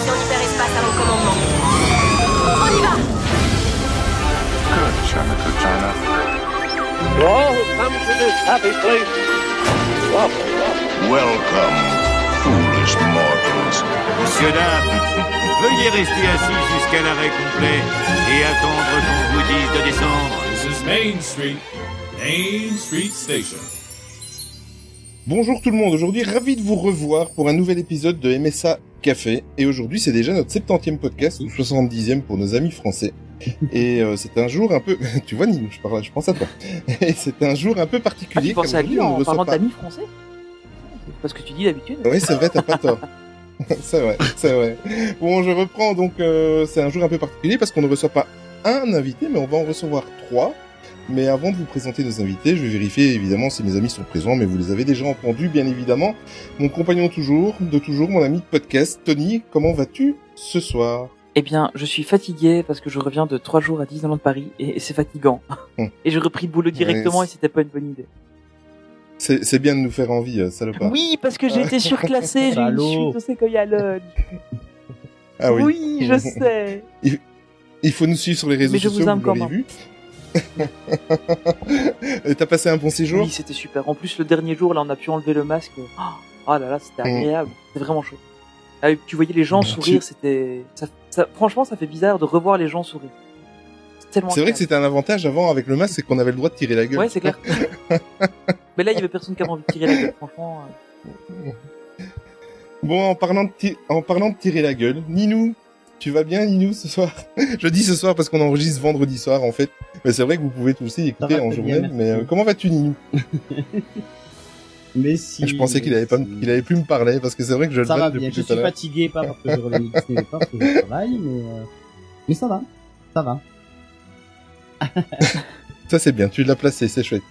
station hyperespace à mon commandement. On y va Good, China, good China. Welcome to this happy place. Welcome, foolish mortals. Monsieur, dames, veuillez rester assis jusqu'à l'arrêt complet et attendre qu'on vous dise de descendre. This is Main Street, Main Street Station. Bonjour tout le monde, aujourd'hui ravi de vous revoir pour un nouvel épisode de MSA Café. Et aujourd'hui c'est déjà notre 70e podcast, ou 70e pour nos amis français. Et euh, c'est un jour un peu... tu vois Nino, je, parle, je pense à toi. Et c'est un jour un peu Ah, particulier. tu pensais à lui en parlant pas- d'amis français? C'est pas ce que tu dis d'habitude Oui, c'est vrai, t'as pas tort. c'est vrai, c'est vrai. Bon, je reprends donc. euh, c'est un jour un peu particulier parce qu'on ne reçoit pas un invité, mais on va en recevoir trois. Mais avant de vous présenter nos invités, je vais vérifier évidemment si mes amis sont présents, mais vous les avez déjà entendus, bien évidemment. Mon compagnon toujours, de toujours, mon ami de podcast, Tony, comment vas-tu ce soir? Eh bien, je suis fatigué parce que je reviens de trois jours à Disneyland Paris et, c'est fatigant. Hmm. et j'ai repris le boulot directement Ouais, et c'était pas une bonne idée. C'est bien de nous faire envie, euh, salopard. Oui, parce que j'ai été surclassé, j'ai une Salaud. suite au Sequoia Lodge. Ah oui. je sais. Il faut nous suivre sur les réseaux Mais je sociaux, vous vous quand vu. Et T'as passé un bon séjour Oui, c'était super. En plus, le dernier jour, là, on a pu enlever le masque. Oh, oh là là, c'était Mm. agréable. C'était vraiment chouette. Ah, tu voyais les gens sourire, c'était... Ça, ça- franchement, ça fait bizarre de revoir les gens sourire. C'est vrai que c'était un avantage avant avec le masque, c'est qu'on avait le droit de tirer la gueule. Ouais, c'est clair. Mais là, il y avait personne qui avait envie de tirer la gueule, franchement. euh. Bon, en parlant de, en parlant de tirer la gueule, Ninou, tu vas bien, Ninou, ce soir Je dis ce soir parce qu'on enregistre vendredi soir, en fait. Mais c'est vrai que vous pouvez aussi écouter en journée. bien, mais euh, comment vas-tu, Ninou Mais si. Je pensais qu'il avait pas, si. qu'il avait plus me parler parce que c'est vrai que je le Ça donne va depuis. Je suis fatigué, pas parce que je reviens du Disney, pas parce que je travaille, mais, euh, mais ça va. Ça va. Ça c'est bien, tu l'as placé, c'est chouette.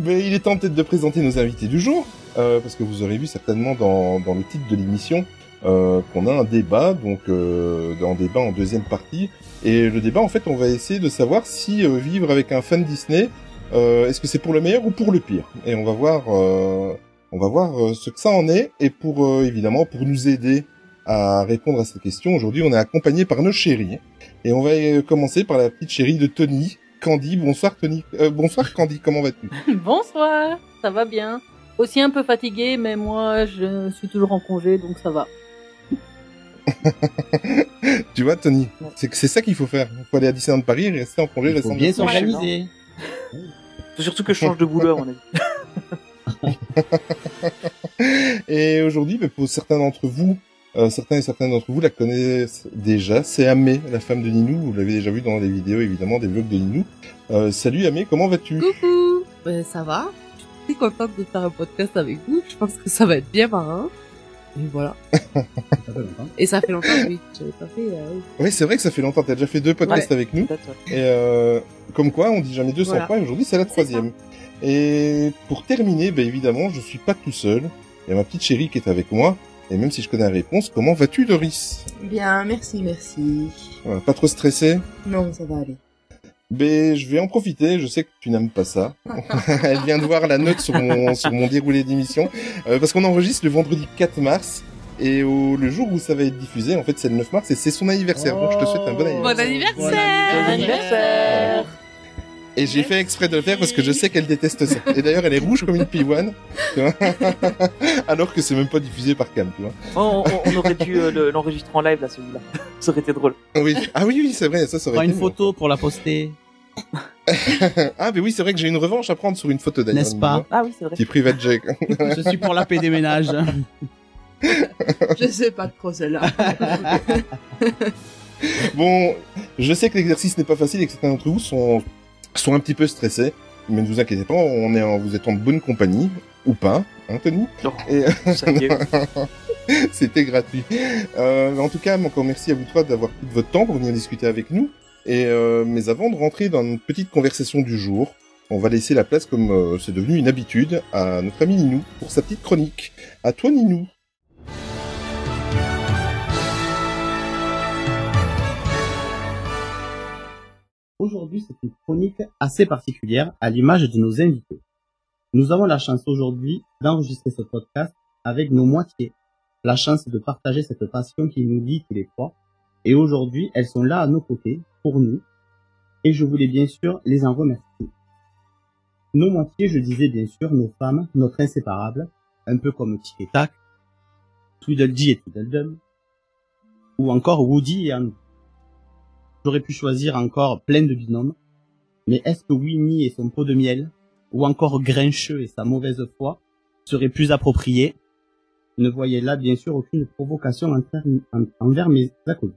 Mais il est temps peut-être de présenter nos invités du jour, euh, parce que vous aurez vu certainement dans, dans le titre de l'émission euh, qu'on a un débat, donc euh, un débat en deuxième partie. Et le débat, en fait, on va essayer de savoir si euh, vivre avec un fan Disney, euh, est-ce que c'est pour le meilleur ou pour le pire? Et on va voir, euh, on va voir ce que ça en est. Et pour évidemment, pour nous aider à répondre à cette question, aujourd'hui, on est accompagné par nos chéris. Et on va commencer par la petite chérie de Tony, Candy. Bonsoir Tony. Bonsoir Candy, comment vas-tu? Bonsoir, ça va bien. Aussi un peu fatigué, mais moi je suis toujours en congé, donc ça va. Tu vois Tony, c'est que c'est ça qu'il faut faire. Il faut aller à Disneyland Paris et rester en congé Il faut bien s'organiser. C'est surtout que je change de boulot, à mon avis. Et aujourd'hui, bah, pour certains d'entre vous, euh, certains et certaines d'entre vous la connaissent déjà, c'est Amé, la femme de Ninou. Vous l'avez déjà vu dans les vidéos, évidemment, des vlogs de Ninou. Euh, salut Amé, comment vas-tu? Coucou ben, Ça va Je suis très contente de faire un podcast avec vous. Je pense que ça va être bien marrant. Et voilà. Ça fait longtemps. Et ça fait longtemps, oui. J'avais pas fait... euh, oui. Oui, c'est vrai que ça fait longtemps. T'as déjà fait deux podcasts avec nous. Et euh, comme quoi, on dit jamais deux sans Voilà. trois, et aujourd'hui c'est la troisième. Et pour terminer, ben évidemment, je suis pas tout seul. Il y a ma petite chérie qui est avec moi. Et même si je connais la réponse, comment vas-tu, Doris? Bien, merci, merci. Voilà, Pas trop stressé Non, ça va aller. Ben, je vais en profiter. Je sais que tu n'aimes pas ça. Elle vient de voir la note sur mon, sur mon déroulé d'émission. Euh, parce qu'on enregistre le vendredi 4 mars. Et au, le jour où ça va être diffusé, en fait, c'est le 9 mars et c'est son anniversaire. Donc, je te souhaite un bon anniversaire. Bon anniversaire Bon anniversaire Et j'ai fait exprès de le faire parce que je sais qu'elle déteste ça. Et d'ailleurs, elle est rouge comme une pivoine. tu vois. Alors que c'est même pas diffusé par Cam, tu vois. Oh, on, on aurait dû euh, le- l'enregistrer en live, là, celui-là. Ça aurait été drôle. Oui. Ah oui, oui, c'est vrai, ça, ça aurait Prends été une photo pour la poster. ah, mais oui, c'est vrai que j'ai une revanche à prendre sur une photo d'ailleurs. N'est-ce pas Ah oui, c'est vrai. Petit private jet. Je suis pour la paix des ménages. Je sais pas trop celle-là. Bon, je sais que l'exercice n'est pas facile et que certains d'entre vous sont, sont un petit peu stressés. Mais ne vous inquiétez pas, on est en- vous êtes en bonne compagnie. Ou pas, hein, Tony? Non, Et c'était gratuit. Euh, en tout cas, encore merci à vous trois d'avoir pris de votre temps pour venir discuter avec nous. Et euh, mais avant de rentrer dans une petite conversation du jour, on va laisser la place, comme euh, c'est devenu une habitude, à notre ami Ninou pour sa petite chronique. À toi, Ninou. Aujourd'hui, c'est une chronique assez particulière à l'image de nos invités. Nous avons la chance aujourd'hui d'enregistrer ce podcast avec nos moitiés. la chance de partager cette passion qui nous lie tous les trois. Et aujourd'hui, elles sont là à nos côtés, pour nous. Et je voulais bien sûr les en remercier. Nos moitiés, je disais bien sûr, nos femmes, notre inséparable, un peu comme Tic et Tac, Tweedledee et Tweedledum, ou encore Woody et Annie. J'aurais pu choisir encore plein de binômes, mais est-ce que Winnie et son pot de miel, ou encore Grincheux et sa mauvaise foi, seraient plus appropriés? Ne voyez là bien sûr aucune provocation envers, mes acolytes.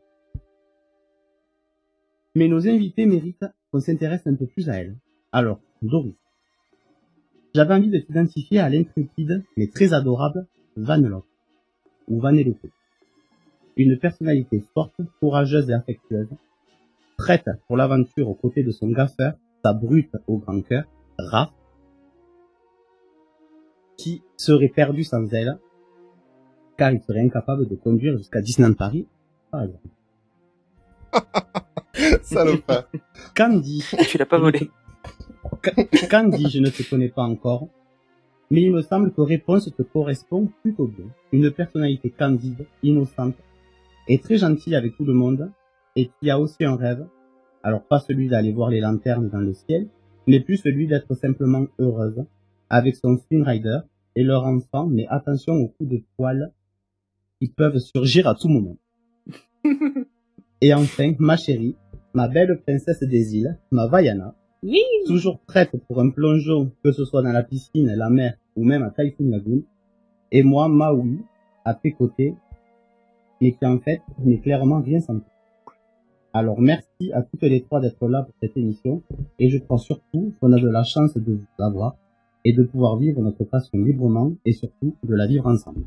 Mais nos invités méritent qu'on s'intéresse un peu plus à elles. Alors, Doris. J'avais envie de t'identifier à l'intrépide, mais très adorable, Vanellope, ou Vanellope. Une personnalité forte, courageuse et affectueuse, prête pour l'aventure aux côtés de son gaffeur, sa brute au grand cœur, Raph, qui serait perdu sans elle, car il serait incapable de conduire jusqu'à Disneyland Paris, par exemple. Salopard. Candy. Tu l'as pas volé. Candy, je ne te connais pas encore, mais il me semble que réponse te correspond plutôt bien. Une personnalité candide, innocente, et très gentille avec tout le monde, et qui a aussi un rêve. Alors pas celui d'aller voir les lanternes dans le ciel, mais plus celui d'être simplement heureuse, avec son Spin Rider et leur enfant, mais attention aux coups de poils qui peuvent surgir à tout moment. et enfin, ma chérie, ma belle princesse des îles, ma Vaiana, Oui. toujours prête pour un plongeon, que ce soit dans la piscine, la mer ou même à Typhoon Lagoon, et moi, Maui, à tes côtés, mais qui en fait n'est clairement rien sans toi. Alors merci à toutes les trois d'être là pour cette émission, et je crois surtout qu'on a de la chance de vous avoir et de pouvoir vivre notre passion librement et surtout de la vivre ensemble.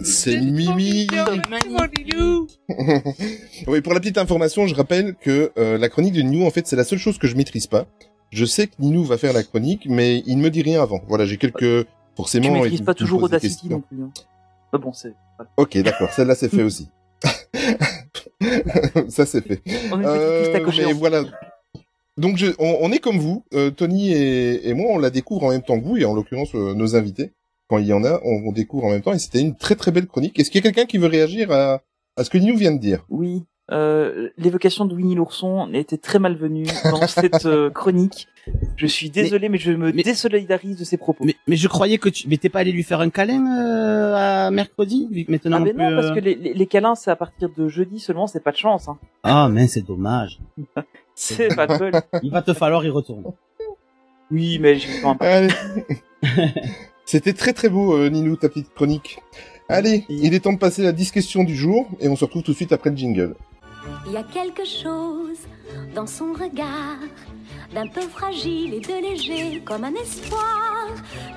C'est Mimi. oui, pour la petite information, je rappelle que euh, la chronique de Ninou, en fait, c'est la seule chose que je maîtrise pas. Je sais que Ninou va faire la chronique, mais il ne me dit rien avant. Voilà, j'ai quelques forcément. Tu maîtrises pas toujours Audacity non plus. hein. Ah bon, c'est. voilà. Ok, d'accord, celle-là c'est fait aussi. Ça c'est fait. On. Euh, mais voilà. Donc je, on, on est comme vous, euh, Tony et, et moi, on la découvre en même temps que vous et en l'occurrence euh, nos invités. Quand il y en a, on, on découvre en même temps et c'était une très très belle chronique. Est-ce qu'il y a quelqu'un qui veut réagir à, à ce que Ninou vient de dire? Oui. Euh, L'évocation de Winnie l'ourson était très malvenue dans cette euh, chronique. Je suis désolé, mais, je me mais- désolidarise de ses propos. Mais, mais je croyais que tu, mais t'es pas allé lui faire un câlin euh, à mercredi, vu que maintenant ah mais on non, peut, parce que les, les, les câlins, c'est à partir de jeudi seulement, c'est pas de chance. Hein. Ah, mais c'est dommage. C'est pas de bol. Il va te falloir y retourner. Oui, mais j'ai quand même pas. C'était très très beau, euh, Ninou, ta petite chronique. Allez, il est temps de passer à la 10 questions du jour et on se retrouve tout de suite après le jingle. Il y a quelque chose dans son regard, d'un peu fragile et de léger comme un espoir.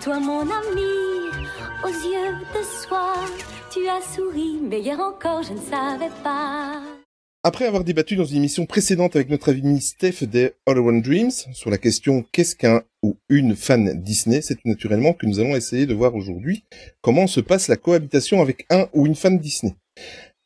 Toi, mon ami, aux yeux de soir, tu as souri, mais hier encore je ne savais pas. Après avoir débattu dans une émission précédente avec notre ami Steph des All One Dreams sur la question qu'est-ce qu'un ou une fan Disney, c'est tout naturellement que nous allons essayer de voir aujourd'hui comment se passe la cohabitation avec un ou une fan Disney.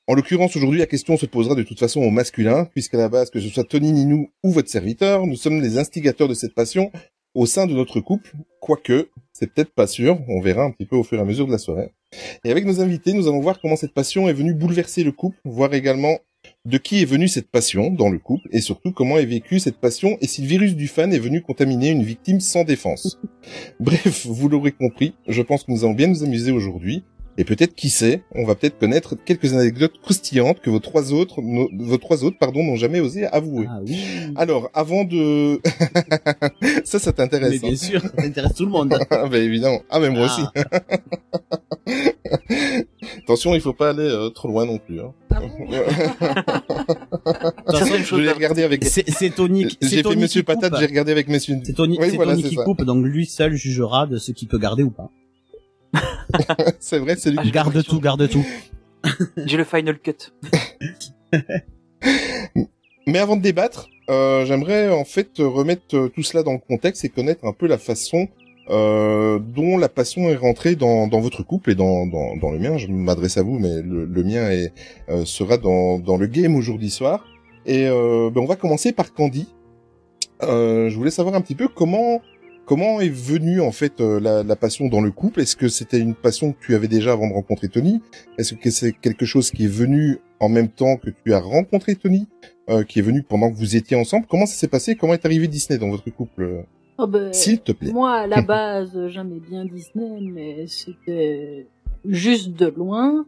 En l'occurrence, aujourd'hui, la question se posera de toute façon au masculin, puisqu'à la base, que ce soit Tony Ninou ou votre serviteur, nous sommes les instigateurs de cette passion au sein de notre couple, quoique, c'est peut-être pas sûr, on verra un petit peu au fur et à mesure de la soirée. Et avec nos invités, nous allons voir comment cette passion est venue bouleverser le couple, voir également de qui est venue cette passion dans le couple et surtout comment est vécue cette passion et si le virus du fan est venu contaminer une victime sans défense. Bref, vous l'aurez compris, je pense que nous allons bien nous amuser aujourd'hui. Et peut-être, qui sait, on va peut-être connaître quelques anecdotes croustillantes que vos trois autres, nos- vos trois autres, pardon, n'ont jamais osé avouer. Ah oui. Alors, avant de... ça, ça Mais t'intéresse. bien hein. sûr, ça intéresse tout le monde. Ah, bah évidemment. Ah, mais moi aussi. Attention, il faut pas aller euh, trop loin non plus. Hein. Je l'ai regardé avec... C'est Tony. J'ai fait Monsieur Patate, j'ai regardé avec Monsieur... C'est Tony, Oui, voilà, Tony qui ça. coupe, donc lui seul jugera de ce qu'il peut garder ou pas. C'est vrai, c'est lui Ah, qui... Garde tout, garde tout. J'ai le final cut. Mais avant de débattre, euh, j'aimerais en fait remettre euh, tout cela dans le contexte et connaître un peu la façon euh, dont la passion est rentrée dans, dans votre couple et dans, dans, dans le mien. Je m'adresse à vous, mais le, le mien est, euh, sera dans, dans le game aujourd'hui soir. Et euh, ben, on va commencer par Candy. Euh, je voulais savoir un petit peu comment comment est venue en fait euh, la, la passion dans le couple? Est-ce que c'était une passion que tu avais déjà avant de rencontrer Tony? Est-ce que c'est quelque chose qui est venu en même temps que tu as rencontré Tony, euh, qui est venu pendant que vous étiez ensemble? Comment ça s'est passé? Comment est arrivé Disney dans votre couple Oh, ben, S'il te plaît? Moi, à la base, j'aimais bien Disney, mais c'était juste de loin.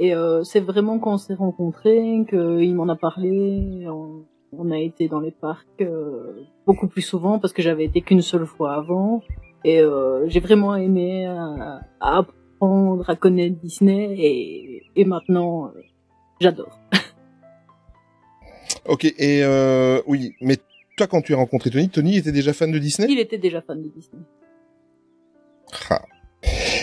Et euh, c'est vraiment quand on s'est rencontrés qu'il m'en a parlé. On, on a été dans les parcs euh, beaucoup plus souvent parce que j'avais été qu'une seule fois avant. Et euh, j'ai vraiment aimé euh, apprendre à connaître Disney et, et maintenant, euh, j'adore. Ok, et euh, oui, mais toi quand tu as rencontré Tony, Tony était déjà fan de Disney? Il était déjà fan de Disney. Ah.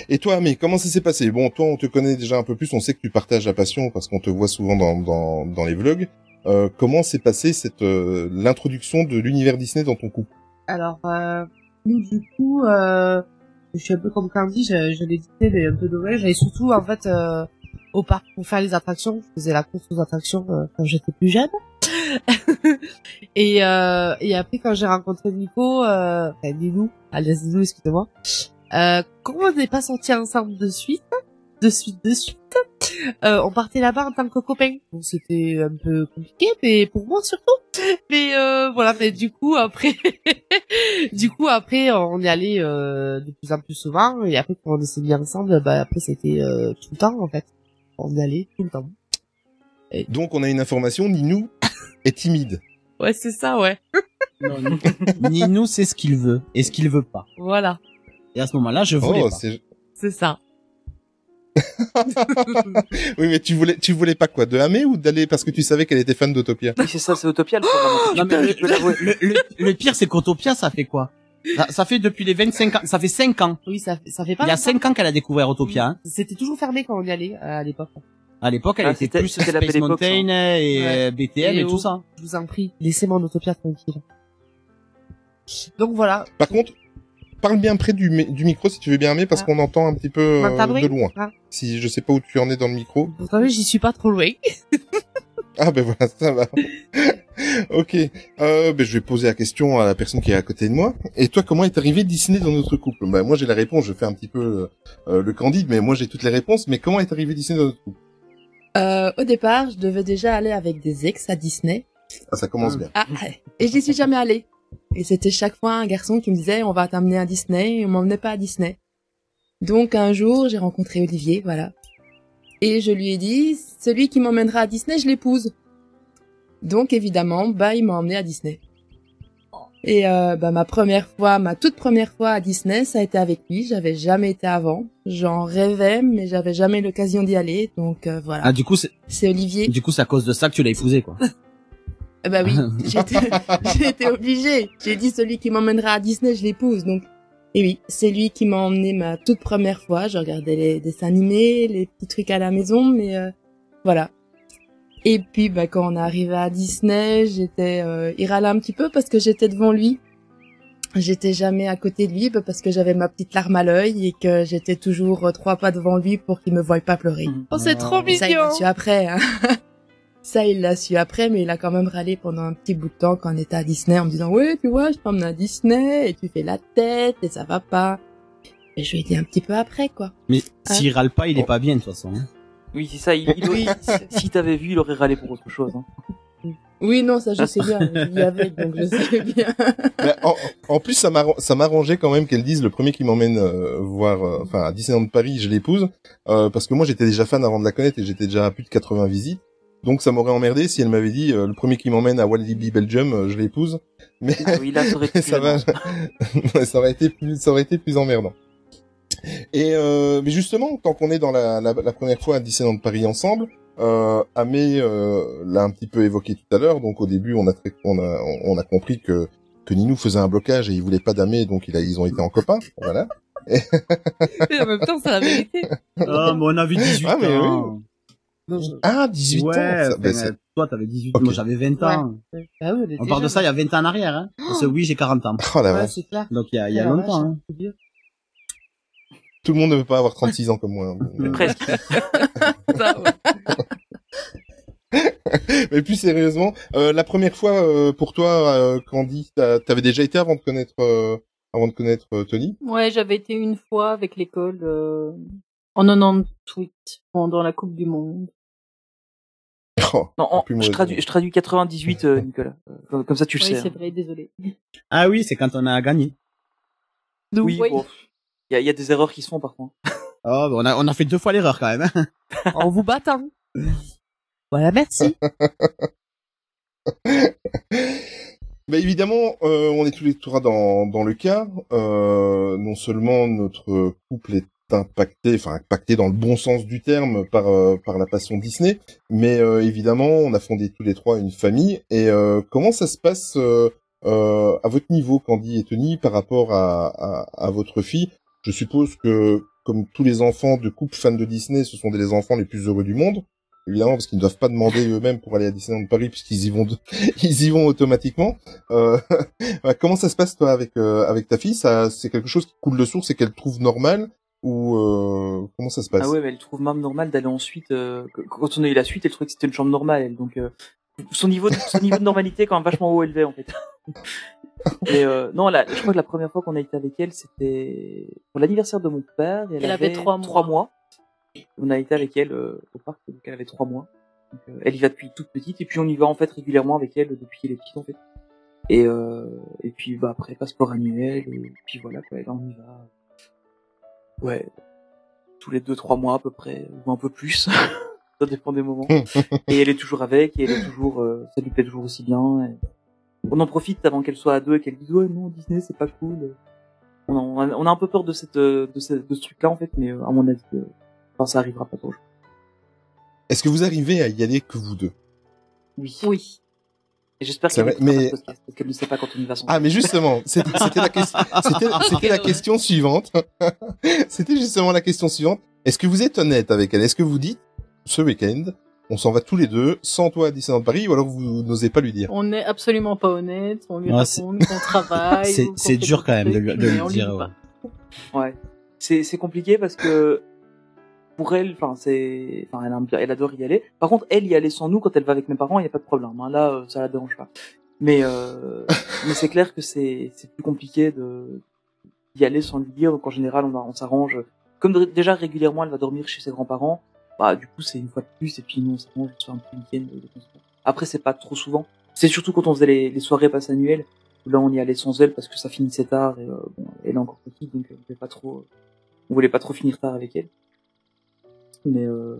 Et toi, mais comment ça s'est passé? Bon, toi, on te connaît déjà un peu plus, on sait que tu partages la passion parce qu'on te voit souvent dans, dans, dans les vlogs. Euh, comment s'est passé cette euh, l'introduction de l'univers Disney dans ton couple? Alors, euh, du coup, euh, je suis un peu comme Candy, l'ai dit, mais un peu dommage. J'allais surtout, en fait, au parc pour faire les attractions. Je faisais la course aux attractions quand j'étais plus jeune. et, et après, quand j'ai rencontré Nico, enfin, Nilou, alias Nilou, excusez-moi, euh, quand on n'est pas sortis ensemble de suite, de suite, de suite, euh, on partait là-bas en tant que copains. Donc c'était un peu compliqué, mais pour moi surtout. Mais euh, voilà, mais du coup après, du coup après on est allé euh, de plus en plus souvent et après quand on s'est mis ensemble, bah après c'était euh, tout le temps en fait. On y allait tout le temps. Donc on a une information, Ninou est timide. Ouais, c'est ça, ouais. Ninou sait ce qu'il veut et ce qu'il veut pas. Voilà, Et à ce moment-là, je voulais Oh, pas. c'est ça. oui, mais tu voulais, tu voulais pas quoi, de Hamé ou d'aller parce que tu savais qu'elle était fan d'Autopia Oui, c'est ça, c'est Utopia le. Non, mais le pire, c'est qu'Autopia, ça fait quoi? Ça, ça fait depuis les 25 ans, ça fait 5 ans. Oui, ça, fait- ça fait pas Il y a longtemps. 5 ans qu'elle a découvert Autopia. Hein. C'était toujours fermé quand on y allait euh, à l'époque. À l'époque, elle Ah, était plus c'était la Space époque, Mountain et Ouais. euh, BTM et, Et tout oh. ça. Je vous en prie, laissez mon Autopia tranquille. Donc voilà. Par contre, parle bien près du, mi- du micro si tu veux bien Hamé parce Ah. qu'on entend un petit peu euh, de loin. Ah. Si je sais pas où tu en es dans le micro. Pourtant, j'y suis pas trop loin. Ah ben voilà, ça va. ok. Euh, ben je vais poser la question à la personne qui est à côté de moi. Et toi, comment est arrivé Disney dans notre couple? Ben moi j'ai la réponse, je fais un petit peu euh, le candide, mais moi j'ai toutes les réponses. Mais comment est arrivé Disney dans notre couple? Euh, au départ, je devais déjà aller avec des ex à Disney. Ah ça commence bien. Ah, et j'y suis jamais allée. Et c'était chaque fois un garçon qui me disait on va t'amener à Disney et on m'emmenait pas à Disney. Donc un jour, j'ai rencontré Olivier, voilà. Et je lui ai dit celui qui m'emmènera à Disney, je l'épouse. Donc évidemment, bah il m'a emmené à Disney. Et euh, bah ma première fois, ma toute première fois à Disney, ça a été avec lui. J'avais jamais été avant. J'en rêvais, mais j'avais jamais l'occasion d'y aller. Donc euh, voilà. Ah, du coup, c'est, C'est Olivier. du coup, c'est à cause de ça que tu l'as épousé, quoi. Eh Bah oui, j'étais j'ai été obligée. J'ai dit celui qui m'emmènera à Disney, je l'épouse. Donc, et oui, c'est lui qui m'a emmené ma toute première fois. Je regardais les dessins animés, les petits trucs à la maison, mais euh, voilà. Et puis, bah, quand on est arrivé à Disney, j'étais, euh, il râlait un petit peu parce que j'étais devant lui. J'étais jamais à côté de lui bah, parce que j'avais ma petite larme à l'œil et que j'étais toujours euh, trois pas devant lui pour qu'il me voie pas pleurer. Oh, c'est trop Ça, il mignon. su après. Hein. Ça, il l'a su après, mais il a quand même râlé pendant un petit bout de temps quand on était à Disney en me disant, ouais, tu vois, je t'emmène à Disney et tu fais la tête et ça va pas. Et je lui ai dit un petit peu après, quoi. Mais Hein s'il râle pas, il est pas bien, de toute façon. hein. Oui, c'est ça. Il, il aurait- si t'avais vu, il aurait râlé pour autre chose. Hein. Oui, non, ça, je sais bien. Je vis avec, donc je sais bien. Mais en, en plus, ça m'arrangeait quand même qu'elle dise le premier qui m'emmène euh, voir, euh, enfin à Disneyland Paris, je l'épouse, euh, parce que moi j'étais déjà fan avant de la connaître et j'étais déjà à plus de 80 visites. Donc ça m'aurait emmerdé si elle m'avait dit euh, le premier qui m'emmène à Disney Belgium, euh, je l'épouse. Mais Ah oui, là, ça aurait été ça va, ça aurait été plus, ça aurait été plus emmerdant. Et euh, mais justement, tant qu'on est dans la, la, la première fois à Disneyland Paris ensemble, euh, Amé euh, l'a un petit peu évoqué tout à l'heure. Donc au début, on a, très- on a, on a compris que que Ninou faisait un blocage et il voulait pas d'Amé, donc il a, ils ont été en copains. Voilà. Mais en même temps, c'est la vérité. Ah, mais on a vu 18 Ah, mais Ah, 18 ouais, ans. ça- ben, c'est- toi, t'avais 18 Ok. moi, j'avais 20 ans. Ah oui, on parle de ça il y a 20 ans en arrière, hein. Parce que oui, j'ai 40 ans. Oh la Ouais, vache. c'est clair. Donc il y a, il y a Oh la longtemps, hein. Tout le monde ne veut pas avoir 36 ans comme moi. hein. Presque. Ça. Mais plus sérieusement, euh, la première fois euh, pour toi, euh, Candy, t'avais déjà été avant de connaître euh, avant de connaître euh, Tony? Ouais, j'avais été une fois avec l'école euh, en 98 pendant la Coupe du Monde. Oh, Non, en- plus je, traduis, je traduis 98, euh, Nicolas. Euh, Comme, comme ça, tu le oui, sais. c'est hein. vrai, désolé. Ah oui, c'est quand on a gagné. Oui, Oui. bon. Il y a, il y a des erreurs qui se font parfois. Oh, bah, on a, on a fait deux fois l'erreur quand même. hein. En vous battant. Voilà, merci. Bah évidemment, euh, on est tous les trois dans, dans le cas. Euh, non seulement notre couple est impacté, enfin impacté dans le bon sens du terme par euh, par la passion Disney, mais euh, évidemment, on a fondé tous les trois une famille. Et euh, comment ça se passe euh, euh, à votre niveau, Candy et Tony, par rapport à, à, à votre fille? Je suppose que comme tous les enfants de couples fans de Disney, ce sont des enfants les plus heureux du monde. Évidemment, parce qu'ils ne doivent pas demander eux-mêmes pour aller à Disneyland Paris, puisqu'ils y vont, de- ils y vont automatiquement. Euh, bah, comment ça se passe toi avec avec ta fille? Ça, c'est quelque chose qui coule de source et qu'elle trouve normal ou euh, comment ça se passe? Ah ouais, mais elle trouve même normal d'aller ensuite. Euh, quand on a eu la suite, elle trouvait que c'était une chambre normale. Elle, donc euh, son niveau, de, son niveau de normalité est quand même vachement haut élevé en fait. Et euh, non, la, je crois que la première fois qu'on a été avec elle, c'était pour l'anniversaire de mon père. Et elle, Elle avait trois mois. trois mois. On a été avec elle euh, au parc, donc elle avait trois mois. Donc, euh, elle y va depuis toute petite et puis on y va en fait régulièrement avec elle depuis qu'elle est petite en fait. Et euh, et puis bah après passeport annuel et puis voilà quoi, là on y va. Ouais, tous les deux trois mois à peu près ou un peu plus. ça dépend des moments. et elle est toujours avec et elle est toujours, euh, ça lui plaît toujours aussi bien. et On en profite avant qu'elle soit à deux et qu'elle dise ouais non Disney c'est pas cool. On a, on a un peu peur de cette euh, de ce, de ce truc-là en fait, mais euh, à mon avis, euh, enfin ça arrivera pas trop. Est-ce que vous arrivez à y aller que vous deux? Oui. Oui. Et j'espère mais- notre podcast, parce qu'elle ne sait pas quand on y va. Ah mais justement, c'était la question, question suivante. c'était justement la question suivante. Est-ce que vous êtes honnête avec elle? Est-ce que vous dites ce week-end, on s'en va tous les deux, sans toi à Disneyland Paris, ou alors vous n'osez pas lui dire? On n'est absolument pas honnête, on lui Ouais, c'est- raconte qu'on travaille. C'est dur quand même de, lui- de dire. ouais. c'est compliqué parce que pour elle, enfin c'est, enfin elle, elle adore y aller. Par contre, elle y aller sans nous quand elle va avec mes parents, il y a pas de problème. hein. Là, euh, ça la dérange pas. Mais euh, mais c'est clair que c'est c'est plus compliqué de d'y aller sans lui dire. Donc en général, on, on s'arrange. Comme déjà régulièrement, elle va dormir chez ses grands-parents. Bah du coup, c'est une fois de plus et puis nous on s'arrange sur un petit week-end. Après, c'est pas trop souvent. C'est surtout quand on faisait les, les soirées passe annuelles. où Là, on y allait sans elle parce que ça finissait tard et euh, bon, elle est encore petite, donc euh, on voulait pas trop, on voulait pas trop finir tard avec elle. Mais euh,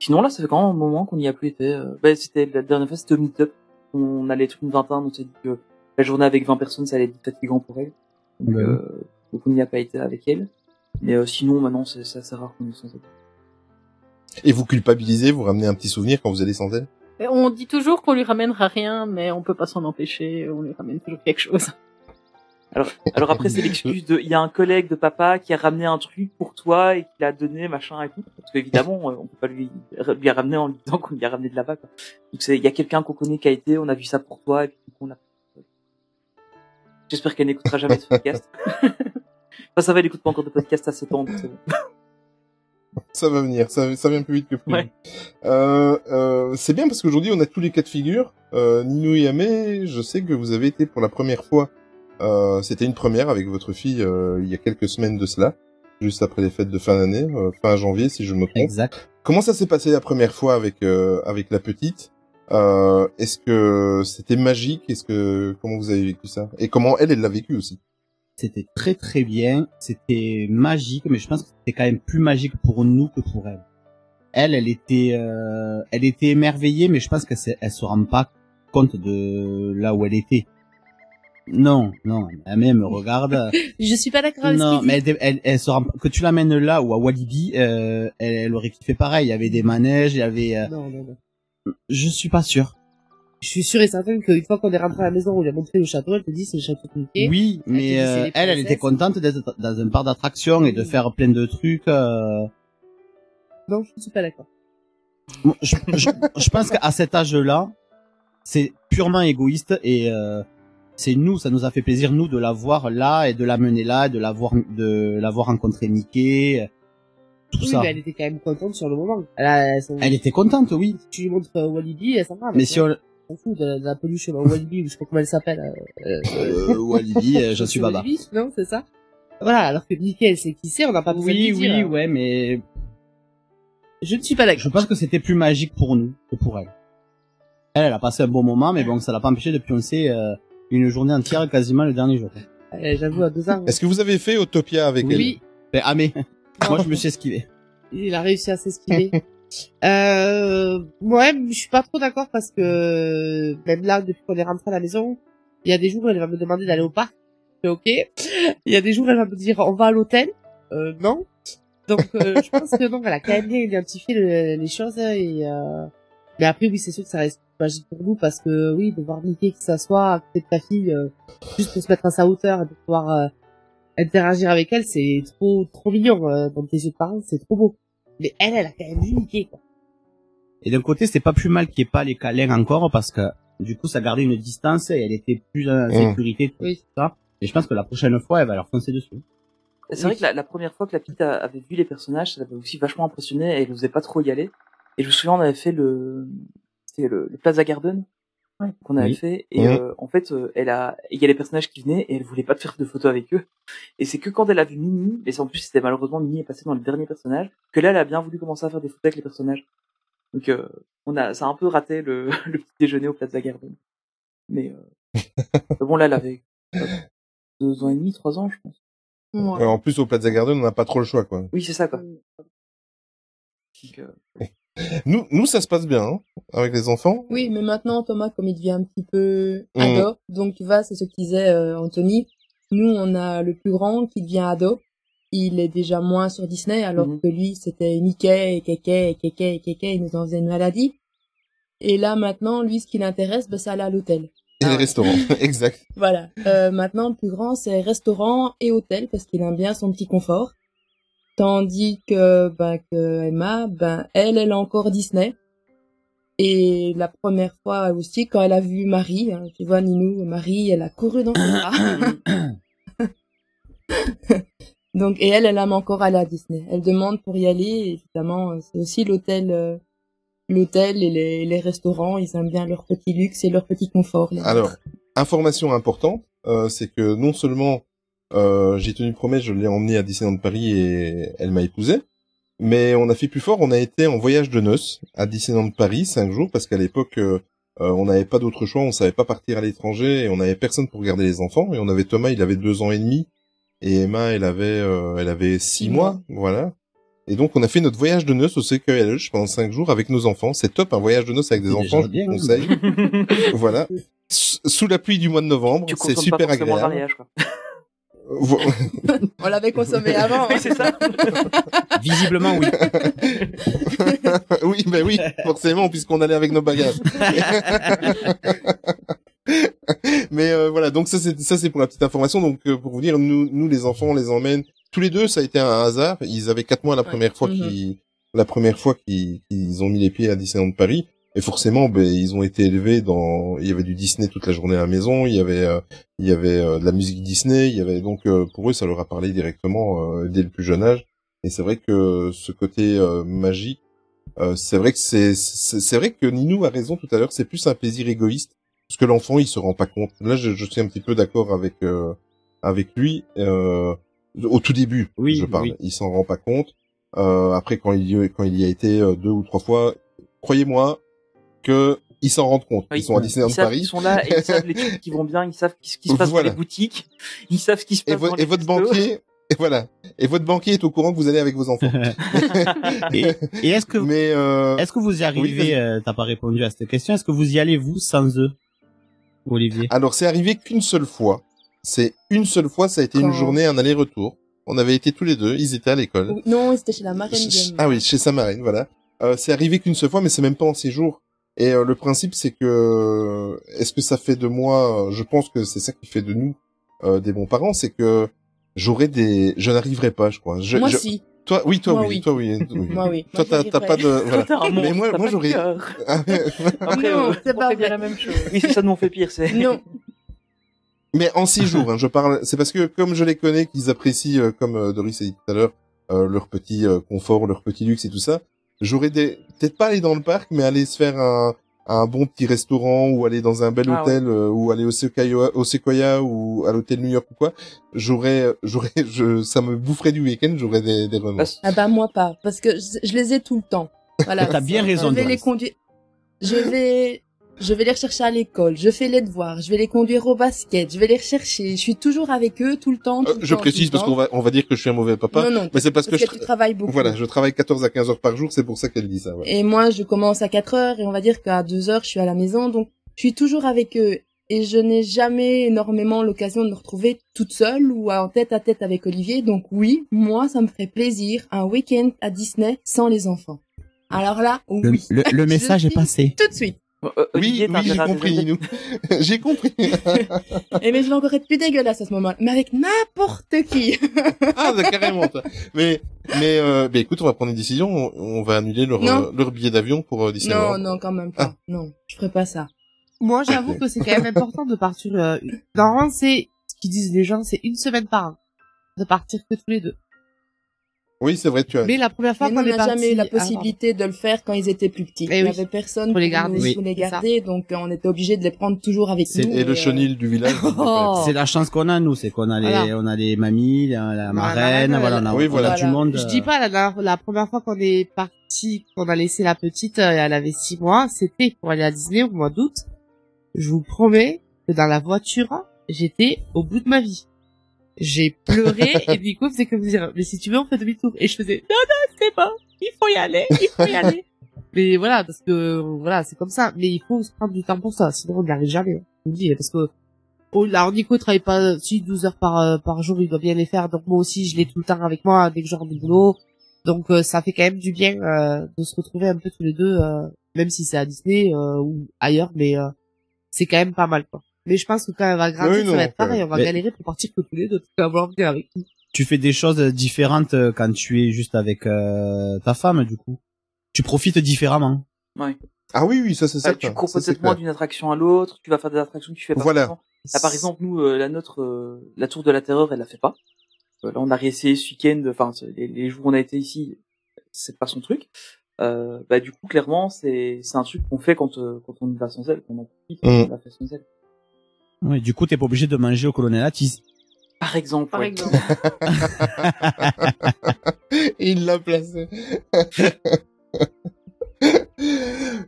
sinon là, ça fait quand même un moment qu'on n'y a plus été. euh. Bah, c'était la dernière fois, c'était au meet-up. On allait être une vingtaine, on s'est dit que la journée avec 20 personnes, ça allait être fatigant pour elle. Donc, Ouais. euh, donc on n'y a pas été avec elle. Mais euh, sinon, maintenant, c'est c'est assez rare qu'on est sans elle. Et vous culpabilisez, vous ramenez un petit souvenir quand vous allez sans elle? Et on dit toujours qu'on lui ramènera rien, mais on peut pas s'en empêcher, on lui ramène toujours quelque chose. Alors, alors après, c'est l'excuse de, il y a un collègue de papa qui a ramené un truc pour toi et qui l'a donné, machin et tout. Parce qu'évidemment, euh, on peut pas lui, lui ramener en lui disant qu'on lui a ramené de là-bas, quoi. Donc c'est, il y a quelqu'un qu'on connaît qui a été, on a vu ça pour toi et puis on l'a. J'espère qu'elle n'écoutera jamais ce podcast. enfin, ça va, elle écoute pas encore de podcast à 7 ans, donc c'est bon. Ça va venir, ça, ça vient plus vite que prévu. Ouais. Euh, euh, c'est bien parce qu'aujourd'hui on a tous les cas de figure. Euh, Nino je sais que vous avez été pour la première fois. Euh, C'était une première avec votre fille euh, il y a quelques semaines de cela, juste après les fêtes de fin d'année, euh, fin janvier si je me trompe. Exact. Comment ça s'est passé la première fois avec euh, avec la petite? Euh, Est-ce que c'était magique? Est-ce que comment vous avez vécu ça? Et comment elle elle l'a vécu aussi? C'était très très bien, c'était magique, mais je pense que c'était quand même plus magique pour nous que pour elle. Elle, elle était, euh, elle était émerveillée, mais je pense qu'elle elle se rend pas compte de là où elle était. Non, non, elle même me regarde. Je suis pas d'accord avec non, mais elle, elle, elle se rend, que tu l'amènes là ou à Walibi, euh, elle, elle aurait kiffé pareil. Il y avait des manèges, il y avait. euh, Non, non, non. Je suis pas sûr. Je suis sûre et certaine qu'une fois qu'on est rentré à la maison où il a montré le château, elle te dit c'est le château de Mickey. Oui, mais euh, elle, elle était contente d'être dans un parc d'attractions et de faire plein de trucs. euh, Non, je ne suis pas d'accord. Je, je, je pense qu'à cet âge-là, c'est purement égoïste et euh, c'est nous, ça nous a fait plaisir nous de la voir là et de la mener là, de la voir, de l'avoir rencontré Mickey, tout Oui, ça. mais elle était quand même contente sur le moment. Elle, a, son- Elle était contente, oui. Tu lui montres euh, Walibi, elle s'en va. Mais si on, s'en fout de, de la peluche euh, Walibi ou je sais pas comment elle s'appelle. Euh, Euh, Walibi, euh, je suis Baba. Walibi, non, c'est ça. Voilà, alors que Mickey, elle sait qui c'est, on n'a pas besoin de Oui, lui oui, dire. ouais, mais Je ne suis pas d'accord. je pense que c'était plus magique pour nous que pour elle. Elle, elle a passé un bon moment, mais bon, ça l'a pas empêché de pioncer euh, une journée entière quasiment le dernier jour. Euh, J'avoue, à deux ans. Est-ce que vous avez fait Autopia avec Oui. Ben, ah mais, moi je me suis esquivé. Il a réussi à s'esquiver. euh, ouais, je suis pas trop d'accord parce que même là, depuis qu'on est rentré à la maison, il y a des jours où elle va me demander d'aller au parc. C'est ok. Il y a des jours où elle va me dire on va à l'hôtel. Euh, non. Donc euh, je pense que non, elle a quand même bien identifié le- les choses et. Euh... Mais après oui, c'est sûr que ça reste magique pour nous parce que oui, de voir Mickey qui s'assoit à côté de ta fille euh, juste pour se mettre à sa hauteur et de pouvoir euh, interagir avec elle, c'est trop trop mignon euh, dans tes yeux de parents, c'est trop beau. Mais elle, elle a quand même vu Mickey, quoi. Et d'un côté, c'est pas plus mal qu'il n'y ait pas les câlins encore, parce que du coup, ça gardait une distance et elle était plus en Mm. sécurité, tout ça. Et je pense que la prochaine fois, elle va leur foncer dessus. C'est vrai que la, la première fois que la petite a- avait vu les personnages, ça l'avait aussi vachement impressionné et elle n'osait pas trop y aller. Et je me souviens, on avait fait le, c'était le, le Plaza Garden qu'on avait Oui. fait et euh, en fait, euh, elle a, il y a les personnages qui venaient et elle voulait pas te faire de photos avec eux. Et c'est que quand elle a vu Mini, mais en plus c'était malheureusement Mini est passé dans le dernier personnage, que là elle a bien voulu commencer à faire des photos avec les personnages. Donc euh, on a, ça a un peu raté le, le petit déjeuner au Plaza Garden. Mais euh, bon là elle avait euh, deux ans et demi, trois ans je pense. Euh, En plus, au Plaza Garden, on n'a pas trop le choix, quoi. Oui, c'est ça, quoi. Donc, euh, Nous, nous, ça se passe bien, hein, avec les enfants. Oui, mais maintenant, Thomas, comme il devient un petit peu Mhm. ado, donc tu vois, c'est ce que disait euh, Anthony. Nous, on a le plus grand qui devient ado. Il est déjà moins sur Disney, alors Mhm. que lui, c'était Mickey et Kéké et Kéké et Kéké, il nous en faisait une maladie. Et là, maintenant, lui, ce qui l'intéresse, ben, c'est aller à l'hôtel. Et les restaurants, exact. Voilà. Euh, maintenant, le plus grand, c'est restaurant et hôtel, parce qu'il aime bien son petit confort. Tandis que, ben, que Emma, ben, elle, elle a encore Disney. Et la première fois aussi, quand elle a vu Marie, hein, tu vois, Ninou, Marie, elle a couru dans ses bras. Donc, et elle, elle aime encore aller à Disney. Elle demande pour y aller, et évidemment, c'est aussi l'hôtel, euh, l'hôtel et les, les restaurants, ils aiment bien leur petit luxe et leur petit confort. les Alors, information importante, euh, c'est que non seulement euh, j'ai tenu promesse, je l'ai emmenée à Disneyland Paris et elle m'a épousé, mais on a fait plus fort, on a été en voyage de noces à Disneyland Paris cinq jours parce qu'à l'époque euh, euh, on n'avait pas d'autre choix, on savait pas partir à l'étranger et on n'avait personne pour garder les enfants et on avait Thomas, il avait deux ans et demi et Emma, elle avait euh, elle avait six mois, voilà. Et donc on a fait notre voyage de noces au CQLH pendant cinq jours avec nos enfants. C'est top un voyage de noces avec des enfants, je vous conseille. voilà. S- Sous la pluie du mois de novembre, c'est pas super agréable. mariage, quoi. On l'avait consommé avant. Oui, c'est ça. Visiblement, oui. oui, ben oui, forcément, puisqu'on allait avec nos bagages. Mais euh, voilà, donc ça c'est ça c'est pour la petite information. Donc euh, pour vous dire, nous nous les enfants, on les emmène tous les deux. Ça a été un hasard. Ils avaient quatre mois la première fois Mhm. qu'ils la première fois qu'ils qu'ils ont mis les pieds à Disneyland Paris. Et forcément, ben ils ont été élevés dans. Il y avait du Disney toute la journée à la maison. Il y avait euh, il y avait euh, de la musique Disney. Il y avait donc euh, pour eux ça leur a parlé directement dès le plus jeune âge. Et c'est vrai que ce côté magique, c'est vrai que c'est c'est vrai que Ninou a raison tout à l'heure. C'est plus un plaisir égoïste parce que l'enfant il se rend pas compte. Là, je, je suis un petit peu d'accord avec avec lui. Euh, au tout début, Oui, je parle. oui. Il s'en rend pas compte. Euh, après, quand il y, quand il y a été deux ou trois fois, croyez-moi que ils s'en rendent compte. Oui. Ils sont à Disneyland Ils savent Paris. qu'ils sont là et ils savent les trucs qui vont bien, ils savent ce qui se passe Voilà. dans les boutiques, ils savent ce qui se Et, passe vo- dans et les votre restos. banquier, et voilà. Et votre banquier est au courant que vous allez avec vos enfants. et et est-ce que, Mais euh, est-ce que vous y Oui, arrivez, vas-y. euh, t'as pas répondu à cette question, est-ce que vous y allez vous sans eux, Olivier? Alors c'est arrivé qu'une seule fois. C'est une seule fois, ça a été une journée, un aller-retour. On avait été tous les deux, ils étaient à l'école. Oui, Non, c'était chez la marraine Ch-. Ah oui, chez sa marraine, voilà. Euh, c'est arrivé qu'une seule fois, mais c'est même pas en séjour. Et euh, le principe, c'est que est-ce que ça fait de moi Je pense que c'est ça qui fait de nous euh, des bons parents, c'est que j'aurais des, je n'arriverai pas, je crois. Je, Moi, je- si. Toi, oui, toi, Moi, oui, oui. toi, oui. oui. Moi, oui. Toi, t'as pas de, voilà. Mais moi, moi, j'aurais. Après, Non, euh, c'est pas bien la même chose. Oui, c'est ça, nous on fait pire, c'est. Non. Mais en six jours, hein, je parle. C'est parce que comme je les connais, qu'ils apprécient, euh, comme euh, Doris a dit tout à l'heure, euh, leur petit euh, confort, leur petit luxe et tout ça. J'aurais des peut-être pas aller dans le parc, mais aller se faire un un bon petit restaurant ou aller dans un bel Ah hôtel euh, ou aller au Sequoia, au Sequoia ou à l'hôtel New York ou quoi, j'aurais, j'aurais, je, ça me boufferait du week-end, j'aurais des, des remords. Ah bah moi pas, parce que je, je les ai tout le temps. Voilà. T'as bien raison, Je vais les conduire. Je vais, je vais les rechercher à l'école. Je fais les devoirs. Je vais les conduire au basket. Je vais les rechercher. Je suis toujours avec eux tout le temps. tout Euh, le je temps, précise parce qu'on va, on va dire que je suis un mauvais papa. Non, non, mais c'est parce, parce que, que je, tu travailles beaucoup. Voilà, je travaille 14 à 15 heures par jour, c'est pour ça qu'elle dit ça. ouais. Et moi, je commence à 4 heures et on va dire qu'à 2 heures, je suis à la maison. Donc, je suis toujours avec eux. Et je n'ai jamais énormément l'occasion de me retrouver toute seule ou en tête à tête avec Olivier. Donc oui, moi, ça me ferait plaisir un week-end à Disney sans les enfants. Alors là, Le, oui. le- le message est passé. Tout de suite. Euh, Oui, oui, j'ai compris, nous. j'ai compris. Et mais je vais encore être plus dégueulasse à ce moment-là. Mais avec n'importe qui. ah, bah, carrément, toi. Mais, mais, euh, bah, écoute, on va prendre une décision. On, on va annuler leur, euh, leur billet d'avion pour euh, Disney non, World. non, quand même pas. Non, je ferai pas ça. Moi, j'avoue que c'est quand même important de partir. Euh, Normalement, c'est ce qu'ils disent les gens, c'est une semaine par an de partir que tous les deux. Oui, c'est vrai, tu as. Mais la première fois qu'on n'a jamais eu la ah, possibilité de le faire quand ils étaient plus petits. Eh Il y oui. avait personne les pour garder. nous- Oui, pour les garder, donc euh, on était obligé de les prendre toujours avec nous. et le euh, chenil du village. Oh. C'est la chance qu'on a, nous, c'est qu'on a les, Voilà. on a les mamies, la, la marraine, voilà, on a, Oui, on a voilà. tout le monde. Je euh, dis pas la, la, la première fois qu'on est parti, qu'on a laissé la petite, euh, elle avait six mois, c'était pour aller à Disney au mois d'août. Je vous promets que dans la voiture, j'étais au bout de ma vie. J'ai pleuré et Nico faisait comme dire, mais si tu veux, on fait demi-tour. Et je faisais, non, non, c'est bon, il faut y aller, il faut y aller. mais voilà, parce que, voilà, c'est comme ça. Mais il faut se prendre du temps pour ça, sinon on n'y arrive jamais. hein. Le dis, parce que, oh, là, Nico travaille pas, si, 12 heures par, euh, par jour, il doit bien les faire. Donc moi aussi, je l'ai tout le temps avec moi dès que je rentre du boulot. Donc euh, ça fait quand même du bien euh, de se retrouver un peu tous les deux, euh, même si c'est à Disney euh, ou ailleurs, mais euh, c'est quand même pas mal quoi. Mais je pense que quand elle va grandir, Oui, ça non, va être pareil, on va mais- galérer pour partir que tous les deux, tu vas vouloir venir avec nous. tu fais des choses différentes euh, quand tu es juste avec euh, ta femme, du coup. Tu profites différemment. Ouais. Ah oui, oui, ça c'est ça. tu cours peut-être moins d'une attraction à l'autre, tu vas faire des attractions que tu fais pas Voilà. Là, par exemple, nous, euh, la nôtre, euh, la tour de la terreur, elle la fait pas. Euh, là, on a réessayé ce week-end, enfin, les, les jours où on a été ici, c'est pas son truc. Euh, bah, du coup, clairement, c'est, c'est un truc qu'on fait quand, euh, quand on va sans elle, qu'on en profite, quand Mm. on la fait sans elle. Ouais, du coup, t'es pas obligé de manger au colonel Atis. Par exemple, Par ouais. exemple. Il l'a placé.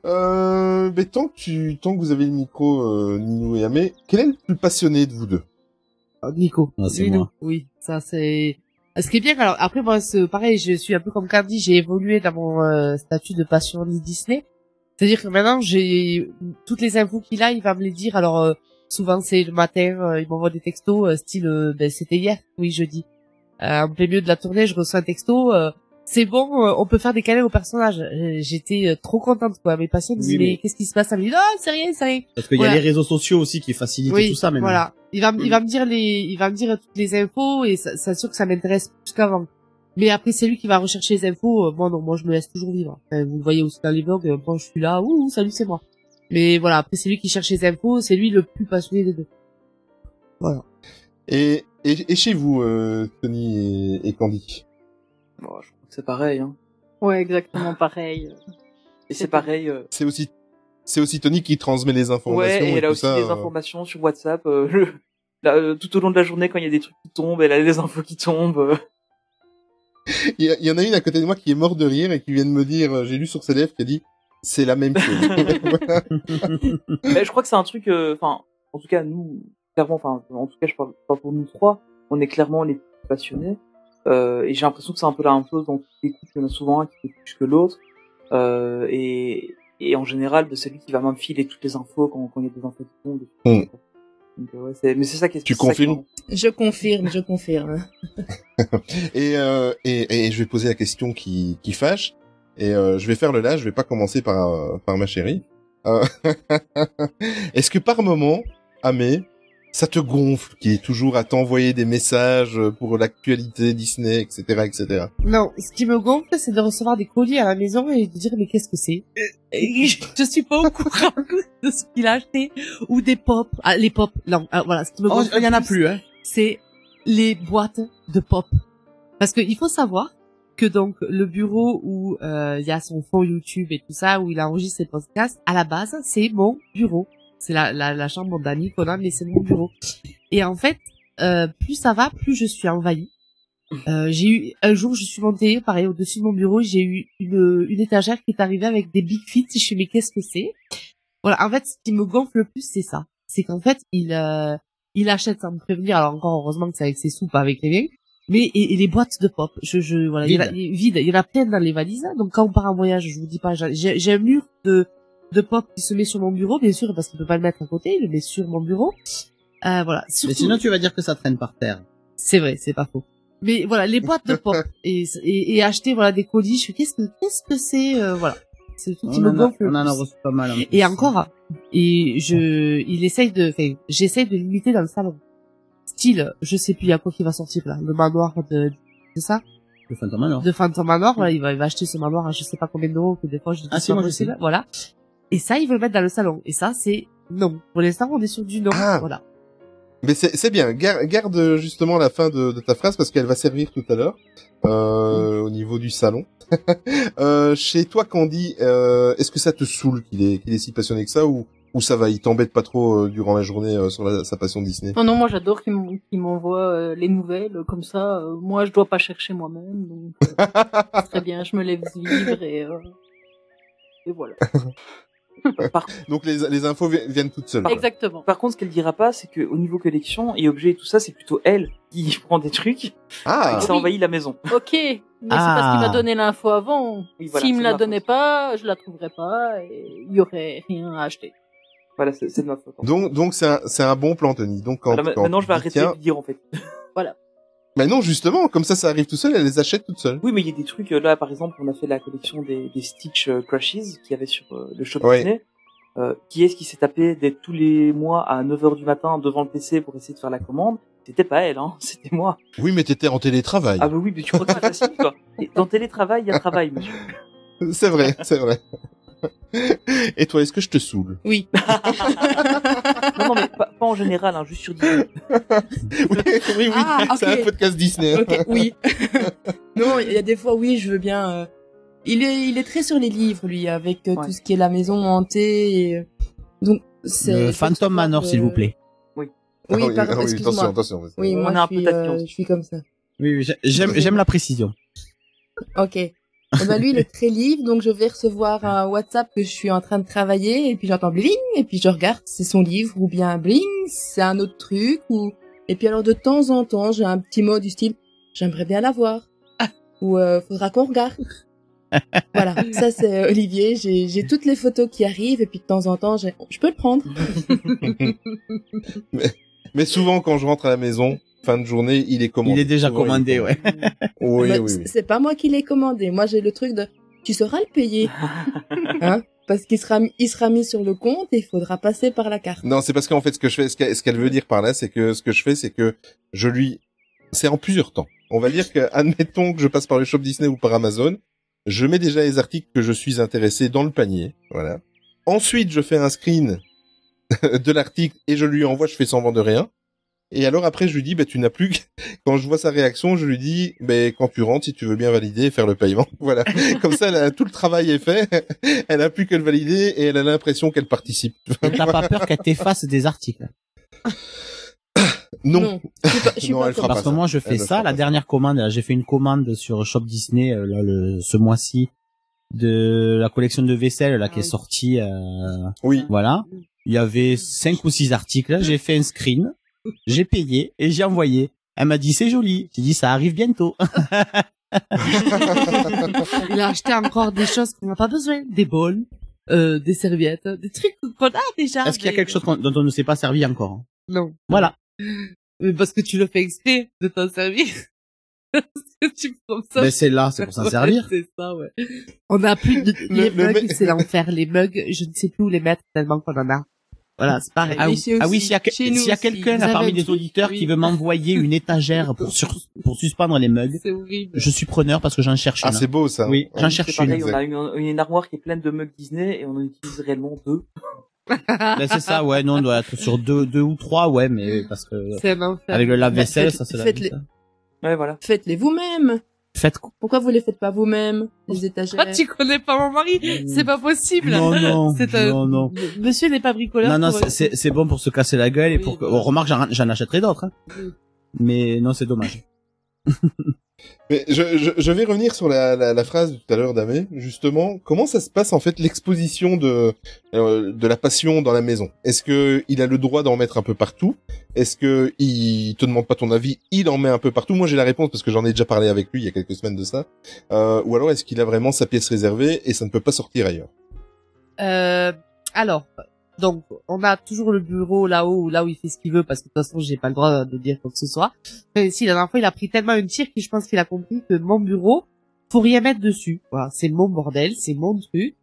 euh, mais tant que tu, tant que vous avez le micro, euh, Ninou et Amé, quel est le plus passionné de vous deux? Oh, Nico. Ah, c'est moi. Oui, ça c'est. Ce qui est bien, alors après moi, c'est pareil, je suis un peu comme Candy, j'ai évolué dans mon euh, statut de passion Disney. C'est-à-dire que maintenant, j'ai toutes les infos qu'il a, il va me les dire. Alors euh, souvent c'est le matin, euh, il m'envoie des textos, euh, style, euh, ben c'était hier, oui jeudi. Euh, en plein milieu de la tournée, je reçois un texto. euh, c'est bon, euh, on peut faire des câlins aux personnages. Euh, J'étais trop contente quoi. Mes patients me disaient Oui, mais, mais- qu'est-ce qui se passe? Ça me dit non, c'est rien, c'est rien. Parce qu'il Voilà. y a les réseaux sociaux aussi qui facilitent Oui, tout ça maintenant. Voilà. Il va, il va me dire les, il va me dire toutes les infos et ça, c'est sûr que ça m'intéresse plus qu'avant. Mais après, c'est lui qui va rechercher les infos. Moi, non, moi, je me laisse toujours vivre. Enfin, vous le voyez aussi dans les blogs. Moi, je suis là. Ouh, salut, c'est moi. Mais voilà, après, c'est lui qui cherche les infos. C'est lui le plus passionné des deux. Voilà. et, et, et chez vous, euh, Tony et, et Candy? Bon, je crois que c'est pareil, hein. Ouais, exactement pareil. Et c'est pareil, euh, C'est aussi, c'est aussi Tony qui transmet les informations. Ouais, et elle a aussi ça, des euh. informations sur WhatsApp. euh, le- là, euh, tout au long de la journée, quand il y a des trucs qui tombent, elle a les infos qui tombent. euh. Il y, en a une à côté de moi qui est mort de rire et qui vient de me dire, j'ai lu sur ses lèvres, qui a dit, c'est la même chose. Mais je crois que c'est un truc, euh, enfin, en tout cas, nous, clairement, enfin, en tout cas, je parle pas pour nous trois, on est clairement les plus passionnés. Euh, et j'ai l'impression que c'est un peu la même chose dans toutes les couples, il y en a souvent un qui fait plus que l'autre. Euh, et, et en général, bah, c'est lui qui va même filer toutes les infos quand, quand il y a des infos qui tombent. Mm. Donc, ouais, c'est, mais c'est ça qui est Tu qui confirmes? Je confirme, je confirme. Et, euh, et, et je vais poser la question qui, qui fâche. Et euh, je vais faire le là, je vais pas commencer par, euh, par ma chérie. Euh, Est-ce que par moment, Amé, ça te gonfle qui est toujours à t'envoyer des messages pour l'actualité Disney, etc., etc. Non, ce qui me gonfle, c'est de recevoir des colis à la maison et de dire mais qu'est-ce que c'est? Je, je suis pas au courant de ce qu'il a acheté ou des pop. Ah, les pop. Non, ah, voilà. Ce qui me Oh, gonfle il y en a plus, hein. C'est les boîtes de pop. Parce que il faut savoir que donc le bureau où euh, il y a son fond YouTube et tout ça, où il enregistre ses podcasts, à la base, c'est mon bureau. C'est la, la, la chambre d'amis qu'on a, mais c'est mon bureau. Et en fait, euh, plus ça va, plus je suis envahie. Euh, j'ai eu un jour, je suis montée, pareil, au-dessus de mon bureau, j'ai eu une, une étagère qui est arrivée avec des big fits. Je suis mais qu'est-ce que c'est? Voilà, en fait, ce qui me gonfle le plus, c'est ça. C'est qu'en fait, il euh, il achète sans me prévenir. Alors encore heureusement que c'est avec ses sous, pas avec les miens. Mais et, et les boîtes de pop, je je voilà, il y a- Vide. vide. Il y en a plein dans les valises. Donc quand on part en voyage, je vous dis pas, j'ai j'ai un mur de de pop qui se met sur mon bureau, bien sûr, parce qu'il peut pas le mettre à côté, il le met sur mon bureau. Euh, voilà. Mais sinon, tu vas dire que ça traîne par terre. c'est vrai, c'est pas faux. Mais voilà, les boîtes de pop et, et, et acheter voilà des colis, je qu'est-ce que qu'est-ce que c'est euh, voilà. C'est tout qui On me gonfle. on en a reçu pas mal. en plus. Et encore, et je, il essaye de, j'essaye de limiter dans le salon. Style, je sais plus à quoi qui va sortir là, le manoir de, c'est ça, Le Phantom Manor. de Phantom Manor. Voilà, il va, il va acheter ce manoir à je sais pas combien d'euros que des fois je dis Ah, si, moi, je sais. Voilà. Et ça, il veut le mettre dans le salon. Et ça, c'est non. Pour l'instant, on est sur du non. Ah. Voilà. Mais c'est bien. Gar- Garde justement la fin de, de ta phrase parce qu'elle va servir tout à l'heure euh, au niveau du salon. euh, chez toi, Candy, euh, est-ce que ça te saoule qu'il est qu'il est si passionné que ça ou ou ça va Il t'embête pas trop euh, durant la journée euh, sur la- sa passion Disney Oh non, moi j'adore qu'il m'en- qu'il m'envoie euh, les nouvelles, comme ça, euh, moi je dois pas chercher moi-même, donc euh, très bien, je me laisse vivre et, euh, et voilà. Donc les, les infos vi- viennent toutes seules. Exactement. Par contre, ce qu'elle dira pas, c'est que au niveau collection et objets et tout ça, c'est plutôt elle qui prend des trucs Ah. et que ça Oui. envahit la maison. Ok, mais c'est parce Ah. qu'il m'a donné l'info avant. Oui, voilà, S'il me la donnait pas, je la trouverais pas et il y aurait rien à acheter. Voilà, c'est de ma faute. Donc donc c'est un c'est un bon plan Tony. Donc quand, Voilà, ma- quand maintenant, je vais arrêter tiens- de dire en fait. Mais non justement comme ça ça arrive tout seul, elle les achète toute seule. Oui, mais il y a des trucs euh, là, par exemple, on a fait la collection des, des Stitch euh, Crushes qu'il y avait sur euh, le shop Ouais. Disney. Euh, qui est-ce qui s'est tapé d'être tous les mois à 9h du matin devant le PC pour essayer de faire la commande? C'était pas elle, hein, c'était moi. Oui mais t'étais en télétravail. Ah bah oui, mais tu crois que c'est facile quoi Et Dans télétravail, il y a travail, monsieur. C'est vrai c'est vrai. Et toi est-ce que je te saoule Oui. Non, non, mais pas, pas en général, hein, juste sur Disney. oui oui oui. Ah, C'est ok. un podcast Disney. Ok, oui. non, il y a des fois, oui, je veux bien. euh, Il est, il est très sur les livres, lui, avec euh, Ouais. tout ce qui est la maison hantée. Et... euh, Donc, c'est. Phantom Manor, que- s'il vous plaît. Oui, Ah oui, pardon, ah oui, excuse-moi. attention attention. Oui, On moi, est un je, peu suis, tatillon, euh, si je suis comme ça. Oui, oui, j'ai- j'aime, j'aime la précision. Ok. Eh ben, lui, il est très livre, donc je vais recevoir un WhatsApp que je suis en train de travailler, et puis j'entends bling, et puis je regarde, c'est son livre, ou bien bling, c'est un autre truc, ou... Et puis alors, de temps en temps, j'ai un petit mot du style, j'aimerais bien l'avoir. Ou, euh, faudra qu'on regarde. voilà, ça c'est euh, Olivier, j'ai, j'ai toutes les photos qui arrivent, et puis de temps en temps, je peux le prendre. Mais souvent quand je rentre à la maison fin de journée il est commandé. Il est déjà commandé, ouais. Oui oui. C'est pas moi qui l'ai commandé, moi j'ai le truc de, tu sauras le payer. hein? Parce qu'il sera, mis- il sera mis sur le compte, et il faudra passer par la carte. Non, c'est parce qu'en fait, ce que je fais, ce qu'elle veut dire par là, c'est que ce que je fais, c'est que je lui, c'est en plusieurs temps. On va dire que, admettons que je passe par le shop Disney ou par Amazon, je mets déjà les articles que je suis intéressé dans le panier, voilà. Ensuite, je fais un screen de l'article et je lui envoie, je fais semblant de rien. Et alors après, je lui dis, bah, tu n'as plus que... Quand je vois sa réaction, je lui dis, ben quand tu rentres, si tu veux bien valider et faire le paiement. Voilà. Comme ça, elle a- tout le travail est fait. Elle a plus que le valider et elle a l'impression qu'elle participe. T'as pas peur qu'elle t'efface des articles? Non. Je suis pas, je suis Non, pas elle fera comme pas Parce que moi, je fais ça. La pas dernière commande, là, j'ai fait une commande sur Shop Disney euh, là, le, ce mois-ci de la collection de vaisselle là qui est sortie. euh, Oui. Voilà. Il y avait cinq ou six articles. J'ai fait un screen, j'ai payé et j'ai envoyé. Elle m'a dit c'est joli. J'ai dit ça arrive bientôt. Il a acheté encore des choses qu'on n'a pas besoin, des bols, euh, des serviettes, des trucs qu'on a déjà. Est-ce qu'il y a mais- quelque chose dont on ne s'est pas servi encore hein? Non. Voilà. Mais parce que tu le fais exprès de t'en servir. Parce que tu prends ça. Ben, c'est là, c'est pour s'en Ouais, servir. C'est ça, ouais. On a plus de, Le- les le mugs, mec- c'est l'enfer. Les mugs, je ne sais plus où les mettre tellement qu'on en a. Voilà, c'est pareil. Ah oui, ah oui, aussi. s'il y a, y quelqu'un parmi truc auditeurs Oui. qui veut m'envoyer une étagère pour sur, pour suspendre les mugs, je suis preneur parce que j'en cherche Ah, une. c'est beau, ça. Oui, Ouais. j'en C'est cherche pareil, une. on a une, une armoire qui est pleine de mugs Disney et on en utilise réellement deux. Ben, c'est ça, ouais, non, on doit être sur deux, deux ou trois, ouais, mais parce que avec le lave-vaisselle, Faites- ça c'est la faites-les-. Ouais, voilà. Faites-les vous-même. Faites quoi Pourquoi vous les faites pas vous-même, les étagères Ah, tu connais pas mon mari C'est pas possible. Non, non, C'est un- non, non. Monsieur n'est pas bricoleur. Non, non, pour- c'est- c'est bon pour se casser la gueule et pour que... Oui, oh, remarque, j'en j'en achèterai d'autres. Hein. Oui. Mais non, c'est dommage. Mais je, vais revenir sur la, phrase tout à l'heure d'Amé. Justement, comment ça se passe en fait l'exposition de euh, de la passion dans la maison? Est-ce que il a le droit d'en mettre un peu partout? Est-ce que il te demande pas ton avis Il en met un peu partout? Moi, j'ai la réponse parce que j'en ai déjà parlé avec lui il y a quelques semaines de ça. Euh, ou alors est-ce qu'il a vraiment sa pièce réservée et ça ne peut pas sortir ailleurs? Euh, alors, donc, on a toujours le bureau là-haut, là où il fait ce qu'il veut, parce que de toute façon, j'ai pas le droit de dire quoi que ce soit. Mais si, la dernière fois, il a pris tellement une tire qu'il, je pense qu'il a compris que mon bureau, faut rien mettre dessus. Voilà, c'est mon bordel, c'est mon truc.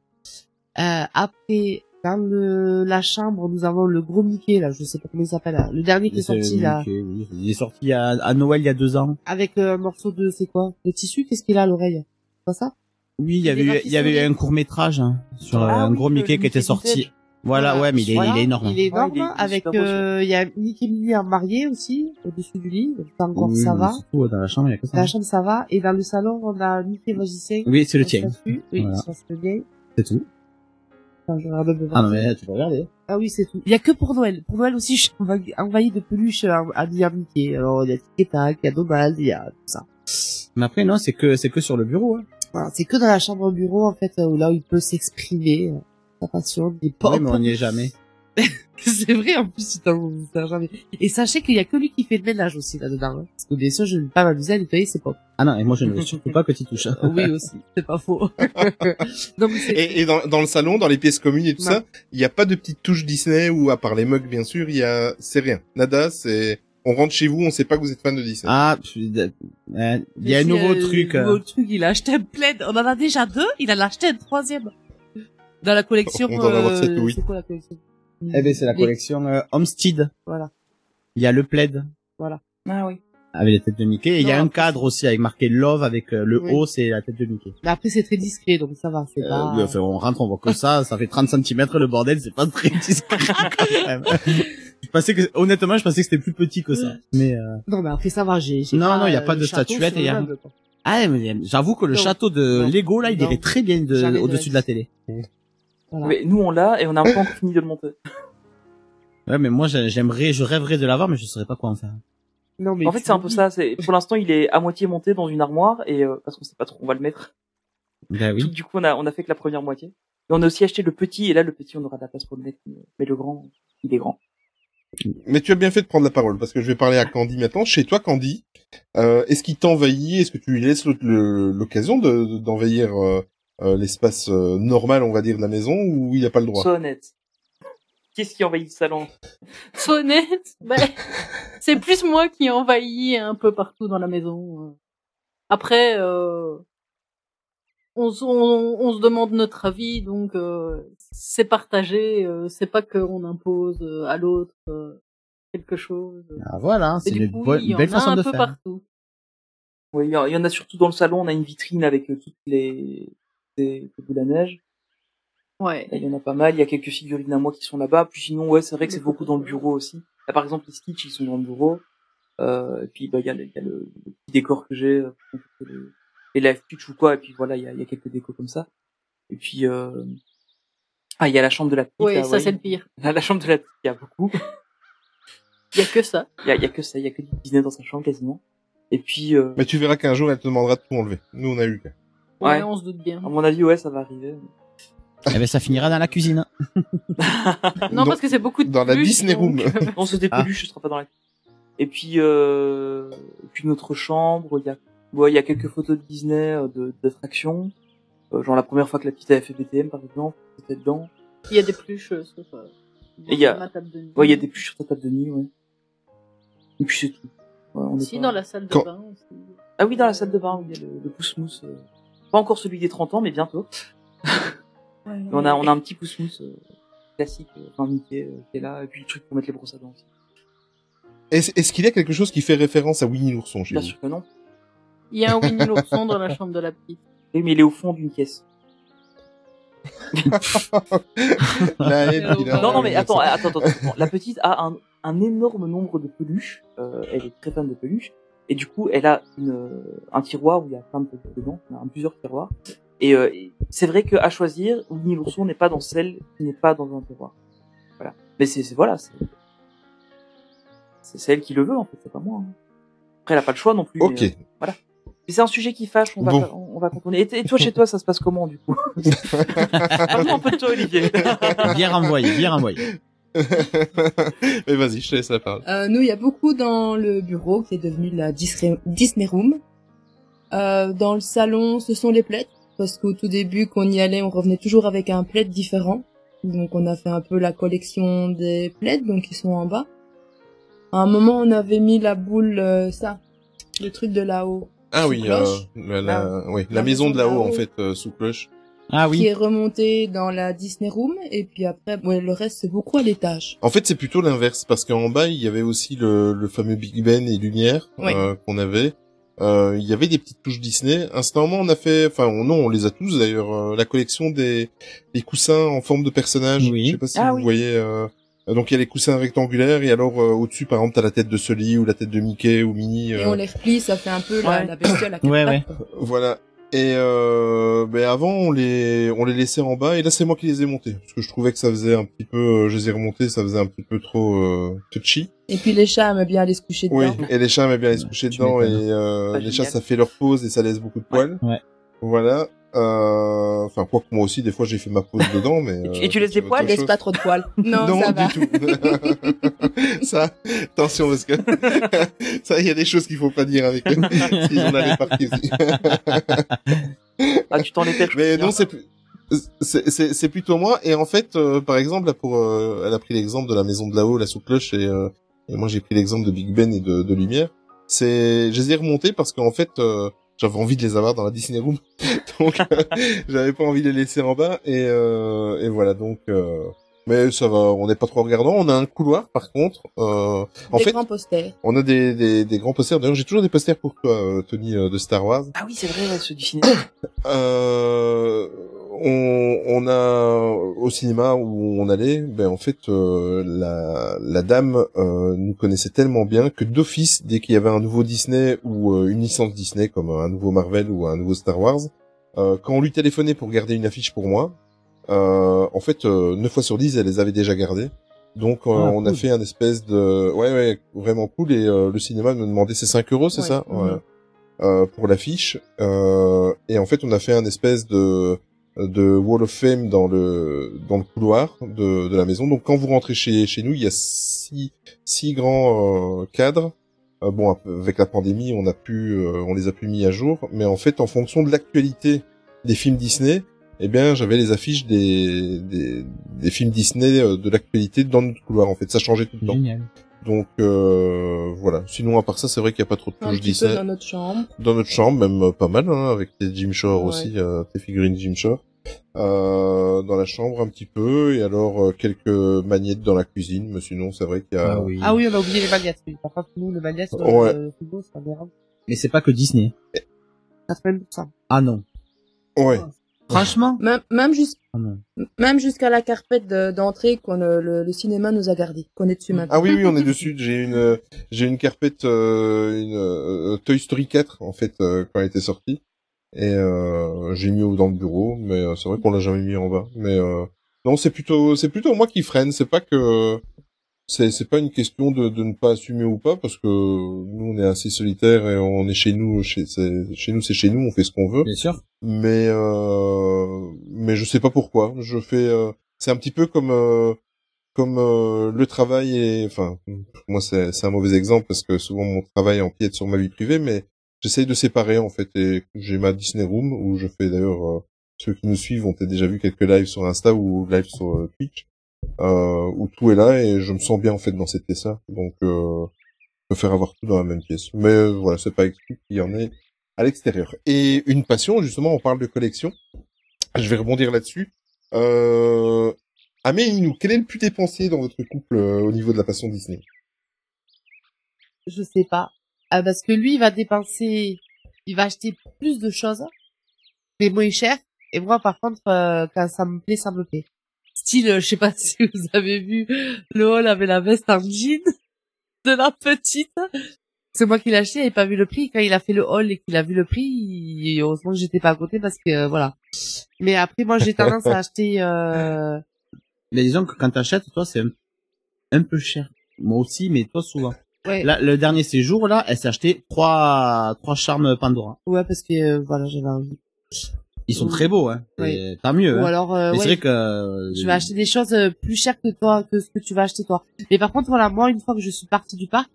Euh, après, dans le, la chambre, nous avons le gros Mickey, là, je sais pas comment il s'appelle, là, le dernier qui est sorti, là, oui. Il est sorti à, à Noël il y a deux ans. avec euh, un morceau de, c'est quoi? De tissu, qu'est-ce qu'il a à l'oreille? C'est pas ça? Oui, il y avait eu, il y avait eu un court métrage hein, sur Ah euh, un oui, gros le Mickey qui était Mickey sorti. Voilà, ouais, mais il est, Voilà, il est énorme. Il est énorme, Ouais, il est- avec, euh, il y a Mickey Minnie en marié aussi, au-dessus du lit. Donc, ça encore, Oui, ça va. c'est tout, dans la chambre, il y a que ça. Dans la chambre, ça va. Et dans le salon, on a Mickey magicien. Oui, c'est le tien. Oui, Voilà. ça se bien. C'est tout. Attends, je regarde peu Ah non, mais tu peux regarder. Ah oui, c'est tout. Il y a que pour Noël. Pour Noël aussi, je suis envahi- de peluches à, à dire Mickey. Alors, il y a Tic et Tac, il y a Donald, il y a tout ça. Mais après, non, c'est que, c'est que sur le bureau. Hein. Voilà, c'est que dans la chambre au bureau, en fait, où là où il peut s'exprimer, euh, sa passion, des pop. Oui, mais on n'y est jamais. c'est vrai, en plus, vous savez jamais. Et sachez qu'il y a que lui qui fait le ménage aussi, là-dedans. hein. Parce que bien sûr, je ne vais pas m'amuser à nettoyer ses pop. Ah non, et moi je ne veux surtout pas que tu touches. oui, aussi. C'est pas faux. non, mais. Et, et dans, dans le salon, dans les pièces communes et tout Non. ça, il n'y a pas de petites touches Disney ou à part les mugs bien sûr, il y a c'est rien. Nada, c'est on rentre chez vous, on sait pas que vous êtes fan de Disney. Ah, puis, euh, euh, il y a un nouveau euh, truc. Un euh, nouveau truc, il a acheté un plaid. On en a déjà deux, il en a acheté un troisième. Dans la collection, On doit en avoir euh, sept ou huit. c'est quoi la collection? Eh ben, c'est la collection euh, Homestead. Voilà. Il y a le plaid Voilà. Ah oui. avec la tête de Mickey. Et il y a un cadre aussi avec marqué Love avec euh, le Oui. haut, c'est la tête de Mickey. Mais après, c'est très discret, donc ça va, c'est Euh, pas... oui, enfin, on rentre, on voit que ça, ça fait 30 cm le bordel, c'est pas très discret quand même. je pensais que, honnêtement, je pensais que c'était plus petit que ça. Mais, euh... Non, mais après, ça va, j'ai... j'ai Non, non, il y a euh, pas de statuette et il y a- meuble. Ah, mais j'avoue que le Non. château de Non. Lego, là, il Non. irait très bien de, Jamais de au-dessus de la télé. Voilà. Mais nous on l'a et on a pas encore fini de le monter. Ouais, mais moi, j'ai- j'aimerais, je rêverais de l'avoir, mais je saurais pas quoi en faire. Non, mais En fait c'est un peu ça. C'est pour l'instant il est à moitié monté dans une armoire et euh, parce qu'on sait pas trop où on va le mettre. Ben oui. du coup on a on a fait que la première moitié. Et on a aussi acheté le petit et là le petit on aura de la place pour le mettre. Mais le grand il est grand. Mais tu as bien fait de prendre la parole parce que je vais parler à Candy maintenant. Chez toi, Candy, euh, est-ce qu'il t'envahit Est-ce que tu lui laisses l'occasion de- de- d'envahir euh, l'espace euh, normal, on va dire, de la maison ou il a pas le droit? Sois honnête. Qu'est-ce qui envahit le salon? Sois honnête, ben, c'est plus moi qui envahis un peu partout dans la maison. euh. Après, euh, on, on, on se demande notre avis, donc euh, c'est partagé. euh, c'est pas qu'on impose euh, à l'autre euh, quelque chose. Ah, voilà, c'est Et du une coup, bonne- il y en belle a façon un de peu faire. partout. Oui, il y, en- il y en a surtout dans le salon. On a une vitrine avec euh, toutes les des, des boules à neige. Ouais. Là, Il y en a pas mal. Il y a quelques figurines à moi qui sont là-bas. Puis sinon, ouais, c'est vrai que c'est beaucoup dans le bureau aussi. Là, par exemple, les Stitch, ils sont dans le bureau. Euh, et puis, bah, il y a, le, il y a le, le petit décor que j'ai, euh, les, live pitch ou quoi. Et puis voilà, il y a, il y a quelques décos comme ça. Et puis, euh... ah, il y a la chambre de la petite. Oui, là, ça ouais. c'est le pire. La chambre de la petite, il y a beaucoup. Il y a que ça. Il y a, il y a que ça. Il y a que du Disney dans sa chambre quasiment. Et puis, euh... Mais tu verras qu'un jour, elle te demandera de tout enlever. Nous, on a eu. Ouais, on se doute bien. à mon avis, ouais, ça va arriver. Eh ben, ça finira dans la cuisine. Non, parce que c'est beaucoup de Dans la Disney donc, Room. Non, c'était Ah. peluche, ce sera pas dans la. Et puis, euh... et puis notre chambre, il y a, ouais, il y a quelques photos de Disney, euh, de d'attractions. Euh, genre la première fois que la petite avait fait BTM, par exemple, c'était dedans. Il y a des pluches euh, sur, euh, Et il y a, ma table de nuit. ouais, il y a des pluches sur ta table de nuit, ouais. Et puis c'est tout. Ouais, on est Si, pas- dans la salle de Quand- bain aussi. Ah oui, dans la salle de bain, où il y a le, le pouce-mousse. euh, Pas encore celui des 30 ans, mais bientôt. On a, on a un petit pouce-mousse euh, classique, euh, enfin Mickey, euh, qui est là, et puis le truc pour mettre les brosses à dents aussi. Est-ce est-ce qu'il y a quelque chose qui fait référence à Winnie l'ourson chez Bien vous sûr que non. Il y a un Winnie l'ourson dans la chambre de la petite. Oui, mais il est au fond d'une pièce. La haine qu'il a Non, non, mais attends, attends, attends, attends. La petite a un, un énorme nombre de peluches. Euh, elle est très fan de peluches. Et du coup, elle a une, euh, un tiroir où il y a plein de trucs dedans, il y a plusieurs tiroirs. Et, euh, et c'est vrai qu'à choisir, Winnie l'ourson n'est pas dans celle qui n'est pas dans un tiroir. Voilà. Mais c'est c'est- voilà, c'est c'est c'est elle qui le veut en fait, c'est pas moi. hein. Après, elle a pas le choix non plus. mais, Ok. euh, voilà. Mais c'est un sujet qui fâche, on va, Bon. on, on va contourner. Et toi, chez toi, ça se passe comment du coup? Parle-moi un peu de toi, Olivier. Bien renvoyé, bien renvoyé. Mais vas-y, je te laisse la parole. Euh, nous, il y a beaucoup dans le bureau qui est devenu la Disney Room. Euh, dans le salon, ce sont les plaids, parce qu'au tout début, qu'on y allait, on revenait toujours avec un plaid différent. Donc, on a fait un peu la collection des plaids, donc ils sont en bas. À un moment, on avait mis la boule, euh, ça, le truc de là-haut. Ah oui, euh, la, la, oui, la, maison de là-haut, en fait, euh, sous cloche. Ah qui est remonté dans la Disney Room, et puis après, ouais, le reste, c'est beaucoup à l'étage. En fait, c'est plutôt l'inverse, parce qu'en bas, il y avait aussi le, le fameux Big Ben et Lumière Oui. euh, qu'on avait. Euh, il y avait des petites touches Disney. Instantanément, on a fait, enfin on- non, on les a tous d'ailleurs, euh, la collection des, des coussins en forme de personnages. Oui. Je sais pas si Ah vous oui. voyez. euh, donc il y a les coussins rectangulaires et alors euh, au-dessus, par exemple, t'as la tête de Sully ou la tête de Mickey ou Minnie. Et euh, on les replie, ça fait un peu la, Ouais. la bestiole à quatre Ouais, pattes, ouais. Voilà. Et euh, ben avant on les on les laissait en bas et là c'est moi qui les ai montés parce que je trouvais que ça faisait un petit peu euh, je les ai remontés ça faisait un petit peu trop euh, touchy. Et puis les chats aiment bien aller se coucher Oui, dedans. et les chats aimaient bien aller se coucher dedans et euh, les chats ça fait leur pause et ça laisse beaucoup de poils. Ouais. Voilà. Euh, Enfin quoi que moi aussi des fois j'ai fait ma pause dedans mais. Et tu- euh, laisses des poils Laisse pas trop de poils. Non, Non, ça du va. tout. ça, attention parce que ça, il y a des choses qu'il faut pas dire avec eux. Ils ont la répartie aussi. Ah, tu t'en étais. Mais non, c'est c'est plutôt moi et en fait euh, par exemple là pour euh, elle a pris l'exemple de la maison de là-haut la sous cloche et, euh, et moi j'ai pris l'exemple de Big Ben et de, de Lumière c'est je les ai remontés parce qu'en fait euh, j'avais envie de les avoir dans la Disney Room. Donc j'avais pas envie de les laisser en bas. Et euh, et voilà. Donc euh, mais ça va on n'est pas trop regardant. On a un couloir par contre. Euh, en Des fait grands posters. on a des, des, des grands posters. D'ailleurs j'ai toujours des posters pour toi euh, Tony de Star Wars. Ah oui, c'est vrai, ceux du cinéma. euh, on, on a au cinéma où on allait, ben en fait euh, la, la dame euh, nous connaissait tellement bien que d'office dès qu'il y avait un nouveau Disney ou euh, une licence Disney comme un nouveau Marvel ou un nouveau Star Wars, euh, quand on lui téléphonait pour garder une affiche pour moi, euh, en fait 9 fois sur 10 elle les avait déjà gardées. Donc Ah, on a fait un espèce de ouais ouais vraiment cool et euh, le cinéma me demandait ses 5 euros c'est Ouais. ça? Ouais euh, pour l'affiche. Euh, et en fait, on a fait un espèce de de Wall of Fame dans le dans le couloir de, de la maison. Donc, quand vous rentrez chez chez nous, il y a six six grands euh, cadres. Euh, bon, avec la pandémie, on a pu euh, on les a plus mis à jour, mais en fait, en fonction de l'actualité des films Disney, eh bien, j'avais les affiches des des, des films Disney de l'actualité dans notre couloir. En fait, ça changeait tout le temps. Donc euh, voilà. Sinon, à part ça, c'est vrai qu'il n'y a pas trop de touches Disney dans notre chambre. dans notre chambre, même euh, pas mal, hein, avec tes Jim Shore Ouais. aussi, euh, tes figurines Jim Shore. Euh, dans la chambre un petit peu, et alors euh, quelques magnettes dans la cuisine, mais sinon c'est vrai qu'il y a... Ah oui. Ah oui, on a oublié les. Par contre, nous, les bagnettes, sur Ouais. le frigo, ça dérange. Mais c'est pas que Disney. 80%. Ah non. Ouais. Franchement Même, même, jus- Ah même jusqu'à la carpette de- d'entrée qu'on euh, le, le cinéma nous a gardé, qu'on est dessus maintenant. Ah oui, oui, on est dessus. J'ai une, j'ai une carpette, euh, une euh, Toy Story 4 en fait euh, quand elle était sortie, et euh, j'ai mis au- dans le bureau, mais euh, c'est vrai qu'on l'a jamais mis en bas. Mais euh, non, c'est plutôt, c'est plutôt moi qui freine. C'est pas que c'est c'est pas une question de, de ne pas assumer ou pas parce que nous on est assez solitaire et on est chez nous chez c'est- chez nous c'est chez nous on fait ce qu'on veut. Bien sûr. mais euh, mais je sais pas pourquoi. Je fais euh, c'est un petit peu comme euh, comme euh, le travail et enfin moi c'est c'est un mauvais exemple parce que souvent mon travail empiète sur ma vie privée mais j'essaye de séparer en fait. Et j'ai ma Disney Room où je fais d'ailleurs euh, ceux qui nous suivent ont peut-être déjà vu quelques lives sur Insta ou live sur euh, Twitch euh, où tout est là et je me sens bien en fait dans cette pièce là donc euh, je préfère avoir tout dans la même pièce mais euh, voilà c'est pas exclu qu'il y en ait à l'extérieur et une passion justement on parle de collection je vais rebondir là-dessus euh... Amélie, quel est le plus dépensé dans votre couple euh, au niveau de la passion Disney? Je sais pas. Ah, parce que lui, il va dépenser, il va acheter plus de choses, mais moins cher. Et moi, par contre, euh, quand ça me plaît, ça me plaît. Style, euh, je sais pas si vous avez vu, le hall avait la veste en jean de la petite. C'est moi qui l'ai acheté, il pas vu le prix. Quand il a fait le haul et qu'il a vu le prix, heureusement que j'étais pas à côté parce que euh, voilà. Mais après, moi, j'ai tendance à acheter. Euh... Mais disons que quand t'achètes, toi, c'est un, un peu cher. Moi aussi, mais toi, souvent. Ouais. Là, le dernier séjour, là, elle s'est acheté trois, trois charmes Pandora. Ouais, parce que euh, voilà, j'avais envie. Ils sont Oui. très beaux, hein. Oui. Tant mieux, Ou hein. alors, euh, Mais ouais, c'est vrai que... euh, je vais acheter des choses euh, plus chères que toi, que ce que tu vas acheter toi. Mais par contre, voilà, moi, une fois que je suis partie du parc,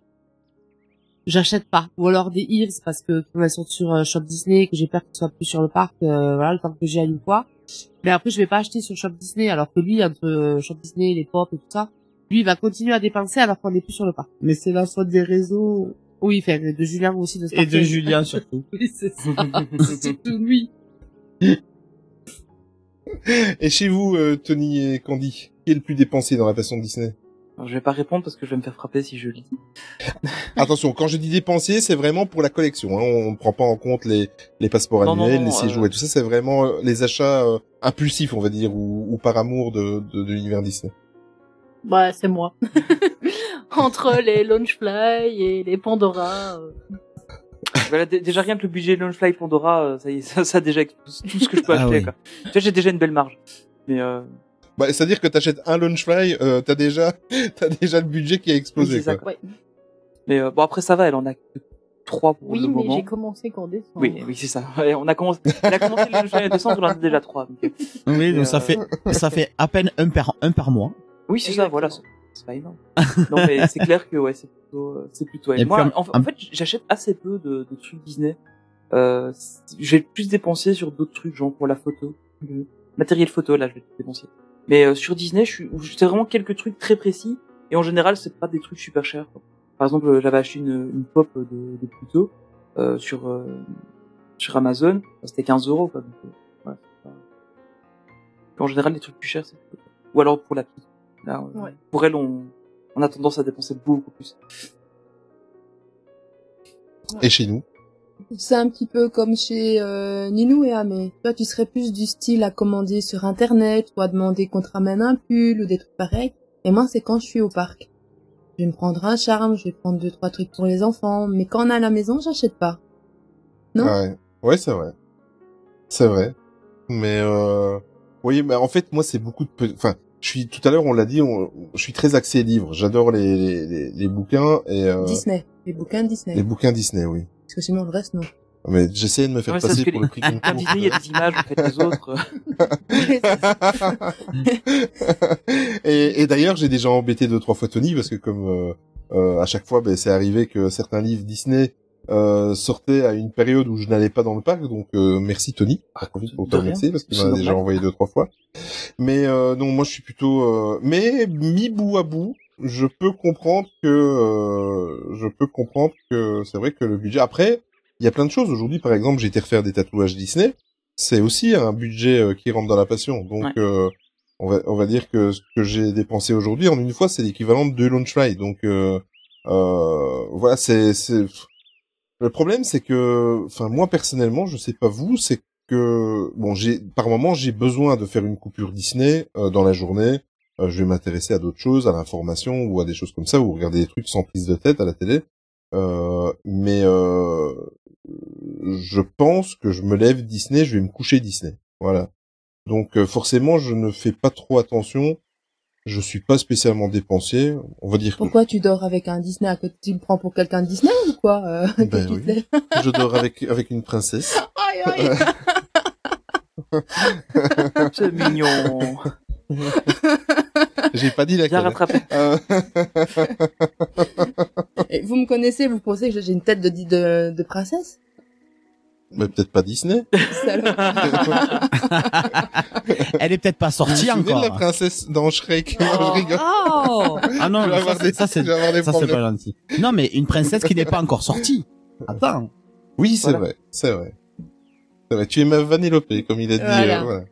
j'achète pas. Ou alors des ears parce que comme elles sont sur euh, Shop Disney, que j'ai peur qu'elles soient plus sur le parc, euh, voilà, le temps que j'y aille une fois. Mais après, je vais pas acheter sur Shop Disney, alors que lui, entre euh, Shop Disney, les pop et tout ça, lui, il va continuer à dépenser alors qu'on est plus sur le parc. Mais c'est la faute des réseaux. Oui, enfin, de Julien aussi de Et de. Julien, surtout. oui, c'est ça. c'est surtout lui. Et chez vous, euh, Tony et Candy, qui est le plus dépensé dans la passion de Disney? Alors, je vais pas répondre parce que je vais me faire frapper si je le dis. Attention, quand je dis dépensier, c'est vraiment pour la collection. Hein. On ne prend pas en compte les, les passeports Non, annuels, non, les séjours euh, et tout ça. C'est vraiment euh, les achats euh, impulsifs, on va dire, ou, ou par amour de, de, de l'univers Disney. Bah, c'est moi. Entre les Launchfly et les Pandora. euh, Voilà, dé- déjà rien que le budget Launchfly Pandora, euh, ça y est, ça, ça déjà tout ce que je peux Ah acheter. oui. Quoi. Tu vois, j'ai déjà une belle marge. Mais euh, Bah, c'est-à-dire que t'achètes un Launchfly, euh, t'as déjà, t'as déjà le budget qui a oui, explosé. c'est ça. quoi. Mais euh, bon après ça va, elle en a que trois pour Oui, le mais moment. j'ai commencé qu'en décembre. Oui, oui, c'est ça. Ouais, on a commencé, elle a commencé le Launchfly en décembre, on en a déjà trois. donc, euh, Oui, donc ça fait, ça fait à peine un par, un par mois. Oui, c'est ça, voilà. C'est- pas énorme. non, mais c'est clair que ouais, c'est plutôt, euh, c'est plutôt. Et Moi, en, en fait, j'achète assez peu de, de trucs Disney. Euh, vais plus dépenser sur d'autres trucs, genre pour la photo, le matériel photo. Là, je vais dépenser. Mais euh, sur Disney, je suis, c'est vraiment quelques trucs très précis. Et en général, c'est pas des trucs super chers. quoi. Par exemple, euh, j'avais acheté une, une pop de, de Pluto euh, sur euh, sur Amazon. C'était 15 euros. Quoi, donc, euh, pas- En général, les trucs plus chers, c'est. Ou alors pour la petite. Là, euh, Ouais. pour elle, on, on a tendance à dépenser beaucoup plus. Et chez nous C'est un petit peu comme chez euh, Ninou et Amé. Toi, tu serais plus du style à commander sur Internet ou à demander qu'on te ramène un pull ou des trucs pareils. Et moi, c'est quand je suis au parc. Je vais me prendre un charme, je vais prendre deux, trois trucs pour les enfants. Mais quand on est à la maison, j'achète pas. Non? Ouais, ouais c'est vrai. C'est vrai. Mais euh... oui, mais en fait, moi, c'est beaucoup de... Enfin, je suis tout à l'heure, on l'a dit, on- je suis très axé livres. J'adore les, les, les, les bouquins et euh, Disney. Les bouquins Disney. les bouquins Disney, oui. Parce que sinon, le reste, non. Mais j'essaie de me faire Ouais, passer pour les- le prix Goncourt. Disney, il y a des images, en fait, les autres. et, et d'ailleurs, j'ai déjà embêté deux trois fois Tony parce que comme euh, euh, à chaque fois, ben, c'est arrivé que certains livres Disney euh, sortaient à une période où je n'allais pas dans le parc. Donc euh, merci Tony. Profite pour te remercier parce qu'il C'est m'en a déjà envoyé deux trois fois. Mais euh, non, moi je suis plutôt. euh, Mais mis bout à bout, je peux comprendre que euh, je peux comprendre que c'est vrai que le budget. Après, il y a plein de choses. Aujourd'hui, par exemple, j'ai été refaire des tatouages Disney. C'est aussi un budget euh, qui rentre dans la passion. Donc, Ouais. euh, on va on va dire que ce que j'ai dépensé aujourd'hui en une fois, c'est l'équivalent de deux Launchfly. Donc, euh, euh, voilà, c'est le problème, c'est que, enfin, moi personnellement, je sais pas vous, c'est que bon, j'ai par moment j'ai besoin de faire une coupure Disney euh, dans la journée. Euh, je vais m'intéresser à d'autres choses, à l'information ou à des choses comme ça, ou regarder des trucs sans prise de tête à la télé. Euh, mais euh, je pense que je me lève Disney, je vais me coucher Disney. Voilà. Donc euh, forcément, je ne fais pas trop attention. Je suis pas spécialement dépensier. On va dire que Pourquoi tu dors avec un Disney à côté Tu me prends pour quelqu'un de Disney ou quoi euh, Ben oui. je dors avec avec une princesse. Aïe, aïe. C'est mignon. J'ai pas dit laquelle. Bien rattrapé. Euh, Et vous me connaissez, vous pensez que j'ai une tête de, de, de princesse? Mais peut-être pas Disney. Elle est peut-être pas sortie encore. de la princesse dans Shrek? Non, je rigole. Oh Ah non, Je vais ça, des- ça c'est pas gentil. Non mais une princesse qui n'est pas encore sortie. Attends. Oui, c'est Voilà. vrai, c'est vrai. C'est vrai. Tu es ma Vanellope, comme il a dit. Voilà. euh, voilà.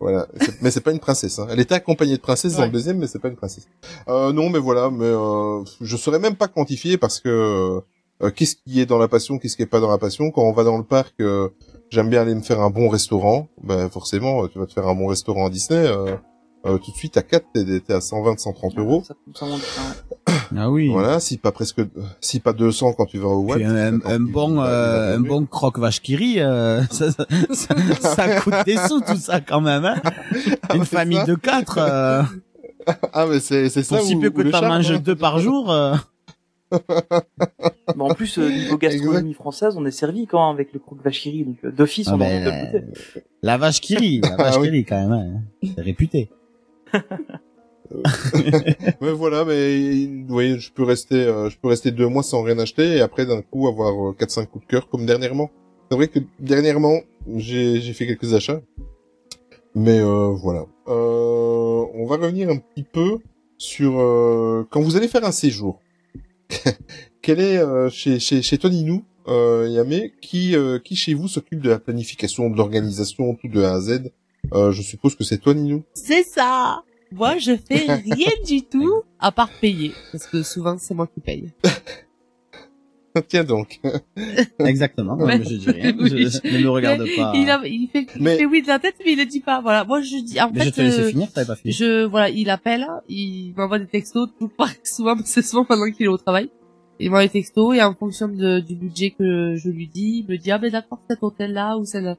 Voilà. C'est- Mais c'est pas une princesse. Hein. Elle était accompagnée de princesse dans Ouais. le deuxième, mais c'est pas une princesse. Euh, non, mais voilà. Mais euh, je saurais même pas quantifier parce que euh, qu'est-ce qui est dans la passion, qu'est-ce qui est pas dans la passion? Quand on va dans le parc, euh, j'aime bien aller me faire un bon restaurant. Ben forcément, tu vas te faire un bon restaurant à Disney. Euh, euh, tout de suite à 4 t'es t'es à 120 130 euros. Ça, ça monte, hein. Ah oui. Voilà, si pas presque si pas 200 quand tu vas au Walt. un, un bon euh, un bon croque vache qui rit, euh, ça, ça, ça, ça coûte des sous tout ça quand même. Hein Une famille ça. de quatre, euh, Ah mais c'est c'est ça pour si où- peu que t'en manges deux par jour. Euh, Bon, en plus, euh, niveau gastronomie française, on est servi quand même avec le croque vachiri, donc euh, d'office, Ah on a ben, envie de le goûter. La vache qui rit, la vache Ah oui. qui rit quand même, hein. c'est réputé. Ouais, voilà, mais vous voyez, je peux rester, euh, je peux rester deux mois sans rien acheter et après d'un coup avoir euh, quatre cinq coups de cœur comme dernièrement. C'est vrai que dernièrement j'ai j'ai fait quelques achats, mais euh, voilà. Euh, on va revenir un petit peu sur euh, quand vous allez faire un séjour. Quel est euh, chez chez chez Tony Nou, euh, Yamé, qui euh, qui chez vous s'occupe de la planification, de l'organisation, tout de A à Z? Euh, je suppose que c'est toi, Ninou. C'est ça. Moi, je fais rien du tout à part payer, parce que souvent c'est moi qui paye. Tiens donc. Exactement. Non, mais je dis rien. Oui. Je, ne me regarde Mais pas. Il, a, il fait, il Mais- fait oui de la tête, mais il le dit pas. Voilà. Moi, je dis, en Mais fait, je te laissais euh, finir, t'avais pas fini. je, voilà, il appelle, il m'envoie des textos, tout pas souvent, c'est souvent pendant qu'il est au travail. Il m'envoie des textos et en fonction de, du budget que je lui dis, il me dit, ah ben d'accord, cet hôtel-là ou celle-là.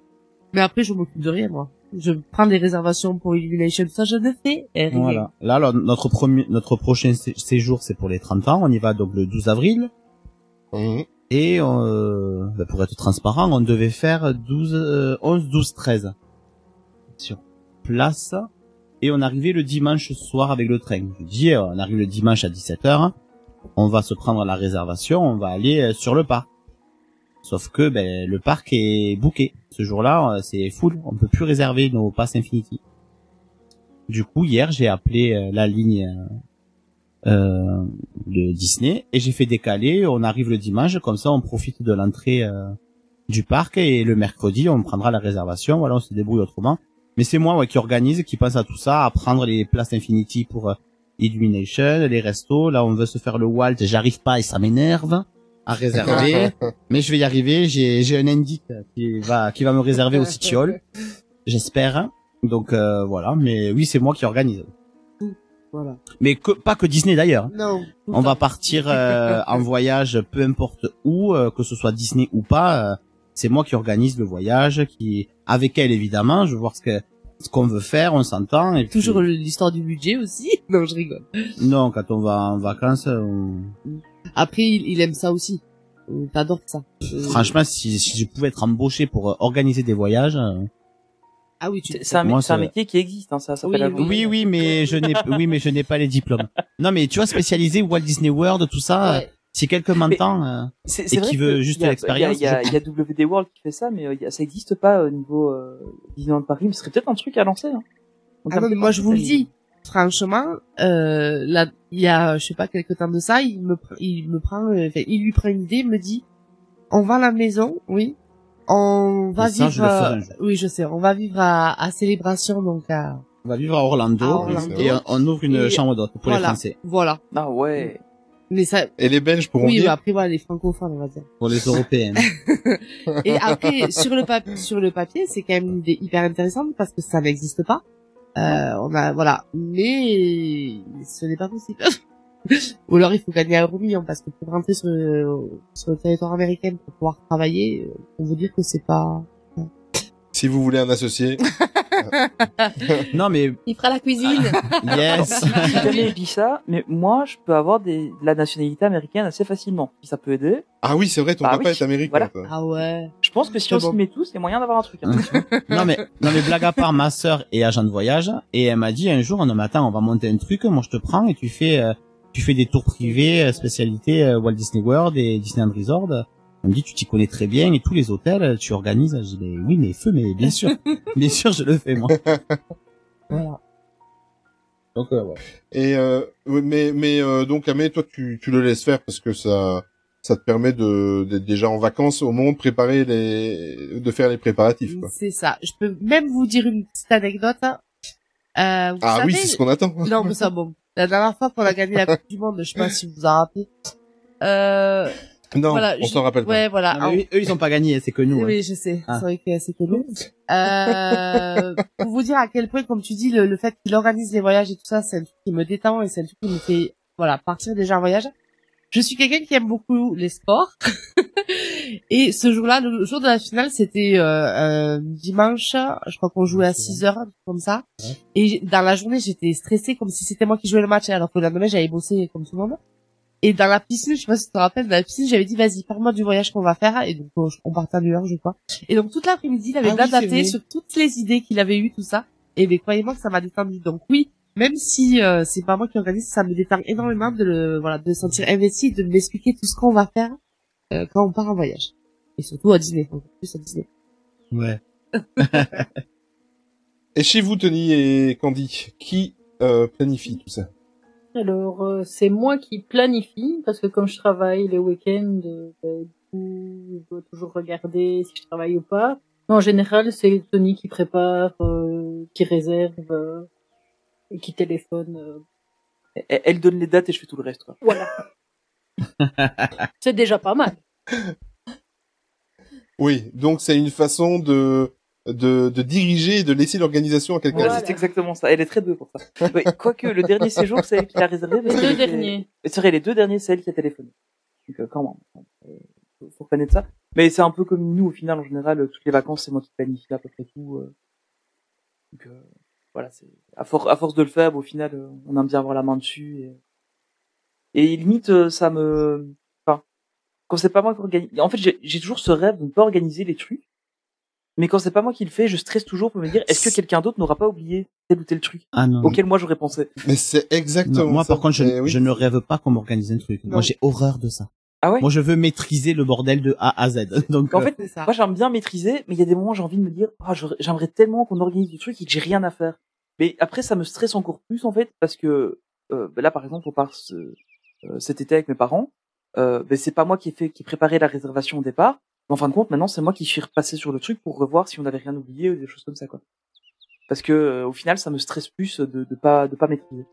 Mais après, je m'occupe de rien, moi. Je prends des réservations pour Illumination, ça je ne fais rien. Voilà. Là, alors, notre premier, notre prochain sé- séjour, c'est pour les 30 ans. On y va donc le 12 avril. Et euh, bah, pour être transparent, on devait faire 12, euh, 11, 12, 13 sur place. Et on arrivait le dimanche soir avec le train. Je dis, euh, on arrive le dimanche à 17h. On va se prendre la réservation. On va aller euh, sur le parc. Sauf que ben, le parc est booké. Ce jour-là, c'est full. On peut plus réserver nos passes Infinity. Du coup, hier, j'ai appelé la ligne euh, de Disney et j'ai fait décaler. On arrive le dimanche, comme ça, on profite de l'entrée euh, du parc et le mercredi, on prendra la réservation. Voilà, on se débrouille autrement. Mais c'est moi ouais, qui organise, qui pense à tout ça, à prendre les places Infinity pour euh, Illumination, les restos. Là, on veut se faire le Walt, j'arrive pas et ça m'énerve à réserver. mais je vais y arriver. J'ai j'ai un indique qui va qui va me réserver au Citiol, j'espère. Donc euh, voilà. Mais oui, c'est moi qui organise. Voilà. Mais que, pas que Disney d'ailleurs. Non. On va partir euh, en voyage, peu importe où, euh, que ce soit Disney ou pas. euh, c'est moi qui organise le voyage, qui avec elle évidemment. Je veux voir ce que ce qu'on veut faire, on s'entend. Et puis- Toujours l'histoire du budget aussi. Non, je rigole. Non, quand on va en vacances, on- Après, il, il aime ça aussi. Euh, T'adores ça. Euh, franchement, si, si je pouvais être embauché pour euh, organiser des voyages. Euh, Ah oui, tu. C'est c'est un, Moi, c'est un ça- métier qui existe, hein, ça s'appelle Oui, oui. Oui, oui, mais je n'ai, oui, mais je n'ai pas les diplômes. Non, mais tu vois, spécialisé Walt Disney World, tout ça. Ouais. euh, Si quelqu'un m'entend, euh, C'est et c'est vrai qui veut juste il y a- l'expérience, Il y a, je il y a WD World qui fait ça, mais euh, il y a- ça existe pas au niveau euh, Disneyland Paris. Mais ce serait peut-être un truc à lancer. Hein. Ah non, mais de moi je vous le dis. Franchement, euh, là, il y a, je sais pas, quelque temps de ça, il me, il me prend, euh, enfin, il lui prend une idée, il me dit, on va à la maison, oui, on va je vivre, le oui, je sais, on va vivre à, à Célébration, donc à, on va vivre à Orlando, À Orlando. et on, on ouvre une Et chambre d'hôte pour les. Français, voilà. Ah ouais. Mais ça, Et les Belges pourront oui, dire. bah, après voilà, les francophones, on va dire. pour les Européens. Et après, sur le papier, sur le papier, c'est quand même une idée hyper intéressante parce que ça n'existe pas. Euh, on a, voilà. Mais, ce n'est pas possible. Ou alors il faut gagner un euro million parce que pour rentrer sur le, sur le territoire américain pour pouvoir travailler, euh, on veut dire que c'est pas... Si vous voulez un associé, non, mais Il fera la cuisine. yes. Jamais dit ça, mais moi, je peux avoir des, de la nationalité américaine assez facilement. Ça peut aider. ah oui, c'est vrai, ton Ah papa oui, est américain. voilà. Ah ouais. Je pense que si on bon. s'y met tous, il y a moyen d'avoir un truc. hein. non mais non mais blague à part, ma sœur est agent de voyage et elle m'a dit un jour, mais attends, on va monter un truc, moi je te prends et tu fais euh, tu fais des tours privés, euh, spécialité euh, Walt Disney World et Disneyland Resort. Elle me dit tu t'y connais très bien et tous les hôtels euh, tu organises. Je dis mais oui mais feu mais bien sûr, bien sûr je le fais moi. Voilà. Donc euh, ouais. Et euh, mais mais euh, donc Amé, toi tu tu le laisses faire parce que ça ça te permet de d'être déjà en vacances au moment de préparer les de faire les préparatifs. Quoi. C'est ça. Je peux même vous dire une petite anecdote. hein. Euh, vous Ah oui, c'est ce qu'on attend. Non, mais ça, bon. La dernière fois qu'on a gagné la Coupe du Monde, je sais pas si vous vous en rappelez. Euh, Non, Voilà, on je- s'en rappelle pas. Ouais, voilà. Non, eux, eux, ils ont pas gagné, c'est que nous. hein. Oui, je sais. Ah. C'est vrai que c'est connu. Euh, pour vous dire à quel point, comme tu dis, le, le fait qu'il organise les voyages et tout ça, c'est un truc qui me détend et c'est un truc qui me fait, voilà, partir déjà en voyage. Je suis quelqu'un qui aime beaucoup les sports. et ce jour-là, le jour de la finale, c'était euh, euh, dimanche. Je crois qu'on jouait à 6 heures, comme ça. Et dans la journée, j'étais stressée comme si c'était moi qui jouais le match, alors que le lendemain, j'avais bossé comme tout le monde. Et dans la piscine, je sais pas si tu te rappelles, dans la piscine, j'avais dit, vas-y, parle-moi du voyage qu'on va faire. Et donc, euh, on partait à New York, je crois. Et donc, toute l'après-midi, il avait Ah blablaté sur toutes les idées qu'il avait eues, tout ça. Et mais croyez-moi que ça m'a détendu. Donc oui, même si euh, c'est pas moi qui organise, ça me détend énormément de le, voilà, de se sentir investi, de m'expliquer tout ce qu'on va faire euh, quand on part en voyage. Et surtout à Disney, encore plus à Disney. Ouais. Et chez vous, Tony et Candy, qui euh, planifie tout ça? Alors, euh, c'est moi qui planifie, parce que comme je travaille les week-ends, euh, du coup, je dois toujours regarder si je travaille ou pas. Mais en général, c'est Tony qui prépare, euh, qui réserve, euh, et qui téléphone. euh. Elle, elle donne les dates et je fais tout le reste. Quoi. Voilà. c'est déjà pas mal. Oui, donc c'est une façon de, de, de diriger et de laisser l'organisation à quelqu'un Voilà. C'est exactement ça. Elle est très douée pour ça. Oui, Quoique le dernier séjour, c'est elle qui l'a réservé. Les deux derniers. C'est vrai, les deux derniers, c'est elle qui a téléphoné. Donc euh, quand même, euh, faut, reconnaître ça. Mais c'est un peu comme nous au final, en général, toutes les vacances, c'est moi qui planifie à peu près tout. euh. Donc euh, voilà, c'est à, for- à force de le faire, bah, au final, euh, on aime bien avoir la main dessus. Et, et limite, euh, ça me, enfin, quand c'est pas moi qui organise, en fait, j'ai toujours ce rêve de ne pas organiser les trucs. Mais quand c'est pas moi qui le fais, je stresse toujours pour me dire, est-ce que quelqu'un d'autre n'aura pas oublié tel ou tel truc Ah non. auquel moi j'aurais pensé? Mais c'est exactement Non, moi, ça. par contre, je, Eh oui. je ne rêve pas qu'on m'organise un truc. Non. Moi, j'ai horreur de ça. Ah ouais? Moi, je veux maîtriser le bordel de A à Z. Donc, En euh, fait, moi j'aime bien maîtriser, mais il y a des moments où j'ai envie de me dire, ah, j'aimerais tellement qu'on organise du truc et que j'ai rien à faire. Mais après, ça me stresse encore plus en fait, parce que euh, bah là, par exemple, on part ce- euh, cet été avec mes parents. Euh, ben, c'est pas moi qui ai fait, qui ai préparé la réservation au départ. Mais en fin de compte, maintenant, c'est moi qui suis repassé sur le truc pour revoir si on avait rien oublié ou des choses comme ça, quoi. Parce que euh, au final, ça me stresse plus de, de pas de pas maîtriser.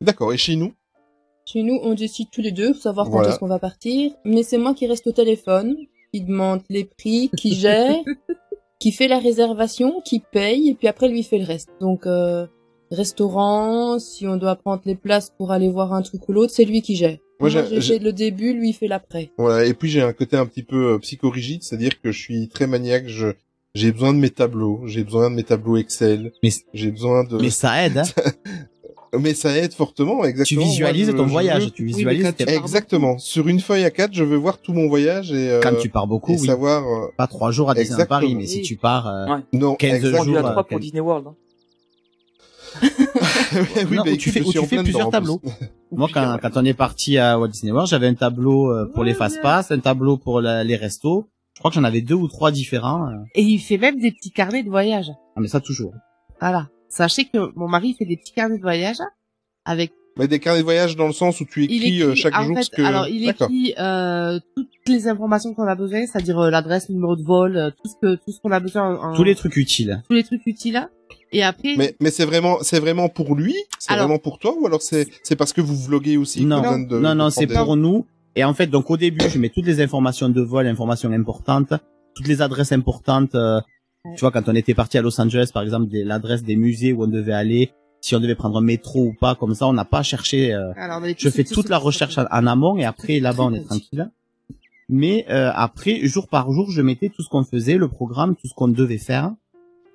D'accord, et chez nous? Chez nous, on décide tous les deux, pour savoir quand est-ce qu'on va partir. Mais c'est moi qui reste au téléphone, qui demande les prix, qui gère, qui fait la réservation, qui paye, et puis après lui fait le reste. Donc, euh, restaurant, si on doit prendre les places pour aller voir un truc ou l'autre, c'est lui qui gère. Moi, Moi, j'ai- j'ai le début, lui il fait l'après. Voilà, et puis j'ai un côté un petit peu euh, psychorigide, c'est-à-dire que je suis très maniaque, je j'ai besoin de mes tableaux, j'ai besoin de mes tableaux Excel, j'ai besoin de mais ça aide, hein. Mais ça aide fortement, exactement. Tu visualises Moi, je- ton voyage, veux- tu visualises tes- Exactement. Sur une feuille A4, je veux voir tout mon voyage et euh, Quand tu pars beaucoup, et oui. savoir euh, Pas trois jours à Disneyland Paris, mais si tu pars euh, Non, 15 exactement. jours... à trois euh, pour quel- Disney World. hein. oui, non, bah, où tu fais, tu plusieurs tableaux. Moi, quand, quand on est parti à Walt Disney World, j'avais un tableau euh, pour les fast-pass, un tableau pour la- les restos. Je crois que j'en avais deux ou trois différents. euh. Et il fait même des petits carnets de voyage. Ah, mais ça toujours. Voilà. Sachez que mon mari fait des petits carnets de voyage avec Mais des carnets de voyage dans le sens où tu écris, écrit, euh, chaque en jour fait, ce que. alors il écrit euh, toutes les informations qu'on a besoin, c'est-à-dire euh, l'adresse, le numéro de vol, euh, tout ce que tout ce qu'on a besoin en, Tous les trucs utiles. tous les trucs utiles. Et après Mais mais c'est vraiment c'est vraiment pour lui, c'est Alors- vraiment pour toi ou alors c'est c'est parce que vous vloguez aussi. Non, de- non, de non, c'est des- pour nous. Et en fait, donc au début, je mets toutes les informations de vol, informations importantes, toutes les adresses importantes. euh, Tu vois, quand on était parti à Los Angeles, par exemple, l'adresse des musées où on devait aller, si on devait prendre un métro ou pas, comme ça, on n'a pas à chercher. euh, Alors, je fais toute la recherche en, en amont et après là-bas on est tranquille. Mais euh, après, jour par jour, je mettais tout ce qu'on faisait, le programme, tout ce qu'on devait faire.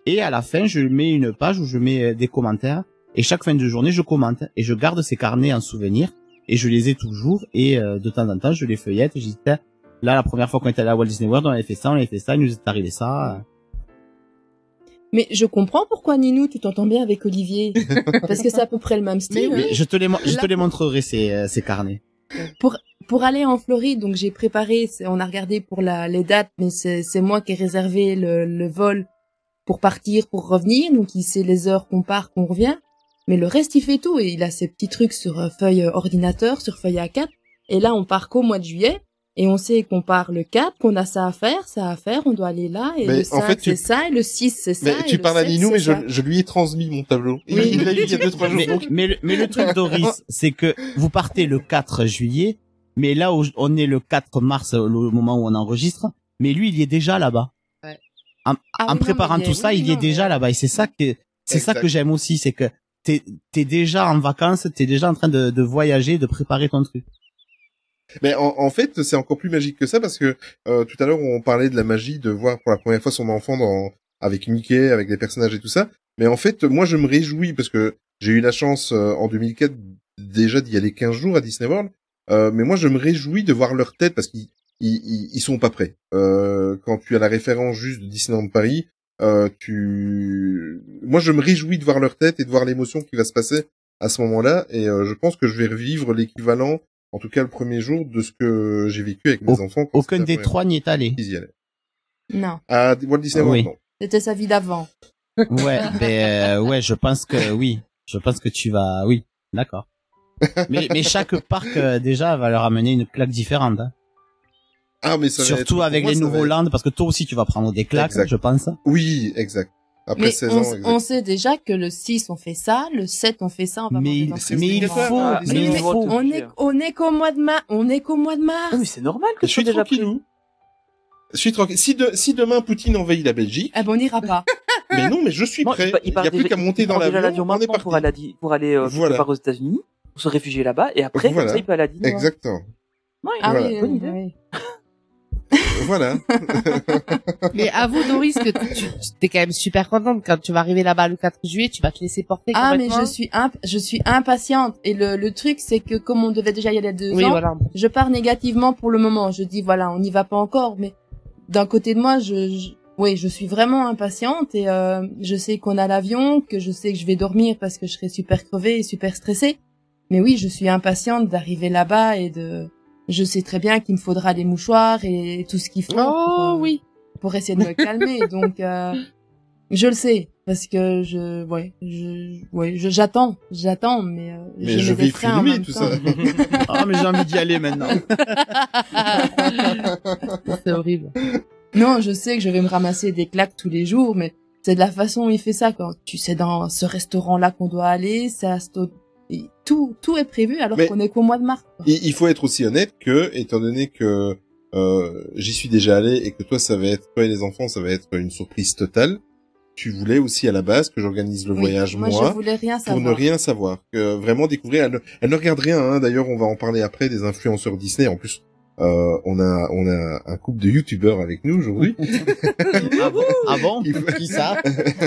Et à la fin, je mets une page où je mets euh, des commentaires. Et chaque fin de journée, je commente et je garde ces carnets en souvenir. Et je les ai toujours. Et euh, de temps en temps, je les feuillette. Et je dis, là, la première fois qu'on était allé à Walt Disney World, on avait fait ça, on avait fait ça, il nous est arrivé ça. Mais je comprends pourquoi Ninou, tu t'entends bien avec Olivier. Parce que c'est à peu près le même style. Mais hein. je te les, je te les montrerai ces, euh, ces carnets. pour pour aller en Floride, donc j'ai préparé, on a regardé pour la les dates, mais c'est c'est moi qui ai réservé le, le vol pour partir, pour revenir, donc il sait les heures qu'on part, qu'on revient. Mais le reste, il fait tout et il a ses petits trucs sur euh, feuille euh, ordinateur, sur feuille A4. Et là, on part qu'au mois de juillet. Et on sait qu'on part le 4, qu'on a ça à faire, ça à faire, on doit aller là, et Mais le en 5 fait, tu- c'est ça, et le 6 c'est ça. Mais et tu le parles à 7, Ninou, c'est mais je, lui ai transmis mon tableau. Il, il l'a eu il y a deux trois jours. Mais, donc- mais, le, mais le truc, Doris, c'est que vous partez le 4 juillet, Mais là, où on est le 4 mars, le moment où on enregistre, mais lui, il y est déjà là-bas. Ouais. En, Ah en oui, non, préparant il tout ça, oui, il y est déjà là-bas. Et c'est ça que, c'est ça que j'aime aussi, c'est que t'es, t'es déjà en vacances, t'es déjà en train de, de voyager, de préparer ton truc. Mais en, en fait, c'est encore plus magique que ça parce que euh, tout à l'heure on parlait de la magie de voir pour la première fois son enfant dans avec Mickey, avec les personnages et tout ça. Mais en fait, moi je me réjouis parce que j'ai eu la chance euh, en 2004 déjà d'y aller 15 jours à Disney World. Euh, mais moi je me réjouis de voir leur tête parce qu'ils ils, ils, ils sont pas prêts. Euh, quand tu as la référence juste de Disneyland Paris, euh, tu, moi je me réjouis de voir leur tête et de voir l'émotion qui va se passer à ce moment-là. Et euh, je pense que je vais revivre l'équivalent en tout cas le premier jour de ce que j'ai vécu avec mes Au- enfants. quand Aucun des trois n'y est allé. qu'ils y allaient. Non, À Walt Disney World, Oui. non. c'était sa vie d'avant. Ouais, ben, euh, ouais, je pense que oui. Je pense que tu vas, oui. D'accord. Mais, mais chaque parc, euh, déjà, va leur amener une claque différente. hein. Ah, mais ça va être- Surtout avec moi, les nouveaux être- lands, parce que toi aussi, tu vas prendre des claques, Exact. je pense. Oui, exact. Après Mais 16 on, ans, on sait déjà que le 6 on fait ça, le 7 on fait ça, on va Mais, voir c'est mais il obligatoire. faut, Ah, mais mais il on faut. on est, on est qu'au mois de mars, on est qu'au mois de mars. Non, mais c'est normal que Je tu sois suis déjà pris. Je suis tranquille. Si, de, si demain Poutine envahit la Belgique, Ah bon, on n'ira pas. mais non, mais je suis prêt. il, Il n'y a plus qu'à monter il dans l'avion. On est maintenant pour parti. aller, à pour aller euh, Voilà. aux États-Unis, pour se réfugier là-bas, et après, Voilà. comme ça, il peut aller à Disney. Exactement. Ouais, Ah Voilà. oui, bonne oui, idée. Voilà. Mais avoue, Doris, que tu, tu es quand même super contente quand tu vas arriver là-bas le 4 juillet, tu vas te laisser porter Ah mais je suis imp- je suis impatiente et le, le truc c'est que comme on devait déjà y aller deux Oui, ans, voilà. je pars négativement pour le moment. Je dis voilà, on n'y va pas encore, mais d'un côté de moi, je, je oui, je suis vraiment impatiente et euh, je sais qu'on a l'avion, que je sais que je vais dormir parce que je serai super crevée et super stressée. Mais oui, je suis impatiente d'arriver là-bas et de je sais très bien qu'il me faudra des mouchoirs et tout ce qu'il faut pour, Oh euh, oui. pour essayer de me calmer. Donc euh, je le sais parce que je ouais, je ouais, je j'attends, j'attends mais euh, Mais je vais filmer tout temps. ça. Ah, mais j'ai envie d'y aller maintenant. C'est horrible. Non, je sais que je vais me ramasser des claques tous les jours, mais c'est de la façon où il fait ça. Quand tu sais dans ce restaurant-là qu'on doit aller, ça et tout tout est prévu alors qu'on est qu'au mois de mars. Il, faut être aussi honnête que, étant donné que euh, j'y suis déjà allé et que toi, ça va être, toi et les enfants, ça va être une surprise totale. Tu voulais aussi à la base que j'organise le Oui, voyage moi, moi, je voulais rien pour savoir. ne rien savoir, que vraiment découvrir. Elle, ne- elle ne regarde rien. Hein. D'ailleurs, on va en parler après des influenceurs Disney. En plus, euh, on a on a un couple de youtubeurs avec nous aujourd'hui. ah bon, ah bon Il faut- Qui ça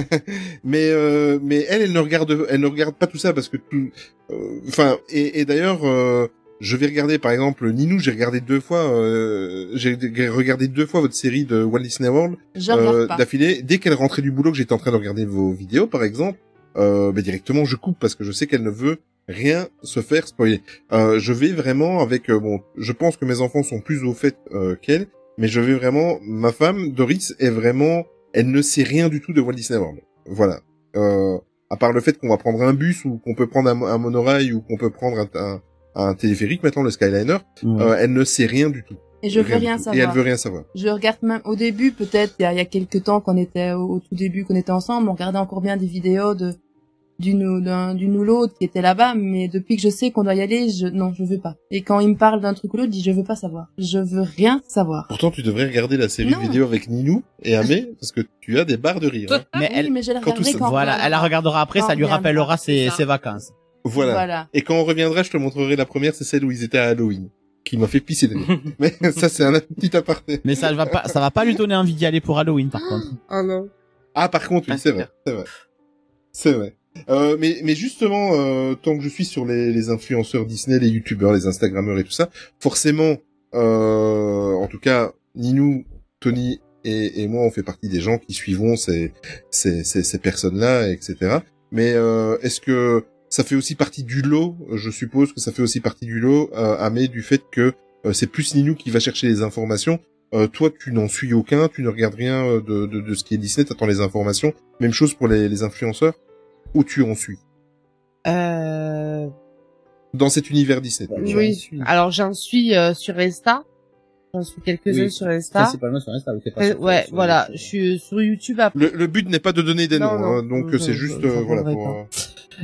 mais euh, mais elle, elle ne regarde, elle ne regarde pas tout ça parce que tout, euh, enfin, et, et d'ailleurs, euh, je vais regarder par exemple Ninou, j'ai regardé deux fois, euh, j'ai regardé deux fois votre série de Walt Disney World pas. d'affilée. Dès qu'elle rentrait du boulot, que j'étais en train de regarder vos vidéos par exemple, euh, ben, directement je coupe parce que je sais qu'elle ne veut rien se faire spoiler. Euh, je vais vraiment avec euh, bon, je pense que mes enfants sont plus au fait euh, qu'elle, mais je vais vraiment, ma femme Doris est vraiment, elle ne sait rien du tout de Walt Disney World. Voilà. Euh, à part le fait qu'on va prendre un bus ou qu'on peut prendre un, un monorail ou qu'on peut prendre un, un, un téléphérique maintenant le Skyliner, euh, elle ne sait rien du tout. Et je veux rien savoir. Et elle veut rien savoir. Je regarde même au début, peut-être il y a, il y a quelques temps qu'on était au, au tout début qu'on était ensemble, on regardait encore bien des vidéos de d'une ou d'un d'une ou l'autre qui était là-bas, mais depuis que je sais qu'on doit y aller, je non, je veux pas. Et quand il me parle d'un truc ou l'autre, je dis je veux pas savoir. Je veux rien savoir. Pourtant, tu devrais regarder la série Non. vidéo avec Ninou et Amé parce que tu as des barres de rire. hein. Mais oui, elle, mais je la quand tout regarderai ça- quand voilà, elle la regardera après, Quand ça lui rappellera ses, ses vacances. Voilà. Voilà. Et quand on reviendra, je te montrerai la première, c'est celle où ils étaient à Halloween, qui m'a fait pisser de rire. Mais ça, c'est un petit aparté. Mais ça va pas, ça va pas lui donner envie d'y aller pour Halloween, par contre. Oh non. Ah, par contre, oui, Ah, c'est c'est vrai, c'est vrai. C'est vrai. Euh, mais, mais justement, euh, tant que je suis sur les, les influenceurs Disney, les youtubeurs, les instagrammeurs et tout ça, forcément, euh, en tout cas, Ninou, Tony et, et moi, on fait partie des gens qui suivront ces, ces, ces, personnes-là, etc. Mais euh, est-ce que ça fait aussi partie du lot Je suppose que ça fait aussi partie du lot, euh, Amé, du fait que euh, c'est plus Ninou qui va chercher les informations. Euh, toi, tu n'en suis aucun, tu ne regardes rien de, de, de ce qui est Disney, t'attends les informations. Même chose pour les, les influenceurs. Ou tu en suis Euh, dans cet univers Disney. dire. oui. Alors j'en suis euh, sur Insta. J'en suis quelques-uns Oui. sur Insta. Principalement sur Insta, pas Euh, sur- ouais, sur- voilà. Je suis sur YouTube après. Le, le but n'est pas de donner des noms, hein, donc c'est juste euh, voilà pour. euh,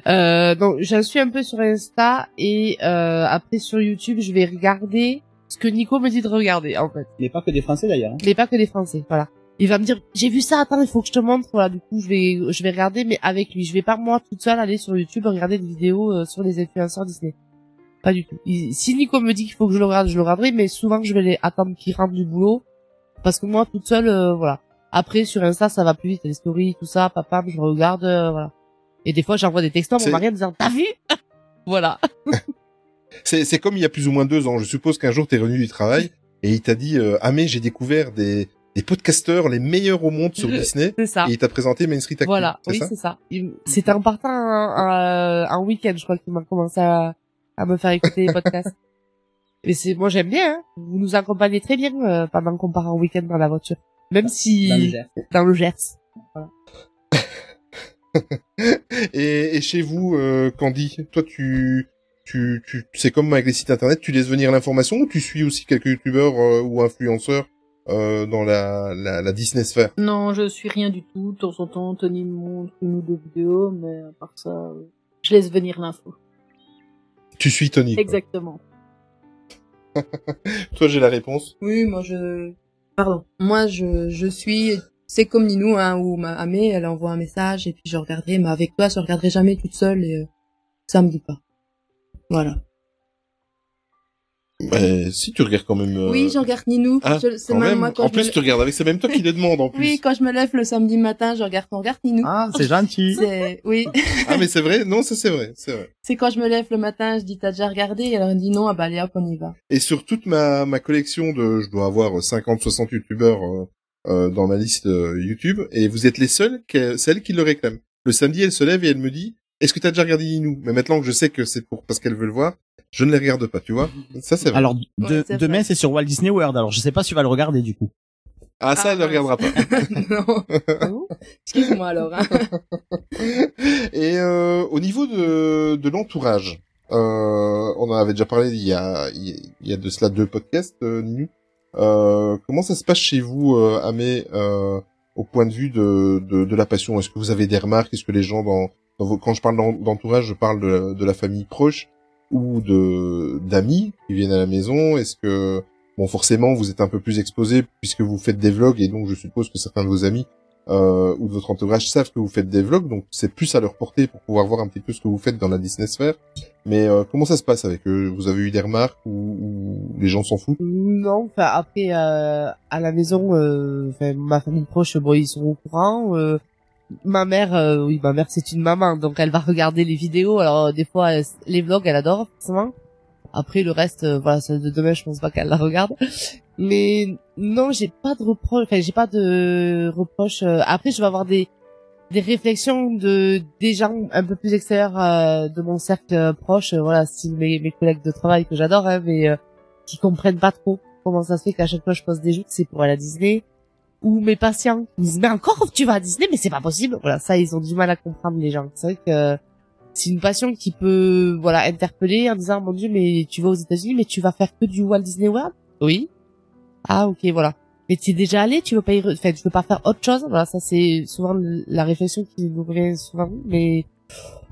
Euh, donc j'en suis un peu sur Insta et euh, après sur YouTube, je vais regarder ce que Nico me dit de regarder en fait. Il n'est pas que des Français d'ailleurs. hein. Il n'est pas que des Français, voilà. Il va me dire j'ai vu ça, attends, il faut que je te montre. Voilà, du coup je vais je vais regarder, mais avec lui. Je vais pas moi toute seule aller sur YouTube regarder des vidéos euh, sur les influenceurs Disney. Pas du tout. Il- si Nico me dit qu'il faut que je le regarde, je le regarderai, mais souvent je vais les attendre qu'il rentre du boulot parce que moi toute seule, euh, voilà. Après sur Insta ça va plus vite, les stories, tout ça, papa, je regarde, euh, voilà. Et des fois j'envoie des textos à mon mari en disant t'as vu? Voilà. C'est c'est comme il y a plus ou moins deux ans. Je suppose qu'un jour t'es revenu du travail et il t'a dit euh, ah mais j'ai découvert des des podcasteurs les meilleurs au monde sur Disney. C'est ça. Et il t'a présenté Main Street Active. Voilà, c'est oui, ça c'est ça. C'était en partant un, un, un week-end, je crois qu'il m'a commencé à, à me faire écouter les podcasts. Mais c'est, moi j'aime bien, hein. Vous nous accompagnez très bien euh, pendant qu'on part en week-end dans la voiture. Même si... Dans le Gers. Dans le Gers. Voilà. Et, et chez vous, euh, Candy, toi tu tu tu c'est comme avec les sites internet, tu laisses venir l'information ou tu suis aussi quelques youtubeurs euh, ou influenceurs euh, dans la, la la Disney sphère Non, je suis rien du tout. De temps en temps, Tony me montre une ou deux vidéos, mais à part ça, euh, je laisse venir l'info. Tu suis Tony. quoi. Exactement. Toi j'ai la réponse. Oui, moi je. Pardon. Moi je, je suis. C'est comme Ninou, hein, où ma Amé, elle envoie un message et puis je regarderai, mais avec toi, je regarderai jamais toute seule et euh, ça me dit pas. Voilà. Mais si tu regardes quand même. euh, Oui, je regarde Ninou. Ah, Je- c'est quand même même. moi quand en je plus me... tu regardes avec, c'est même toi qui le demande en plus. Oui, quand je me lève le samedi matin, je regarde on regarde Ninou. Ah, c'est gentil. C'est oui. Ah mais c'est vrai, non ça c'est vrai, c'est vrai. c'est quand je me lève le matin, je dis t'as déjà regardé, et alors elle dit non, ah bah allez hop on y va. Et sur toute ma, ma collection de, je dois avoir 50-60 youtubeurs euh, euh, dans ma liste euh, YouTube, et vous êtes les seuls, que, celles qui le réclament. Le samedi, elle se lève et elle me dit, est-ce que t'as déjà regardé Inou? Mais maintenant que je sais que c'est pour parce qu'elle veut le voir, je ne les regarde pas, tu vois Ça c'est vrai. Alors, de- Ouais, c'est demain, vrai. c'est sur Walt Disney World. Alors, je sais pas si tu vas le regarder, du coup. ah ça, elle ne Ah, regardera pas. non. Excuse-moi alors. Hein. et euh, au niveau de, de l'entourage, euh, on en avait déjà parlé il y a, il y a- de cela deux podcasts, euh, Ninou. Euh, comment ça se passe chez vous, euh, Amé, euh, au point de vue de, de, de la passion? Est-ce que vous avez des remarques? Est-ce que les gens dans, quand je parle d'en- d'entourage, je parle de, la famille proche ou de d'amis qui viennent à la maison Est-ce que bon, forcément, vous êtes un peu plus exposé puisque vous faites des vlogs et donc je suppose que certains de vos amis euh, ou de votre entourage savent que vous faites des vlogs, donc c'est plus à leur portée pour pouvoir voir un petit peu ce que vous faites dans la Disney sphère. Mais euh, comment ça se passe avec eux? Vous avez eu des remarques ou, ou les gens s'en foutent? Non, enfin après euh, à la maison, euh, ma famille proche, bon ils sont au courant. Ma mère, euh, oui ma mère c'est une maman, donc elle va regarder les vidéos. Alors euh, des fois les vlogs elle adore forcément. Après le reste, euh, voilà, celle de demain je pense pas qu'elle la regarde. Mais non, j'ai pas de reproche, enfin j'ai pas de reproche. euh, après je vais avoir des des réflexions de des gens un peu plus extérieurs euh, de mon cercle proche, voilà, style mes, mes collègues de travail que j'adore, hein, mais qui comprennent pas trop comment ça se fait qu'à chaque fois je pose des jeux c'est pour aller à Disney ou mes patients. Ils disent mais encore tu vas à Disney mais c'est pas possible. Voilà ça ils ont du mal à comprendre les gens. C'est vrai que c'est une passion qui peut voilà interpeller en disant mon dieu mais tu vas aux États-Unis mais tu vas faire que du Walt Disney World? Oui. Ah ok voilà. Mais tu es déjà allé tu veux pas y re- enfin tu veux pas faire autre chose? Voilà ça c'est souvent la réflexion qui nous revient souvent. Mais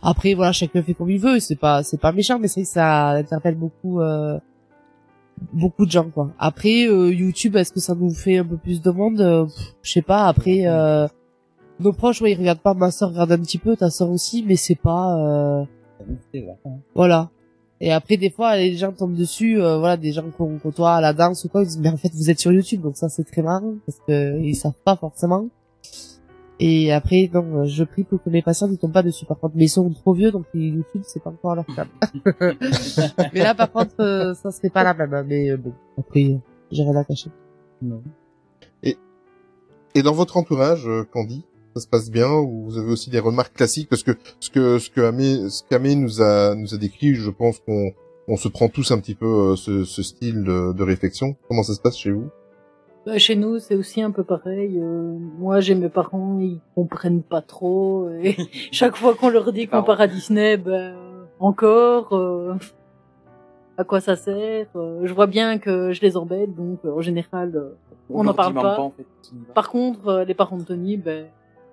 après voilà chacun fait comme il veut. C'est pas c'est pas méchant mais c'est ça interpelle beaucoup euh, beaucoup de gens quoi. Après euh, YouTube, est-ce que ça nous fait un peu plus de monde Euh, Je sais pas. Après euh, nos proches, ouais, ils regardent pas. Ma soeur regarde un petit peu, ta soeur aussi, mais c'est pas. euh, Voilà. Et après des fois, les gens tombent dessus, euh, voilà, des gens qu'on côtoie à la danse ou quoi, ils disent mais en fait vous êtes sur YouTube, donc ça c'est très marrant parce que ils savent pas forcément. Et après, non, euh, je prie pour que mes patients ne tombent pas dessus. Par contre, mais ils sont trop vieux, donc les YouTube, c'est pas encore leur cas. mais là, par contre, euh, ça serait pas la même. hein, Mais euh, bon, après, j'ai rien à cacher. Et, et dans votre entourage, euh, Candy, ça se passe bien ou vous avez aussi des remarques classiques? Parce que ce que ce que Amé, ce qu'Amé nous a nous a décrit, je pense qu'on on se prend tous un petit peu euh, ce, ce style de, de réflexion. Comment ça se passe chez vous? Bah, chez nous, c'est aussi un peu pareil. Euh, moi, j'ai mes parents, ils comprennent pas trop. Et chaque fois qu'on leur dit qu'on part à Disney, ben encore. euh, à quoi ça sert Euh, Je vois bien que je les embête, donc euh, en général, euh, on n'en parle pas. en fait. Par contre, euh, les parents de Tony, ben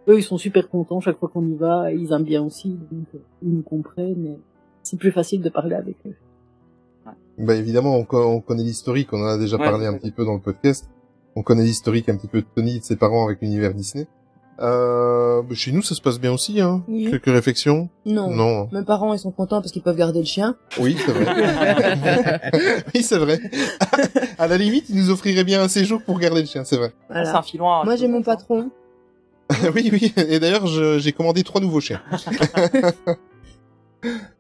eux, ils sont super contents chaque fois qu'on y va, et ils aiment bien aussi, donc euh, ils nous comprennent, et c'est plus facile de parler avec eux. Bah évidemment, on, co- on connaît l'historique, on en a déjà Ouais, parlé un petit peu dans le podcast. On connaît l'historique un petit peu de Tony et de ses parents avec l'univers Disney. Euh, bah, chez nous, ça se passe bien aussi, hein. Oui. Quelques réflexions Non. Non. Mes parents, ils sont contents parce qu'ils peuvent garder le chien. Oui, c'est vrai. oui, c'est vrai. à la limite, ils nous offriraient bien un séjour pour garder le chien, c'est vrai. Voilà. C'est un filon. Moi, j'ai mon patron. oui, oui. Et d'ailleurs, j'ai commandé trois nouveaux chiens.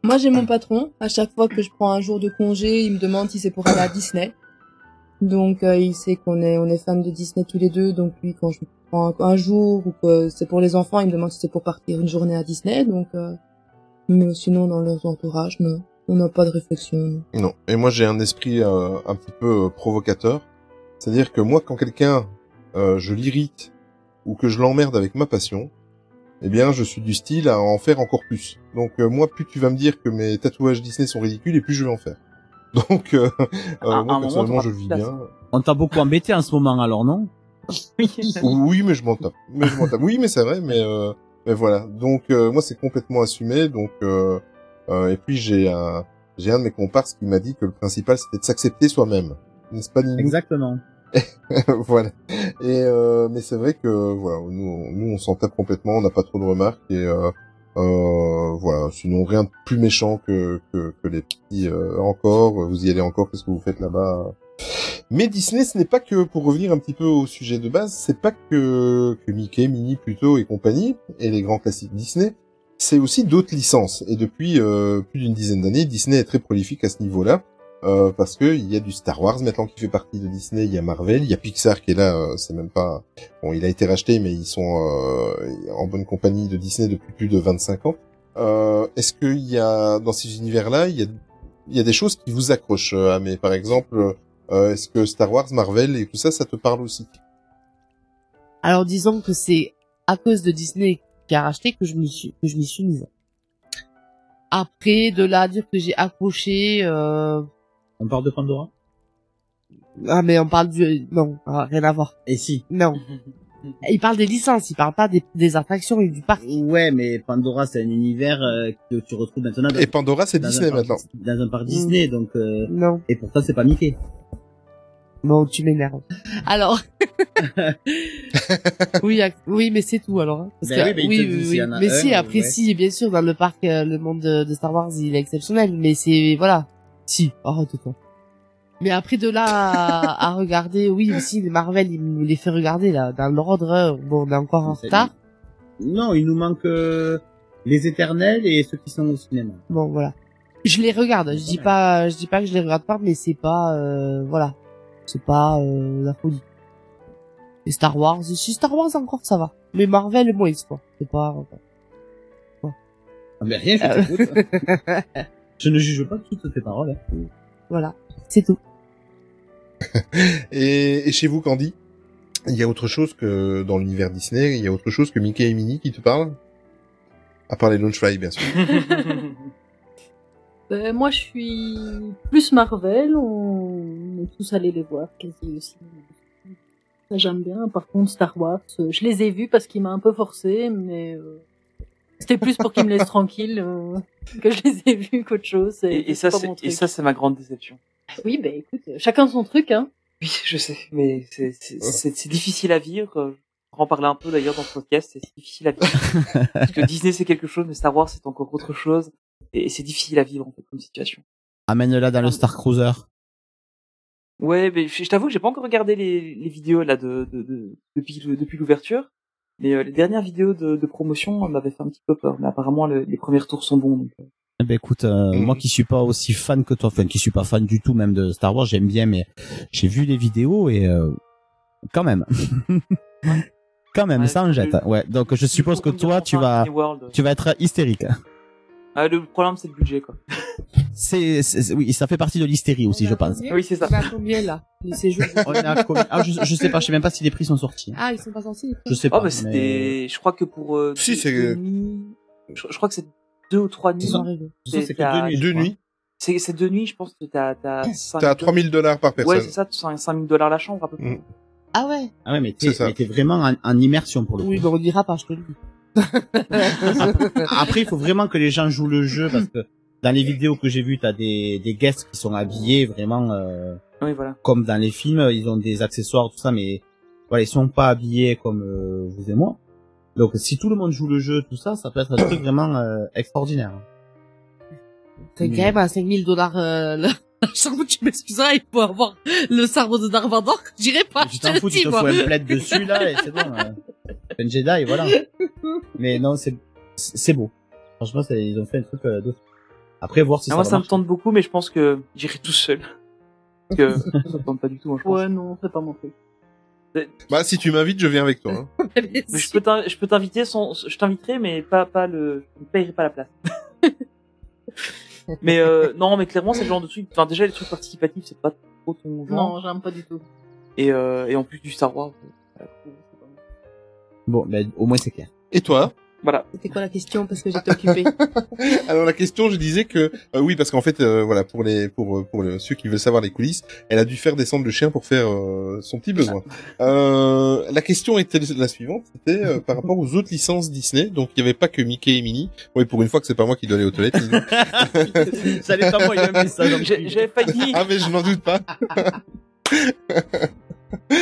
Moi, j'ai mon patron. À chaque fois que je prends un jour de congé, il me demande si c'est pour aller à Disney. Donc, euh, il sait qu'on est, on est fans de Disney tous les deux. Donc, lui, quand je prends un, jour ou que c'est pour les enfants, il me demande si c'est pour partir une journée à Disney. Donc, euh, mais sinon, dans leurs entourages, non. On n'a pas de réflexion. non. Non. Et moi, j'ai un esprit euh, un petit peu euh, provocateur. C'est-à-dire que moi, quand quelqu'un, euh, je l'irrite ou que je l'emmerde avec ma passion, eh bien, je suis du style à en faire encore plus. Donc, euh, moi, plus tu vas me dire que mes tatouages Disney sont ridicules, et plus je vais en faire. Donc, euh, euh, un moi, personnellement, je vis bien. On t'a beaucoup embêté en ce moment alors, non oui, mais je m'en tape. Mais je m'en tape. Oui, mais c'est vrai, mais euh, mais voilà. Donc euh, moi c'est complètement assumé. Donc euh, euh, et puis j'ai un j'ai un de mes comparses qui m'a dit que le principal c'était de s'accepter soi-même, n'est-ce pas Ninou Exactement. voilà. Et euh, mais c'est vrai que voilà, nous nous on s'en tape complètement, on n'a pas trop de remarques et euh, voilà. Sinon rien de plus méchant que que, les petits euh, encore. Vous y allez encore Qu'est-ce que vous faites là-bas? Mais Disney, ce n'est pas que, pour revenir un petit peu au sujet de base, c'est pas que, que Mickey, Minnie plutôt et compagnie, et les grands classiques Disney, c'est aussi d'autres licences. Et depuis euh, plus d'une dizaine d'années, Disney est très prolifique à ce niveau-là, euh, parce que il y a du Star Wars maintenant qui fait partie de Disney, il y a Marvel, il y a Pixar qui est là, euh, c'est même pas... Bon, il a été racheté, mais ils sont euh, en bonne compagnie de Disney depuis plus de 25 ans. Euh, Est-ce qu'il y a, dans ces univers-là, il y a, il y a des choses qui vous accrochent, euh, Amé? Par exemple... Est-ce que Star Wars, Marvel et tout ça, ça te parle aussi? Alors disons que c'est à cause de Disney qui a racheté que je m'y suis que je m'y suis mise. Après de là à dire que j'ai accroché. On parle de Pandora? Ah mais on parle du non, ah, rien à voir. Et si Non. Il parle des licences, il parle pas des, des attractions et du parc. Ouais, mais Pandora, c'est un univers euh, que tu retrouves maintenant. Dans, Et Pandora, c'est Disney un parc- maintenant. Dans un parc Disney, donc. euh, Non. Et pourtant, c'est pas Mickey. Bon, tu m'énerves. Alors. oui, oui, mais c'est tout alors. hein. Parce Ben que- oui, mais en a mais un, si, après ouais. si, bien sûr, dans le parc, euh, le monde de, de Star Wars, il est exceptionnel, mais c'est voilà, si, arrête toi. Mais après de là à, à regarder, oui aussi les Marvel, il me les fait regarder là, dans l'ordre. hein. Bon, on est encore en retard. Non, il nous manque euh, les éternels et ceux qui sont au cinéma. Bon, voilà. Je les regarde. Je dis pas, je dis pas que je les regarde pas, mais c'est pas, euh, voilà, c'est pas euh, la folie. Et Star Wars, si Star Wars encore ça va. Mais Marvel moins quoi. C'est pas. Ah, mais rien, je. je ne juge pas toutes tes paroles. hein. Voilà, c'est tout. Et, et chez vous, Candy Il y a autre chose que dans l'univers Disney, il y a autre chose que Mickey et Minnie qui te parlent? À part les Launchfly, bien sûr. Ben, moi, je suis plus Marvel. On est tous allés les voir quasi aussi. Ça, j'aime bien. Par contre, Star Wars, euh, je les ai vus parce qu'il m'a un peu forcé, mais euh, c'était plus pour qu'il me laisse tranquille euh, que je les ai vus qu'autre chose. Et, et ça, pas c'est et ça, c'est ma grande déception. Oui, ben écoute, euh, chacun son truc, hein. Oui, je sais, mais c'est c'est- c'est- c'est difficile à vivre. euh, On va en parler un peu d'ailleurs dans ce podcast. C'est difficile à vivre parce que Disney c'est quelque chose, mais Star Wars c'est encore autre chose, et c'est difficile à vivre en fait comme situation. Amène-la dans le Star Cruiser. Ouais, mais je je t'avoue que j'ai pas encore regardé les, les vidéos là de, de, de- depuis depuis l'ouverture, mais euh, les dernières vidéos de, de promotion m'avaient fait un petit peu peur. Mais apparemment le- les premiers retours sont bons. Donc, euh. Eh ben écoute, euh, moi qui suis pas aussi fan que toi, enfin qui suis pas fan du tout même de Star Wars, j'aime bien, mais j'ai vu les vidéos et euh, quand même, quand même, ça en jette. Ouais, donc je suppose que toi tu vas, World. tu vas être hystérique. Ah, le problème c'est le budget quoi. C'est, oui, ça fait partie de l'hystérie aussi, je pense. Oui, c'est ça. On a combien là Les séjours On est à combien Ah, je, je sais pas, je sais même pas si les prix sont sortis. Ah, ils sont pas sortis. Je sais Oh, pas. bah c'était, je crois que pour euh, Si, c'est- je, je crois que c'est deux ou trois nuits. C'est deux nuits, C'est c'est deux nuits, je pense que t'as t'as T'as 3000 dollars par personne. Ouais, c'est ça, 5000 dollars la chambre à peu près. Mm. Ah ouais. Ah ouais, mais t'es mais vraiment en, en immersion pour le coup. Oui, on dira pas, je te le dis. Après, il faut vraiment que les gens jouent le jeu parce que dans les vidéos que j'ai vues, t'as des, des guests qui sont habillés vraiment euh, Oui, voilà. comme dans les films. Ils ont des accessoires, tout ça, mais voilà, ils sont pas habillés comme euh, vous et moi. Donc, si tout le monde joue le jeu, tout ça, ça peut être un truc vraiment euh, extraordinaire. C'est quand même à 5000 dollars, euh, chambre, tu m'excuseras, il faut avoir le sabre de Dark Vador. J'irai pas, tu je te t'en fous, tu te fous un plaid dessus là et c'est bon. Euh, un Jedi, voilà. Mais non, c'est c'est beau. Franchement, c'est- ils ont fait un truc euh, d'autre. Après, voir si Ah, ça moi, ça me tente beaucoup, mais je pense que j'irai tout seul. Parce que ça me tente pas du tout, moi, je pense. Ouais, non, c'est pas mon truc. Bah, si tu m'invites, je viens avec toi. hein. Mais je peux je peux t'inviter sans, je t'inviterai, mais pas, pas le, je ne payerai pas la place. mais euh, non, mais clairement, c'est le genre de truc. Enfin, déjà, les trucs participatifs, c'est pas trop ton genre. Non, j'aime pas du tout. Et, euh, et en plus du Star Wars. euh, Bon, ben au moins c'est clair. Et toi Voilà. C'était quoi la question parce que j'étais occupée Alors la question, je disais que euh, oui, parce qu'en fait, euh, voilà, pour les pour euh, pour le- ceux qui veulent savoir les coulisses, elle a dû faire descendre le chien pour faire euh, son petit besoin. Euh, la question était la suivante, c'était euh, par rapport aux autres licences Disney. Donc il n'y avait pas que Mickey et Minnie. Oui, pour une fois que c'est pas moi qui dois aller aux toilettes. Ça allait pas moi, il a mis ça. donc- J'ai- failli. ah mais je n'en doute pas.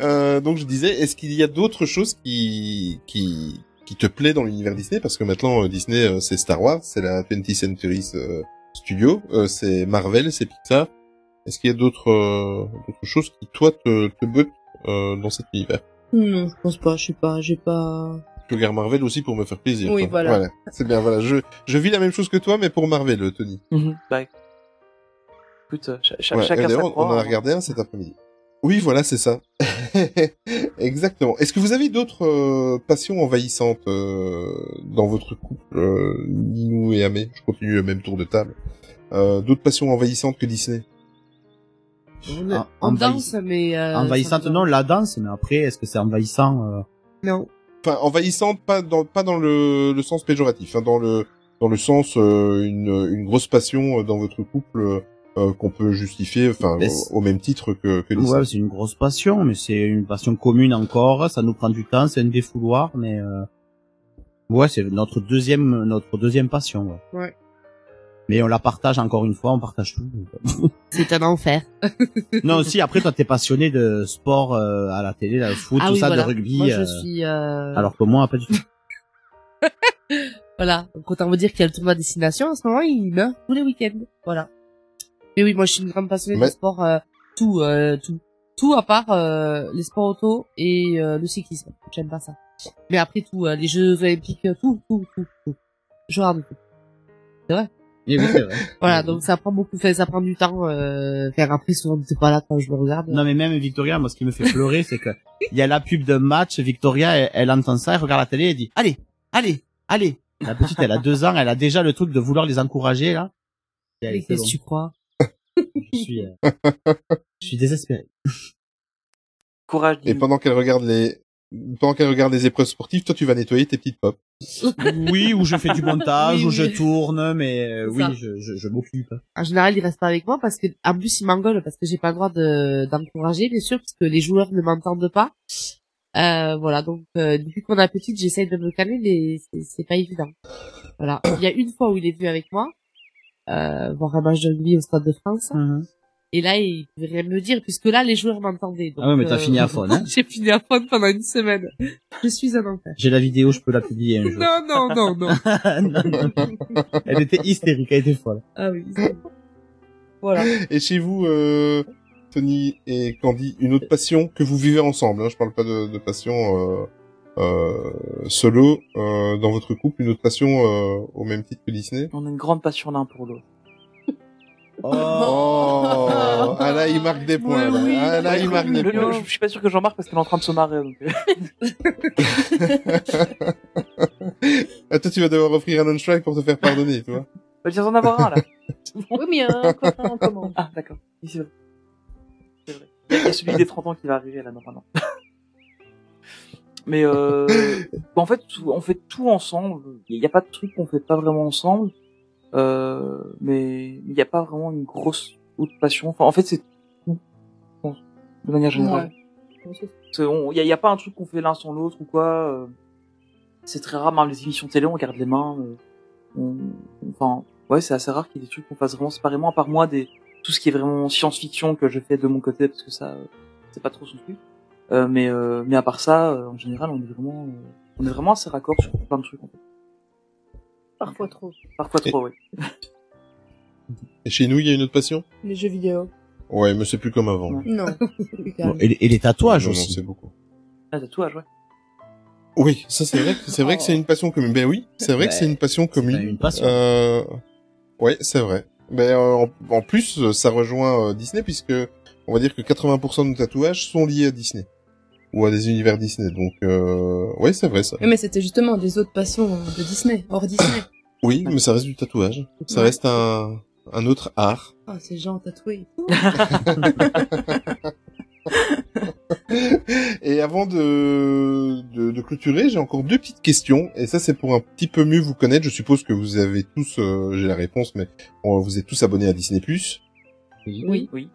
Euh, donc je disais, est-ce qu'il y a d'autres choses qui qui qui te plaît dans l'univers Disney? Parce que maintenant euh, Disney euh, c'est Star Wars, c'est la 20th Century euh, Studio, euh, c'est Marvel, c'est Pixar. Est-ce qu'il y a d'autres euh, d'autres choses qui toi te te bottent euh, dans cet univers? Non, je pense pas, je sais pas, j'ai pas... Je regarde Marvel aussi pour me faire plaisir. Oui, voilà. C'est bien, voilà. Je je vis la même chose que toi, mais pour Marvel, Tony. Écoute, euh, cha- cha- Ouais, chacun sa croix. on en a hein. regardé un cet après-midi. Oui, voilà, c'est ça. Exactement. Est-ce que vous avez d'autres euh, passions envahissantes euh, dans votre couple, euh, Ninou et Amé? Je continue le même tour de table. Euh, d'autres passions envahissantes que Disney? On, En- danse, mais... Euh, Envahissante, non, la danse, mais après, est-ce que c'est envahissant euh... Non. Enfin, envahissante, pas dans pas dans le, le sens péjoratif, hein, dans le dans le sens euh, une une grosse passion euh, dans votre couple euh, qu'on peut justifier, enfin au, même titre que que. Ouais, c'est une grosse passion, mais c'est une passion commune encore. Ça nous prend du temps, c'est un défouloir, mais euh... ouais, c'est notre deuxième notre deuxième passion. Ouais. Ouais. Mais on la partage encore une fois, on partage tout. C'est un enfer. non, si après toi t'es passionné de sport euh, à la télé, là, le foot, ah tout oui, ça, voilà. de rugby. Moi, je euh, suis... Euh... Alors que moi, pas du tout. Voilà. Donc, autant vous dire qu'il y a le tournoi destination. En ce moment, il meurt tous les week-ends. Voilà. Mais oui, moi, je suis une grande passionnée Mais- de sport. euh, tout, euh, tout. Tout à part euh, les sports auto et euh, le cyclisme. J'aime pas ça. Mais après, tout. euh, les Jeux Olympiques, euh, tout, tout, tout, tout. Je regarde tout. C'est vrai. Oui, c'est vrai. Voilà, donc ça prend beaucoup, ça prend du temps. Euh, faire après, souvent, t'es pas là quand je le regarde. Non mais même Victoria, moi ce qui me fait pleurer, c'est que il y a la pub de match, Victoria, elle, elle entend ça, elle regarde la télé, elle dit allez, allez, allez. La petite, elle a deux ans, elle a déjà le truc de vouloir les encourager là. Qu'est-ce bon. que tu crois? Je suis, euh, je suis désespéré. Courage. Et pendant qu'elle regarde les pendant qu'elle regarde les épreuves sportives, toi tu vas nettoyer tes petites pop. Oui, ou je fais du montage, Oui, ou je tourne, mais euh, oui, ça. je, je, je m'occupe. En général, il reste pas avec moi parce que, en plus, il m'engueule parce que j'ai pas le droit de, d'encourager, bien sûr, parce que les joueurs ne m'entendent pas. Euh, voilà, donc, euh, depuis qu'on a petite, j'essaye de me calmer, mais c'est, c'est pas évident. Voilà. Il y a une fois où il est venu avec moi, euh, voir un match de rugby au Stade de France. Et là, il pouvait rien me dire, puisque là, les joueurs m'entendaient. Ah ouais, mais t'as euh, fini à fond, hein J'ai fini à fond pendant une semaine. Je suis un enfer. J'ai la vidéo, je peux la publier un jour. Non, non, non, non. Non, non, non. Elle était hystérique, elle était folle. Ah oui. Voilà. Et chez vous, euh, Tony et Candy, une autre passion que vous vivez ensemble. Hein, je parle pas de, de passion euh, solo euh, dans votre couple, une autre passion euh, au même titre que Disney? On a une grande passion l'un pour l'autre. Oh, ah là il marque des points. là. Ah là il marque des points. je je suis pas sûr que j'en marque parce qu'elle est en train de se marrer. Donc... euh. Ah, toi tu vas devoir offrir un on-strike pour te faire pardonner, tu vois. Bah, viens en avoir un là. Oui, mais il y a un copain en commun. Ah d'accord. Oui, c'est vrai. C'est vrai. Il y a- il y a celui des 30 ans qui va arriver là normalement. Mais euh, en fait, on fait tout ensemble. Il n'y a pas de truc qu'on fait pas vraiment ensemble. Euh, mais il n'y a pas vraiment une grosse autre passion. Enfin, en fait, c'est tout. De manière générale. Il y, a, y a pas un truc qu'on fait l'un sans l'autre ou quoi. euh, c'est très rare, même les émissions télé, on garde les mains. euh, on- enfin, ouais, c'est assez rare qu'il y ait des trucs qu'on fasse vraiment séparément, à part moi, des, tout ce qui est vraiment science-fiction que je fais de mon côté, parce que ça, euh, c'est pas trop son truc. Euh, mais, euh, mais à part ça, euh, en général, on est vraiment, euh, on est vraiment assez raccord sur plein de trucs. En fait. Parfois trop. Parfois trop, oui. Et chez nous, il y a une autre passion? Les jeux vidéo. Ouais, mais c'est plus comme avant. Non. Bon, et, et les tatouages Non, non, aussi. c'est beaucoup. Ah, tatouage, ouais. Oui, ça c'est vrai, que- c'est vrai que c'est une passion commune. Ben oui, c'est vrai que c'est une passion commune. une passion. Euh... Ouais, c'est vrai. Ben euh, en, en plus, ça rejoint euh, Disney puisque on va dire que 80% de nos tatouages sont liés à Disney ou à des univers Disney. Donc, euh... ouais, c'est vrai ça. Oui, mais c'était justement des autres passions de Disney, hors Disney. Oui, mais ça reste du tatouage. Ça Ouais. reste un un autre art. Ah, ces gens tatoués. Et avant de, de, de clôturer, j'ai encore deux petites questions. Et ça, c'est pour un petit peu mieux vous connaître. Je suppose que vous avez tous, euh, j'ai la réponse, mais euh, vous êtes tous abonnés à Disney+. Oui. Oui.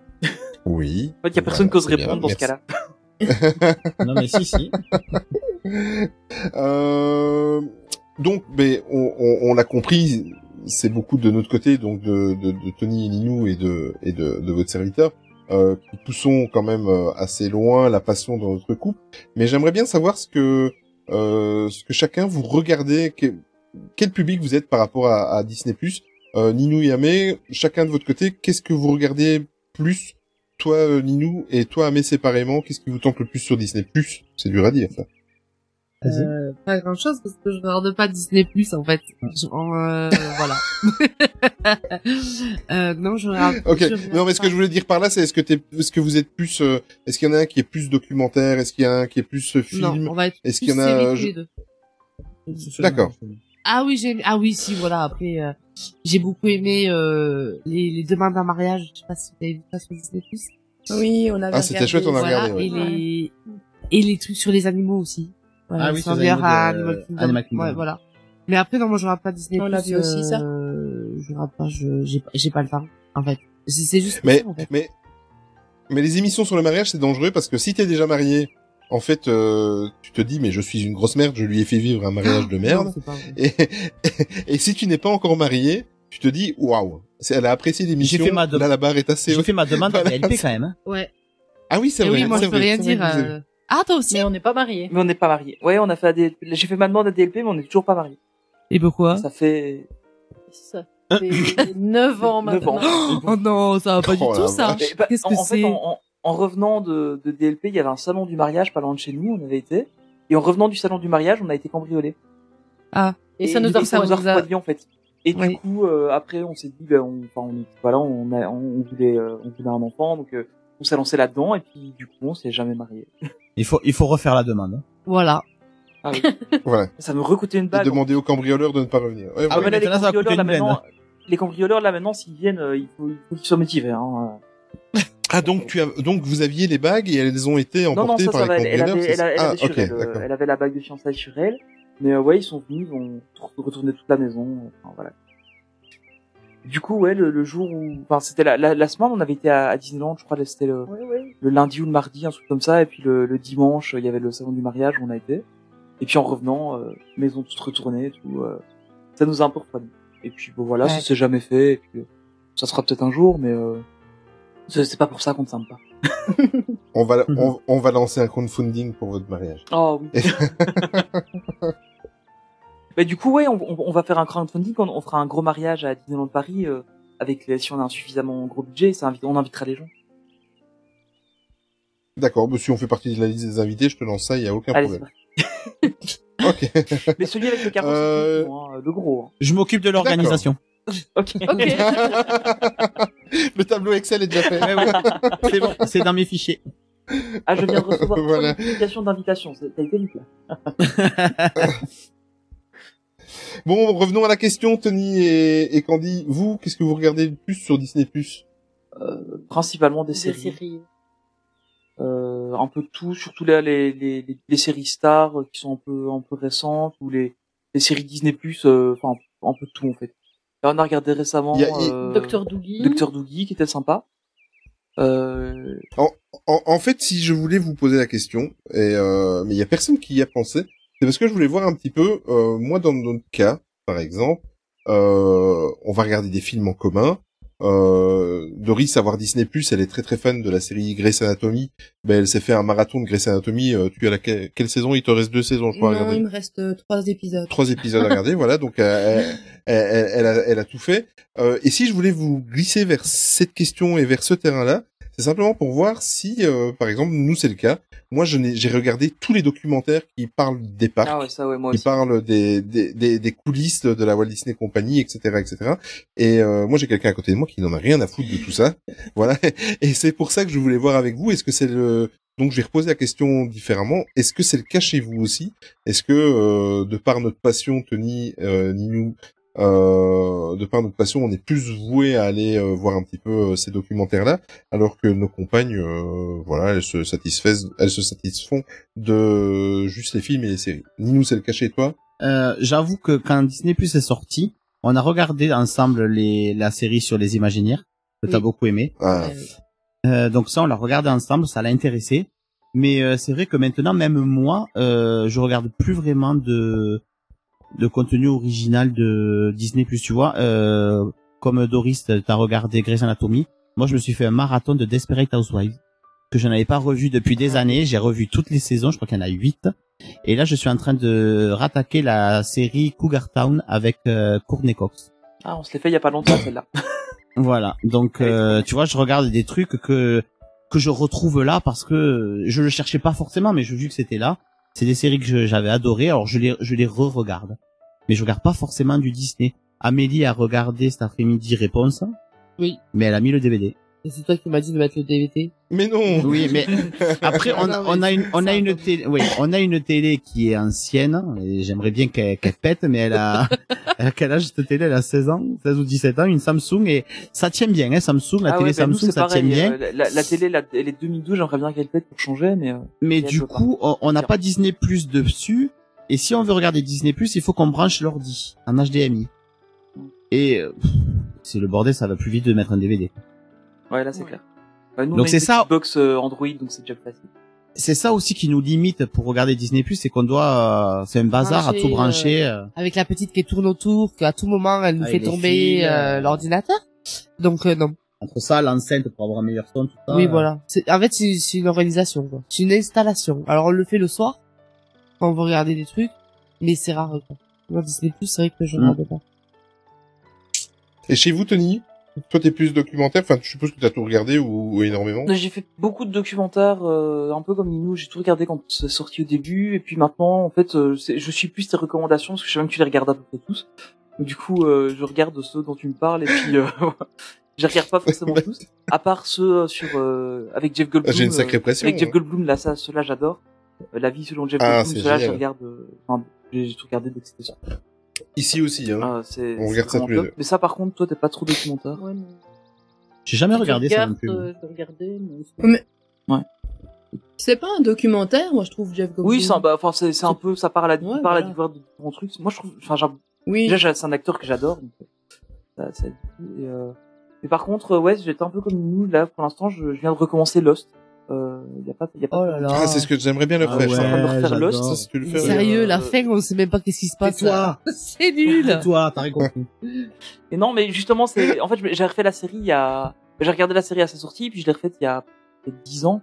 Oui. En fait, il y a personne qui ose répondre dans ce cas-là. non, mais si, si. Euh, donc, ben, on, on, on l'a compris, c'est beaucoup de notre côté, donc de, de, de Tony et Ninou et de, et de, de votre serviteur, euh, qui poussons quand même euh, assez loin la passion dans notre couple. Mais j'aimerais bien savoir ce que, euh, ce que chacun vous regardez, que- quel public vous êtes par rapport à, à Disney+. Euh, Ninou et Amé, chacun de votre côté, qu'est-ce que vous regardez plus Toi, euh, Ninou, et toi, Amé, séparément, qu'est-ce qui vous tente le plus sur Disney+. C'est dur à dire, ça. Euh, pas grand chose parce que je regarde pas Disney Plus en fait. Genre, euh, voilà. euh, non, je regarde. Ok. je regarde Non, mais ce que je voulais dire par là, c'est est-ce que t'es, est-ce que vous êtes plus, euh, est-ce qu'il y en a un qui est plus documentaire, est-ce qu'il y en a un qui est plus euh, film, Non, on va être est-ce plus qu'il y en a. D'accord. Ah oui, j'ai ah oui, si voilà, après euh, j'ai beaucoup aimé euh, les, les demandes d'un mariage, je sais pas si vous avez vu ça sur Disney Plus. Oui, on avait Ah, c'était chouette, on a voilà, regardé, ouais. Et les et les trucs sur les animaux aussi. Voilà, Ah oui, sur les à Animal Kingdom. Animal Kingdom. Ouais, voilà. Mais après non, moi je regarde pas Disney On Plus. l'a vu aussi, ça euh, Je regarde pas, je j'ai j'ai pas le temps en fait. C'est c'est juste Mais, ça, en fait. mais, mais les émissions sur le mariage, c'est dangereux parce que si t'es déjà marié, en fait, euh, tu te dis, mais je suis une grosse merde, je lui ai fait vivre un mariage de merde. Non. Et, et si tu n'es pas encore marié, tu te dis, waouh, elle a apprécié l'émission. de- Là, la barre est assez J'ai haute. fait ma demande à. DLP quand même. hein. Ouais. Ah oui, c'est vrai. oui, moi je peux rien dire. euh. Ah toi aussi. Mais on n'est pas mariés. Mais on n'est pas mariés. Ouais, on a fait. J'ai fait ma demande à DLP, mais on n'est toujours pas mariés. Et pourquoi Ça fait... Ça fait 9 ans Neuf maintenant. ans. Oh non, ça va pas Oh du tout ça. Mais, bah, Qu'est-ce que en fait, c'est? En, en- en revenant de, de DLP, il y avait un salon du mariage pas loin de chez nous, on avait été. Et en revenant du salon du mariage, on a été cambriolé. Ah. Et ça nous a ça nous a ça nous a- refroidi en fait. Et Oui. du coup, euh, après, on s'est dit, ben, on, enfin, on, voilà, on, a, on, voulait, euh, on voulait un enfant, donc euh, on s'est lancé là-dedans, et puis du coup, on s'est jamais marié. Il faut, il faut refaire la demande. hein. Voilà. Ah oui. Voilà. ça me recoûtait une Et balle. demander aux cambrioleurs de ne pas revenir. Ouais, Ah, mais là, les cambrioleurs, là, maintenant, les cambrioleurs, là, maintenant, s'ils viennent, euh, il faut, il faut qu'ils soient motivés, hein. Ah donc tu as donc vous aviez les bagues et elles ont été Non, non, emportées ça, par ça va. les Elle, avait, c'est elle, a- ça elle avait ah elle, avait la bague de fiançailles sur elle. Mais euh, ouais, ils sont venus, ils ont re- retourné toute la maison. Enfin, voilà. Du coup, ouais, le, le jour où, enfin, c'était la, la, la semaine, on avait été à, à Disneyland, je crois, que c'était le, le lundi ou le mardi, un truc comme ça, et puis le, le dimanche, il y avait le salon du mariage où on a été. Et puis en revenant, euh, maison toute retournée, et tout, euh, ça nous a un peu refroidi. Et puis bon voilà, ça Ouais. s'est jamais fait, et puis euh, ça sera peut-être un jour, mais euh, c'est pas pour ça qu'on ne s'aime pas. On va Mhm. on, on va lancer un crowdfunding pour votre mariage. Oh oui. Mais du coup, ouais, on, on- on va faire un crowdfunding, on, on fera un gros mariage à Disneyland Paris euh, avec les, si on a un suffisamment gros budget, ça invite, on invitera les gens. D'accord, bah, si on fait partie de la liste des invités, je te lance ça, il y a aucun Allez, problème. ok. Mais celui avec le carrosse, Euh, hein, le gros. Je m'occupe de l'organisation. Ok. Le tableau Excel est déjà fait. Ouais, ouais. C'est bon, c'est dans mes fichiers. Ah, je viens de recevoir Voilà. une notification d'invitation. c'est- T'as été vite là. Bon, revenons à la question, Tony et, et Candy. Vous, qu'est-ce que vous regardez le plus sur Disney Plus? Euh, principalement des Des séries. séries. Euh, un peu de tout, surtout les, les, les, les séries stars euh, qui sont un peu un peu récentes ou les, les séries Disney Plus, enfin un peu de tout en fait. Là, on a regardé récemment Il y a- euh, Docteur Doogie. Docteur Doogie qui était sympa. Euh, En, en, en fait, si je voulais vous poser la question, et euh, mais il y a personne qui y a pensé, c'est parce que je voulais voir un petit peu, euh, moi dans notre cas, par exemple, euh, on va regarder des films en commun. Euh, Doris, avoir Disney Plus, elle est très très fan de la série Grey's Anatomy. Ben, elle s'est fait un marathon de Grey's Anatomy. Euh, tu as la quelle, quelle saison? Il te reste deux saisons, je crois. à Non, regarder. il me reste euh, trois épisodes. trois épisodes à regarder, voilà. Donc elle, elle, elle- elle a, elle a tout fait. Euh, et si je voulais vous glisser vers cette question et vers ce terrain-là, c'est simplement pour voir si, euh, par exemple, nous c'est le cas. Moi, j'ai regardé tous les documentaires qui parlent des parcs, Ah ouais, ça ouais, moi qui aussi. parlent des, des, des, des coulisses de, la Walt Disney Company, etc., etc. Et euh, moi, j'ai quelqu'un à côté de moi qui n'en a rien à foutre de tout ça. voilà. Et c'est pour ça que je voulais voir avec vous. Est-ce que c'est le donc je vais reposer la question différemment. Est-ce que c'est le cas chez vous aussi? Est-ce que euh, de par notre passion, Tony, euh, Ninou, de par notre passion, on est plus voué à aller euh, voir un petit peu euh, ces documentaires-là, alors que nos compagnes, euh, voilà, elles se satisfaisent, elles se satisfont de juste les films et les séries. Ninou, c'est le cas chez toi? Euh, J'avoue que quand Disney Plus est sorti, on a regardé ensemble les, la série sur les Imaginaires, que t'as Oui. beaucoup aimé. Ah. Euh, donc ça, on l'a regardé ensemble, ça l'a intéressé. Mais euh, c'est vrai que maintenant, même moi, euh, je regarde plus vraiment de de contenu original de Disney Plus, tu vois. Euh, comme Doris, t'as regardé Grey's Anatomy. Moi, je me suis fait un marathon de Desperate Housewives que je n'avais pas revu depuis des années. J'ai revu toutes les saisons, je crois qu'il y en a huit. Et là, je suis en train de rattaquer la série Cougar Town avec euh, Courtney Cox. Ah, on se l'est fait il y a pas longtemps celle-là. Voilà. Donc, euh, tu vois, je regarde des trucs que que je retrouve là parce que je le cherchais pas forcément, mais je vu que c'était là. C'est des séries que j'avais adorées, alors je les je les re-regarde. Mais je regarde pas forcément du Disney. Amélie a regardé cet après-midi Réponse. Oui. Mais elle a mis le DVD. Et c'est toi qui m'as dit de mettre le DVD. Mais non. Oui, mais après on, on a une on a une télé oui, on a une télé qui est ancienne et j'aimerais bien qu'elle qu'elle pète mais elle a elle a quel âge cette télé? Elle a 16 ans, 16 ou 17 ans, une Samsung et ça tient bien hein, Samsung, la ah télé ouais, bah, nous, Samsung ça pareil, tient bien. euh, la, la télé, la, elle est 2012, j'aimerais bien qu'elle pète pour changer, mais. euh, Mais du veut pas. coup, on- on n'a pas Disney Plus dessus. Et si on veut regarder Disney Plus, il faut qu'on branche l'ordi en HDMI. Et euh, pff, c'est le bordel, ça va plus vite de mettre un DVD. Ouais, là, c'est clair. Bah, nous, Donc c'est ça. box euh, Android, donc c'est déjà facile. C'est ça aussi qui nous limite pour regarder Disney Plus, c'est qu'on doit, euh, c'est un bazar à tout brancher. euh. Avec la petite qui tourne autour, qu'à tout moment elle nous Avec fait tomber euh, euh, l'ordinateur. Donc euh, non. Entre ça, l'enceinte pour avoir un meilleur son, tout ça. oui euh. voilà. C'est- En fait c'est c'est une organisation quoi. C'est une installation. Alors on le fait le soir quand on veut regarder des trucs, mais c'est rare quoi. Moi Disney Plus c'est vrai que je Mm. regarde pas. Et chez vous, Tony? Toi, t'es plus documentaire. Enfin, je suppose que t'as tout regardé ou, ou énormément. J'ai fait beaucoup de documentaires, euh, un peu comme nous. J'ai tout regardé quand c'est sorti au début, et puis maintenant, en fait, euh, je suis plus tes recommandations parce que je sais même que tu les regardes à peu près tous. Du coup, euh, je regarde ceux dont tu me parles, et puis euh, je regarde pas forcément tous, à part ceux euh, sur euh, avec Jeff Goldblum. J'ai une sacrée pression, Avec Jeff hein. Goldblum, là, ça, ceux-là, j'adore. La vie selon Jeff Ah, Goldblum, ceux-là, je regarde. euh, Enfin, j'ai j'ai tout regardé dès que c'était ça. Ici aussi, hein. Ah, c'est On c'est regarde ça tous les deux. Mais ça, par contre, toi, t'es pas trop documentaire. Ouais, non. J'ai jamais Je regardé ça non regarde, plus. euh, je regardais, mais c'est- Mais Ouais. c'est pas un documentaire, moi je trouve Jeff Goldblum. Oui, c'est un, bah, enfin, c'est, c'est un peu, ça part à la, Ouais, part à la voilà. découverte de différents trucs. Moi, je trouve, enfin, j'ai- Oui. déjà, j'ai- c'est un acteur que j'adore. donc, euh, Ça, ça et, euh, mais par contre, euh, ouais, j'étais un peu comme nous, là, pour l'instant, je, je viens de recommencer Lost. Euh, y a pas, y a pas Oh là là. Ah, c'est ce que j'aimerais bien le Ah faire. je suis en train de refaire j'adore. Lost. Ça, si tu le fais. Sérieux, euh, la fin on sait même pas qu'est-ce qui se passe. Là. c'est nul. Toi, t'as rien compris. Et non, mais justement, c'est, en fait, j'ai refait la série il y a, j'ai regardé la série à sa sortie, puis je l'ai refaite il y a peut-être 10 ans.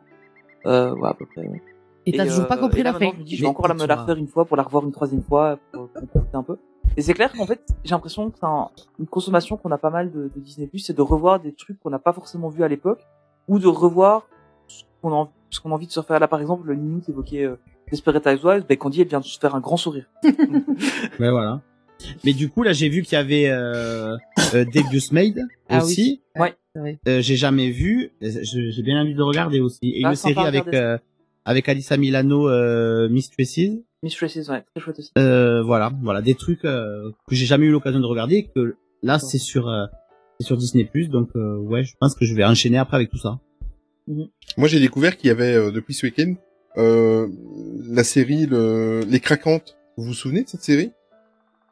Euh, ouais, à peu près. ouais. Et t'as toujours pas euh, compris là, la fin. Je me dis, je vais encore la me la refaire une fois pour la revoir une troisième fois, pour, pour profiter un peu. Et c'est clair qu'en fait, j'ai l'impression que c'est un- une consommation qu'on a pas mal de, de Disney+, c'est de revoir des trucs qu'on n'a pas forcément vus à l'époque, ou de revoir qu'on a, envie- ce qu'on a envie de se refaire. Là, par exemple, le Nino évoquait euh, Desperate Housewives, ben, Candy, elle vient de se faire un grand sourire. Mais voilà. Mais du coup, là, j'ai vu qu'il y avait euh, euh, Devious Maid Ah aussi. oui. Ouais. C'est vrai. Euh, j'ai jamais vu. J'ai bien envie de regarder aussi. Et Ah, une série avec euh, avec Alyssa Milano, euh, Mistresses. Mistresses, ouais, très chouette aussi. Euh, voilà, voilà, des trucs euh, que j'ai jamais eu l'occasion de regarder. et Que là, c'est sur euh, c'est sur Disney Donc euh, ouais, je pense que je vais enchaîner après avec tout ça. Moi, j'ai découvert qu'il y avait, euh, depuis ce week-end, euh, la série le... Les Craquantes. Vous vous souvenez de cette série?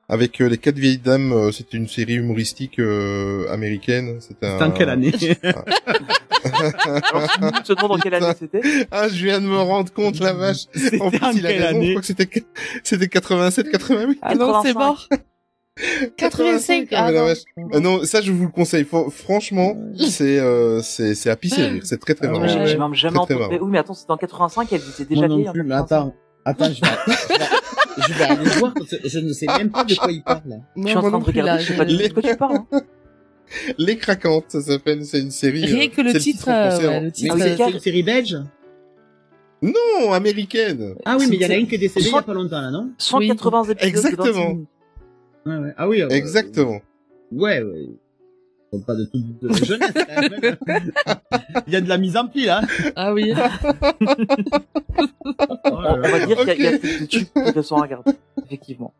Avec euh, les quatre vieilles dames, euh, c'était une série humoristique euh, américaine. C'était C'était en un... quelle année? Alors, monde se demande en quelle année c'était? Ah, je viens de me rendre compte, la vache. En plus, en il a quelle raison, je année? crois que c'était, c'était 87, 88. Ah non, c'est 85. mort. 85. Ah, Ah, mais la non. vache. Ah non, ça, je vous le conseille. Faut- franchement, c'est, euh, c'est, c'est à pisser. C'est très, très Ah marrant. ouais, J'ai ouais. jamais Très, très marrant. Mais oui, mais attends, c'était en 85, elle était déjà vieille. plus, mais 85. attends. Attends, je vais, je vais, aller voir, je ne sais même pas de quoi il parle. Je suis en train de regarder, je sais pas du tout de quoi tu parles. hein. Les Craquantes, ça s'appelle, c'est une série. Rien euh, que le titre, euh, hein. Ah, c'est une série belge Non, américaine. Ah oui, mais il y en a une qui est décédée il y a pas longtemps, là, non? 180 épisodes. de 26 Exactement. Ouais. Ah oui. euh, Exactement. Ouais, ouais. Ils sont pas de toute de jeunesse, quand même. Il y a de la mise en pile, hein. Ah oui. On, on va dire qu'il y a- des trucs intéressants à regarder. Effectivement.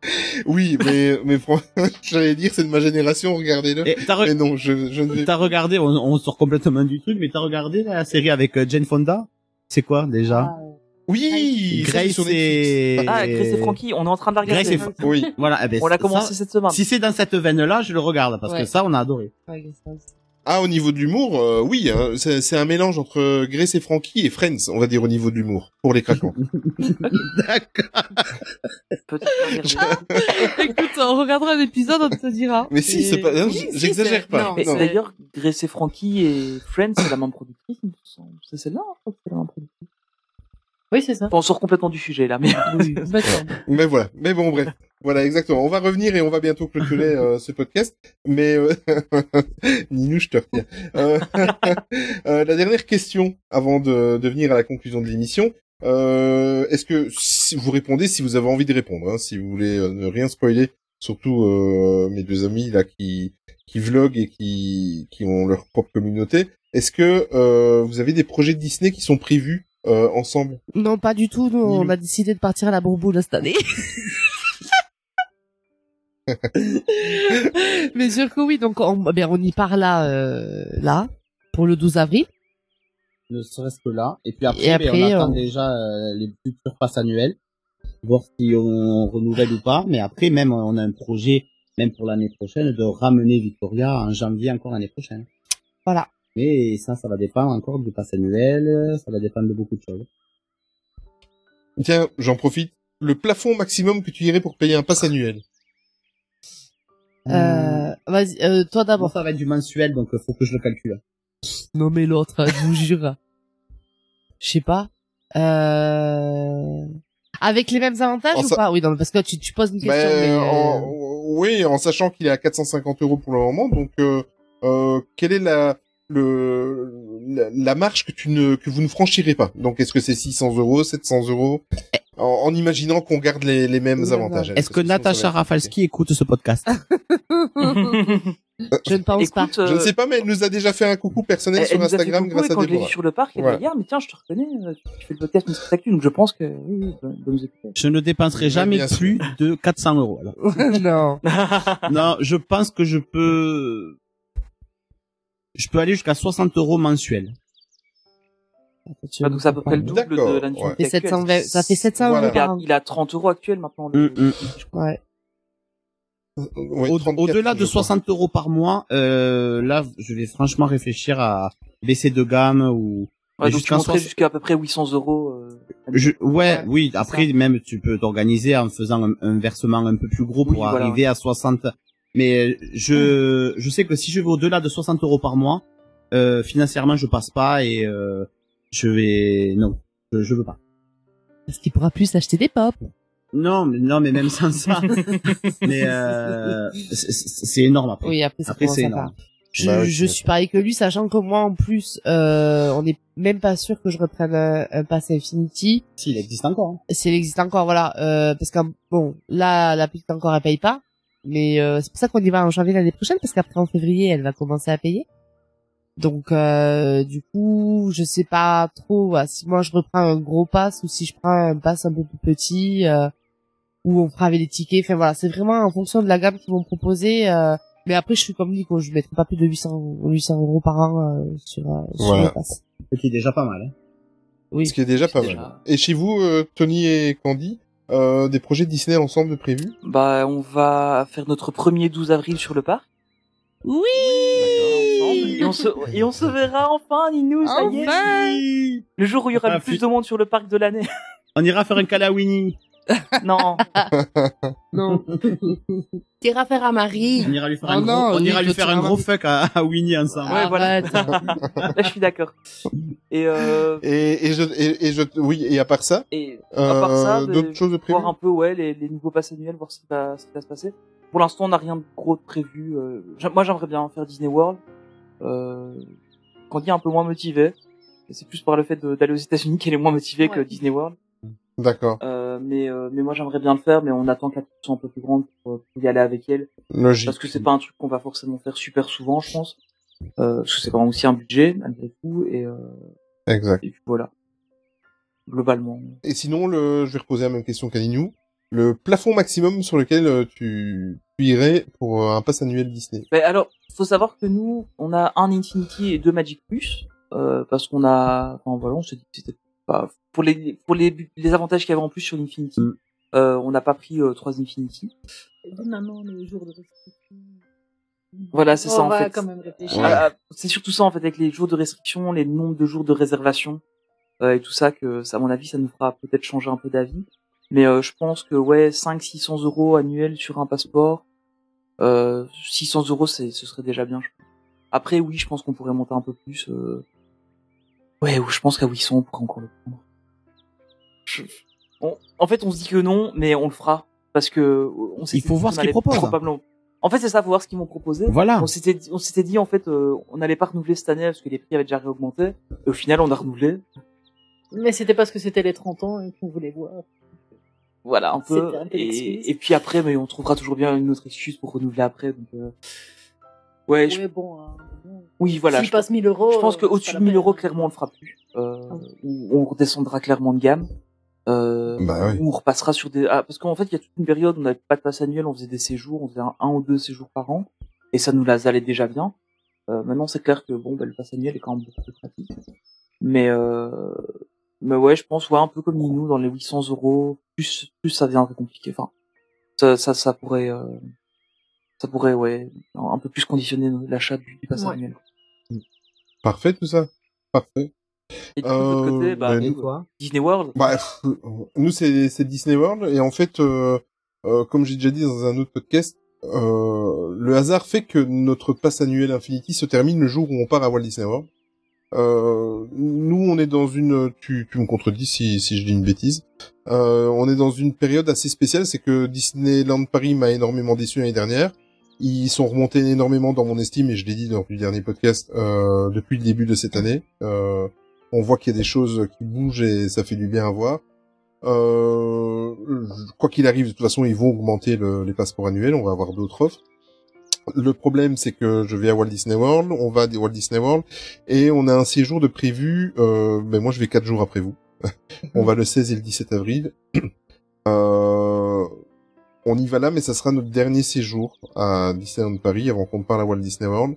Oui, mais, mais j'allais dire, c'est de ma génération, regardez-le. Re- Mais non, je, je ne vais t'as regardé, on, on sort complètement du truc, mais t'as regardé la série avec euh, Jane Fonda? C'est quoi, déjà? Ça, c'est Grace sur et... Ah, Grace et Frankie, on est en train de la regarder. Grace et Oui. Voilà, eh ben, On l'a ça- commencé cette semaine. Si c'est dans cette veine-là, je le regarde, parce Ouais. que ça, on a adoré. Ah, au niveau de l'humour, euh, oui, hein, c'est un mélange entre Grace et Frankie et Friends, on va dire au niveau de l'humour, pour les craquants. D'accord. Peut-être pas regarder. Écoute, on regardera l'épisode, on te dira. Mais si, Et- c'est pas, Oui, si, j'exagère pas. non, Mais Non. d'ailleurs, Grace et Frankie et Friends, c'est la même productrice. C'est celle-là, hein, crois que c'est la même productrice. Oui, c'est ça. On sort complètement du sujet, là, mais. Oui. Mais voilà. Mais bon, bref. Voilà, exactement. On va revenir et on va bientôt clôturer euh, ce podcast. Mais euh... Ninou, je te retiens. Euh, euh, la dernière question avant de, de venir à la conclusion de l'émission. Euh, Est-ce que si vous répondez si vous avez envie de répondre, hein, si vous voulez euh, ne rien spoiler, surtout euh, mes deux amis là qui qui vloguent et qui qui ont leur propre communauté. Est-ce que euh, vous avez des projets Disney qui sont prévus euh, ensemble Non, pas du tout. Nous, on a décidé de partir à la bourboule cette année. Mais sûr que oui, donc on, eh on y part là, euh, là, pour le 12 avril. Ne serait-ce que là. Et puis après, Et ben, on attend on- déjà euh, les futurs passes annuelles. Voir si on renouvelle ou pas. Mais après, même, on a un projet, même pour l'année prochaine, de ramener Victoria en janvier encore l'année prochaine. Voilà. Mais ça, ça va dépendre encore du pass annuel, ça va dépendre de beaucoup de choses. Tiens, j'en profite. Le plafond maximum que tu irais pour payer un pass annuel. Euh, vas-y, euh, toi d'abord. ça va être du mensuel, donc euh, faut que je le calcule. Non mais l'autre, hein, je vous jure. Je sais pas. Euh... Avec les mêmes avantages En ou sa- pas? Oui, non, parce que tu, tu poses une question. Ben, mais, euh, en- oui, en sachant qu'il est à 450 euros pour le moment. Donc, euh, euh, quelle est la le la, la marge que tu ne que vous ne franchirez pas Donc, est-ce que c'est 600 euros, 700 euros? En, en imaginant qu'on garde les, les mêmes avantages. Est-ce que va Natacha Rafalski écoute ce podcast? Je ne pense pas. Je ne euh, sais pas, mais elle nous a déjà fait un coucou personnel elle, sur elle nous a fait Instagram coucou, grâce et à quand je l'ai Déborah. vu sur le parc, elle Voilà. m'a dit, ah, mais tiens, je te reconnais, euh, tu fais le podcast Mystery Actu, donc je pense que, oui, oui, de, nous écouter. Je ne dépenserai jamais plus de 400 euros. alors. non. non, je pense que je peux... Je peux aller jusqu'à 60 euros mensuels. Ah, donc c'est à peu près le double de l'annualité ouais. Ça fait actuelle. 720 ça fait 700 Voilà. euros Il par a, an. il a 30 euros actuel maintenant. le- Mm, mm. Ouais. Ouais, Au- 34, Au-delà de crois. 60 euros par mois, euh, là, je vais franchement réfléchir à baisser de gamme ou... Ouais, jusqu'à 60 jusqu'à à peu près 800 euros. euh, Je, ouais, Ouais, oui. Après, ça. même tu peux t'organiser en faisant un, un versement un peu plus gros pour Oui, voilà, arriver à 60. Mais euh, je, je sais que si je vais au-delà de 60 euros par mois, euh, financièrement, je passe pas et euh, je vais non, je, je veux pas. Parce qu'il pourra plus s'acheter des pop. Non, mais non, mais même sans ça, mais euh, c'est- énorme après. Oui, après, ça Après, c'est énorme. Je, Bah oui, je suis pareil que lui, sachant que moi, en plus, euh, on n'est même pas sûr que je reprenne un, un pass Infinity. S'il existe encore. hein. S'il existe encore, voilà. Euh, parce que, bon, là, la petite encore, elle paye pas. Mais euh, c'est pour ça qu'on y va en janvier l'année prochaine, parce qu'après, en février, elle va commencer à payer. Donc, euh, du coup, je sais pas trop voilà, si moi, je reprends un gros pass ou si je prends un pass un peu plus petit, euh, où on fera avec les tickets. Enfin, voilà, c'est vraiment en fonction de la gamme qu'ils vont proposer. Euh, mais après, je suis comme Nico, je mettrai pas plus de 800, 800 euros par an euh, sur, euh, sur Voilà. le pass. Ce qui est déjà pas mal. Hein. Oui. Ce qui est déjà pas déjà- mal. Et chez vous, euh, Tony et Candy, euh, des projets Disney ensemble de prévus Bah, on va faire notre premier 12 avril sur le parc. Oui Et on se, et on se verra enfin, Ninou, ça y est. Le jour où il y aura Enfin, le plus de monde sur le parc de l'année. On ira faire un Winnie. Non. Non. T'iras faire à Marie. On ira lui faire Ah un gros, non, on ira lui faire un gros fuck à, à Winnie ensemble. Ouais, voilà. Arrête. Là, je suis d'accord. Et, euh, Et, et je, et, et je, oui, et à part ça, et à part ça, euh, d'autres choses de prévues voir un peu ouais les, les nouveaux passes annuels, voir ce qui va, ce qui va se passer. Pour l'instant, on n'a rien de gros de prévu. euh, moi, j'aimerais bien faire Disney World. Euh, Candy est un peu moins motivé. C'est plus par le fait d'aller aux États-Unis qu'elle est moins motivée que. Disney World. D'accord. Euh, mais euh, mais moi, j'aimerais bien le faire, mais on attend que la petite soit un peu plus grande pour, pour y aller avec elle. Logique. Parce que c'est pas un truc qu'on va forcément faire super souvent, je pense. Euh, parce que c'est quand même aussi un budget malgré tout. Et, euh, Exact. et puis voilà. Globalement. Et sinon, le, je vais reposer la même question qu'Aninou. Le plafond maximum sur lequel euh, tu, tu irais pour euh, un pass annuel Disney? Mais alors, faut savoir que nous, on a un Infinity et deux Magic Plus, euh, parce qu'on a, enfin voilà, on s'est dit que c'était pas pour les pour les les avantages qu'il y avait en plus sur l'Infinity. Mm. Euh, on n'a pas pris euh, trois Infinity. Évidemment, les jours de restriction. Voilà, c'est ça On en fait. Ouais. Ah, c'est surtout ça en fait avec les jours de restriction, les nombres de jours de réservation euh, et tout ça que, ça, à mon avis, ça nous fera peut-être changer un peu d'avis. Mais euh, je pense que ouais, 500-600 euros annuels sur un passeport, euh, 600 euros, c'est, ce serait déjà bien. Je pense. Après, oui, je pense qu'on pourrait monter un peu plus. Ouais, ou je pense qu'à 800, on pourrait encore le prendre. Je- on- En fait, on se dit que non, mais on le fera parce que on Il faut voir ce qu'ils proposent. probablement- En fait, c'est ça, faut voir ce qu'ils m'ont proposé. Voilà. On s'était, dit- on s'était dit en fait, euh, on n'allait pas renouveler cette année parce que les prix avaient déjà réaugmenté. Et au final, on a renouvelé. Mais c'était parce que c'était les 30 ans et qu'on voulait voir. Voilà, un peu. Un. Et, et puis après, mais on trouvera toujours bien une autre excuse pour renouveler après. Donc, euh, ouais, je- Ouais, bon, hein. Oui, voilà. S'il Je, passe 1000 euros. je pense euh, qu'au-dessus de pas 1000 la euros, clairement, on le fera plus. Euh, ou on redescendra clairement de gamme. Euh, Bah oui. ou on repassera sur des, ah, parce qu'en fait, il y a toute une période où on n'avait pas de passe annuel, on faisait des séjours, on faisait un, un ou deux séjours par an. Et ça nous las allait déjà bien. Euh, maintenant, c'est clair que bon, bah, le pass annuel est quand même beaucoup plus pratique. Mais, euh, mais ouais, je pense, ouais, un peu comme Ninou, dans les 800 euros, plus, plus ça deviendrait compliqué. Enfin, ça, ça, ça pourrait, euh, ça pourrait, ouais, un peu plus conditionner l'achat du, du pass Ouais. Parfait tout ça. Parfait. Et du coup, de l'autre Euh, côté, bah, ben, nous, quoi? Disney World? Bah, nous c'est c'est Disney World et en fait, euh, euh, comme j'ai déjà dit dans un autre podcast, euh, le hasard fait que notre passe annuel Infinity se termine le jour où on part à Walt Disney World. Euh, nous, on est dans une, tu, tu me contredis si, si je dis une bêtise. Euh, on est dans une période assez spéciale, c'est que Disneyland Paris m'a énormément déçu l'année dernière. Ils sont remontés énormément dans mon estime et je l'ai dit dans le dernier podcast euh, depuis le début de cette année. Euh, on voit qu'il y a des choses qui bougent et ça fait du bien à voir. Euh, quoi qu'il arrive, de toute façon, ils vont augmenter le- les passeports annuels. On va avoir d'autres offres. Le problème, c'est que je vais à Walt Disney World, on va à Walt Disney World, et on a un séjour de prévu. Euh, ben moi, je vais quatre jours après vous. on va le 16 et le 17 avril. Euh, on y va là, mais ça sera notre dernier séjour à Disneyland Paris avant qu'on parte à Walt Disney World.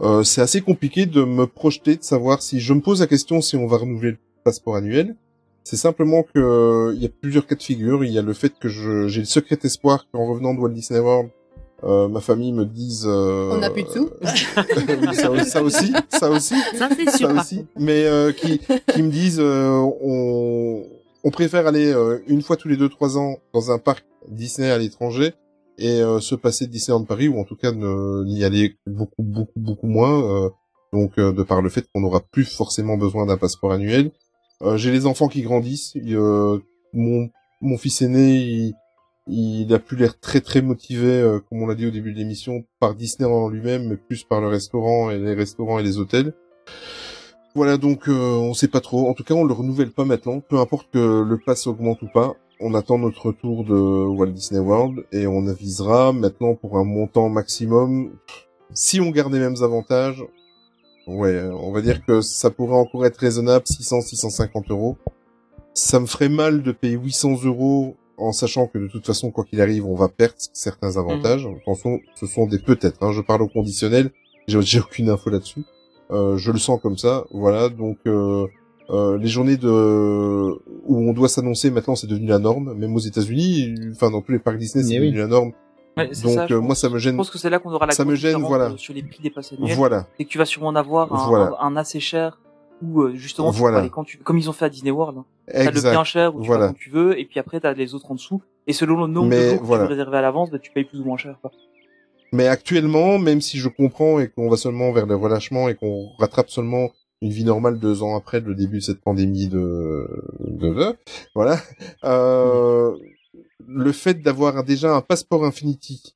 Euh, c'est assez compliqué de me projeter, de savoir si je me pose la question si on va renouveler le passeport annuel. C'est simplement que euh, il y a plusieurs cas de figure. Il y a le fait que je- j'ai le secret espoir qu'en revenant de Walt Disney World, euh, ma famille me dise. euh, On n'a plus de sous. oui, ça, ça aussi, ça aussi, Ça, c'est sûr. ça aussi. Mais euh, qui, qui me disent, euh, on, on préfère aller euh, une fois tous les deux trois ans dans un parc Disney à l'étranger et euh, se passer de Disneyland Paris ou en tout cas n'y aller beaucoup beaucoup beaucoup moins. euh, donc de par le fait qu'on n'aura plus forcément besoin d'un passeport annuel. J'ai les enfants qui grandissent. Mon mon fils aîné, il, il a plus l'air très très motivé, comme on l'a dit au début de l'émission, par Disney en lui-même, mais plus par le restaurant et les restaurants et les hôtels. Voilà, donc euh, on sait pas trop. En tout cas, on le renouvelle pas maintenant. Peu importe que le pass augmente ou pas, on attend notre retour de Walt Disney World et on avisera maintenant pour un montant maximum. Si on garde les mêmes avantages, ouais, on va dire que ça pourrait encore être raisonnable, 600, 650 euros. Ça me ferait mal de payer 800 euros en sachant que de toute façon, quoi qu'il arrive, on va perdre certains avantages. Attention, ce sont des peut-être. Hein, je parle au conditionnel. J'ai aucune info là-dessus. Euh, je le sens comme ça. Voilà, donc euh, euh, les journées de où on doit s'annoncer maintenant, c'est devenu la norme. Même aux États-Unis, enfin dans tous les parcs Disney, c'est Eh devenu oui. la norme Ouais, c'est Donc ça, je euh, moi ça me Je gêne. pense que c'est là qu'on aura la ça me gêne, différence, voilà. sur les prix des passes annuelles. Voilà. C'est que tu vas sûrement en avoir un, Voilà. un, un assez cher ou euh, justement tu Voilà. aller quand tu comme ils ont fait à Disney World. Hein. T'as le bien cher où tu Voilà. vas quand tu veux et puis après t'as les autres en dessous et selon le nombre de jours que voilà. tu veux réserver à l'avance, bah, tu payes plus ou moins cher. Quoi. Mais actuellement, même si je comprends et qu'on va seulement vers le relâchement et qu'on rattrape seulement une vie normale deux ans après le début de cette pandémie de, de, de- voilà, euh, le fait d'avoir déjà un passeport Infinity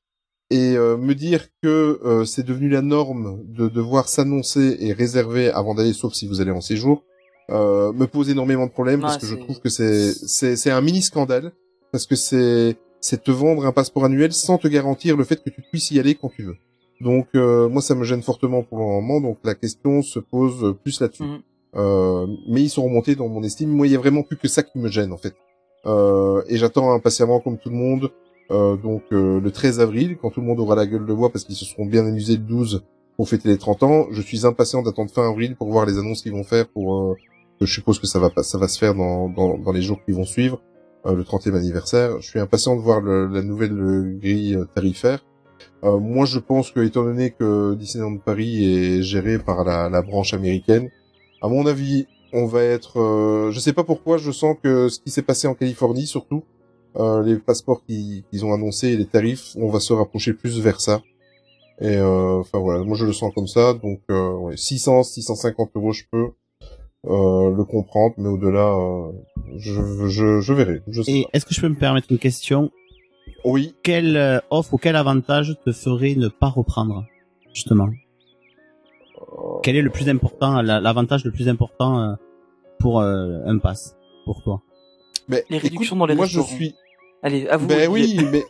et euh, me dire que euh, c'est devenu la norme de devoir s'annoncer et réserver avant d'aller, sauf si vous allez en séjour, euh, me pose énormément de problèmes parce que je trouve que c'est c'est c'est un mini scandale parce que c'est c'est te vendre un passeport annuel sans te garantir le fait que tu puisses y aller quand tu veux. Donc euh, moi ça me gêne fortement pour le moment donc la question se pose plus là-dessus. Mhm. Euh, mais ils sont remontés dans mon estime. Moi il y a vraiment plus que ça qui me gêne en fait. Euh, et j'attends impatiemment comme tout le monde euh, donc euh, le 13 avril quand tout le monde aura la gueule de bois parce qu'ils se seront bien amusés le 12 pour fêter les 30 ans. Je suis impatient d'attendre fin avril pour voir les annonces qu'ils vont faire pour euh, je suppose que ça va pas ça va se faire dans dans, dans les jours qui vont suivre le 30e anniversaire. Je suis impatient de voir le- la nouvelle euh, grille euh, tarifaire. Euh, moi, je pense que, étant donné que Disneyland Paris est géré par la, la branche américaine, à mon avis, on va être. euh, je sais pas pourquoi, je sens que ce qui s'est passé en Californie, surtout, euh, les passeports qui- qu'ils ont annoncés et les tarifs, on va se rapprocher plus vers ça. Et euh, enfin voilà, moi je le sens comme ça. Donc euh, ouais, 600, 650 euros, je peux euh, le comprendre, mais au-delà, euh, je, je, je verrai. Je sais Et est-ce que je peux me permettre une question? Oui. Quelle euh, offre ou quel avantage te ferait ne pas reprendre, justement? Quel est le plus important, la- l'avantage le plus important euh, pour euh, un pass, pour toi? Mais Les écoute, réductions dans les moi je suis. Allez, à vous. Ben oui, mais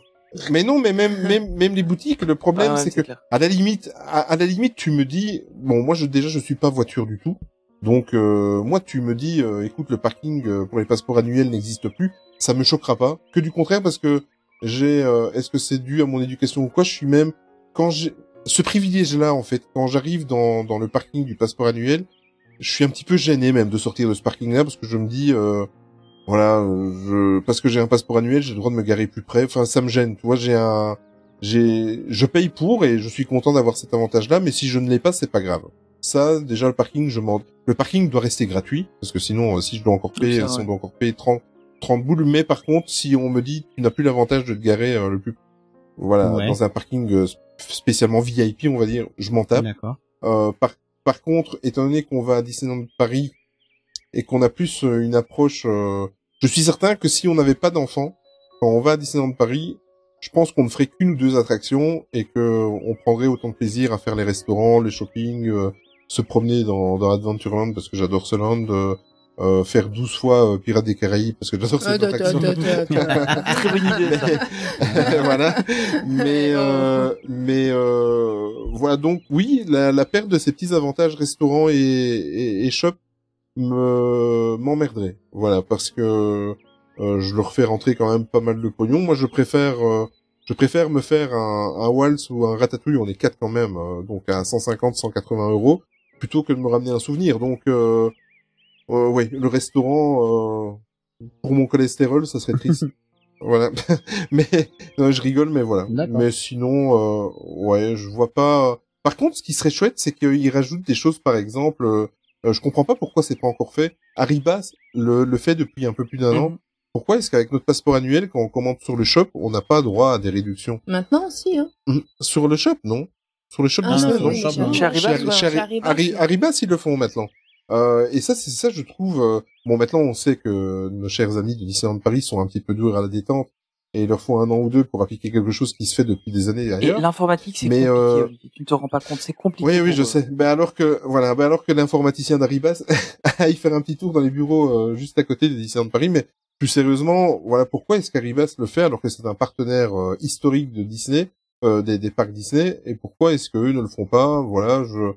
mais non, mais même même même les boutiques. Le problème, Ah ouais, c'est c'est que clair. à la limite, à, à la limite, tu me dis, bon, moi je déjà je suis pas voiture du tout, donc euh, moi tu me dis, euh, écoute, le parking euh, pour les passeports annuels n'existe plus, ça me choquera pas, que du contraire parce que j'ai, est-ce que c'est dû à mon éducation ou quoi, je suis même quand j'ai ce privilège-là en fait, quand j'arrive dans dans le parking du passeport annuel, je suis un petit peu gêné même de sortir de ce parking-là parce que je me dis. Voilà, parce que j'ai un passeport annuel, j'ai le droit de me garer plus près. Enfin, ça me gêne. Tu vois, j'ai un, j'ai, je paye pour et je suis content d'avoir cet avantage-là. Mais si je ne l'ai pas, c'est pas grave. Ça, déjà, le parking, je m'en, le parking doit rester gratuit parce que sinon, euh, si je dois encore payer, ça, si ouais. on doit encore payer 30, 30 boules. Mais par contre, si on me dit, tu n'as plus l'avantage de te garer euh, le plus, voilà, Ouais. dans un parking euh, spécialement VIP, on va dire, je m'en tape. D'accord. Euh, par, par contre, étant donné qu'on va à Disneyland Paris et qu'on a plus une approche, euh, je suis certain que si on n'avait pas d'enfants, quand on va à Disneyland Paris, je pense qu'on ne ferait qu'une ou deux attractions et que on prendrait autant de plaisir à faire les restaurants, les shopping, euh, se promener dans, dans Adventureland parce que j'adore ce land, euh, euh, faire 12 fois euh, Pirates des Caraïbes parce que j'adore cette Attends, attraction. Très bonne idée. Mais- voilà. Mais euh, mais euh, voilà donc oui la, la perte de ces petits avantages restaurants et, et, et shop me m'emmerderait. Voilà parce que euh, je leur fais rentrer quand même pas mal de pognon. Moi je préfère euh, je préfère me faire un, un waltz ou un ratatouille. On est quatre quand même euh, donc à 150 180 euros plutôt que de me ramener un souvenir. Donc euh, euh, oui le restaurant euh, pour mon cholestérol ça serait triste. Voilà. mais non, je rigole, mais voilà. Mais sinon, euh, ouais, je vois pas. Par contre, ce qui serait chouette, c'est qu'ils rajoutent des choses, par exemple. Euh, je comprends pas pourquoi c'est pas encore fait. Arribas le, le fait depuis un peu plus d'un Mhm. an. Pourquoi est-ce qu'avec notre passeport annuel, quand on commande sur le shop, on n'a pas droit à des réductions? Maintenant aussi, hein. Mhm. Sur le shop, non. Sur le shop Ah Disney, non, non. non. Chez Arribas, Chez- chez Chez Arri- Arribas. Arribas, ils le font maintenant. Euh, et ça, c'est ça, je trouve. euh, Bon, maintenant, on sait que nos chers amis de Disneyland Paris sont un petit peu durs à la détente et il leur faut un an ou deux pour appliquer quelque chose qui se fait depuis des années Et ailleurs. l'informatique, c'est Mais, compliqué. euh. Tu ne te rends pas compte, c'est compliqué. Oui, oui, je eux. sais. Ben alors que voilà, ben alors que l'informaticien d'Arribas aille faire un petit tour dans les bureaux euh, juste à côté de Disneyland Paris, mais plus sérieusement, voilà pourquoi est-ce qu'Arribas le fait alors que c'est un partenaire euh, historique de Disney, euh, des, des parcs Disney, et pourquoi est-ce qu'eux ne le font pas? Voilà, je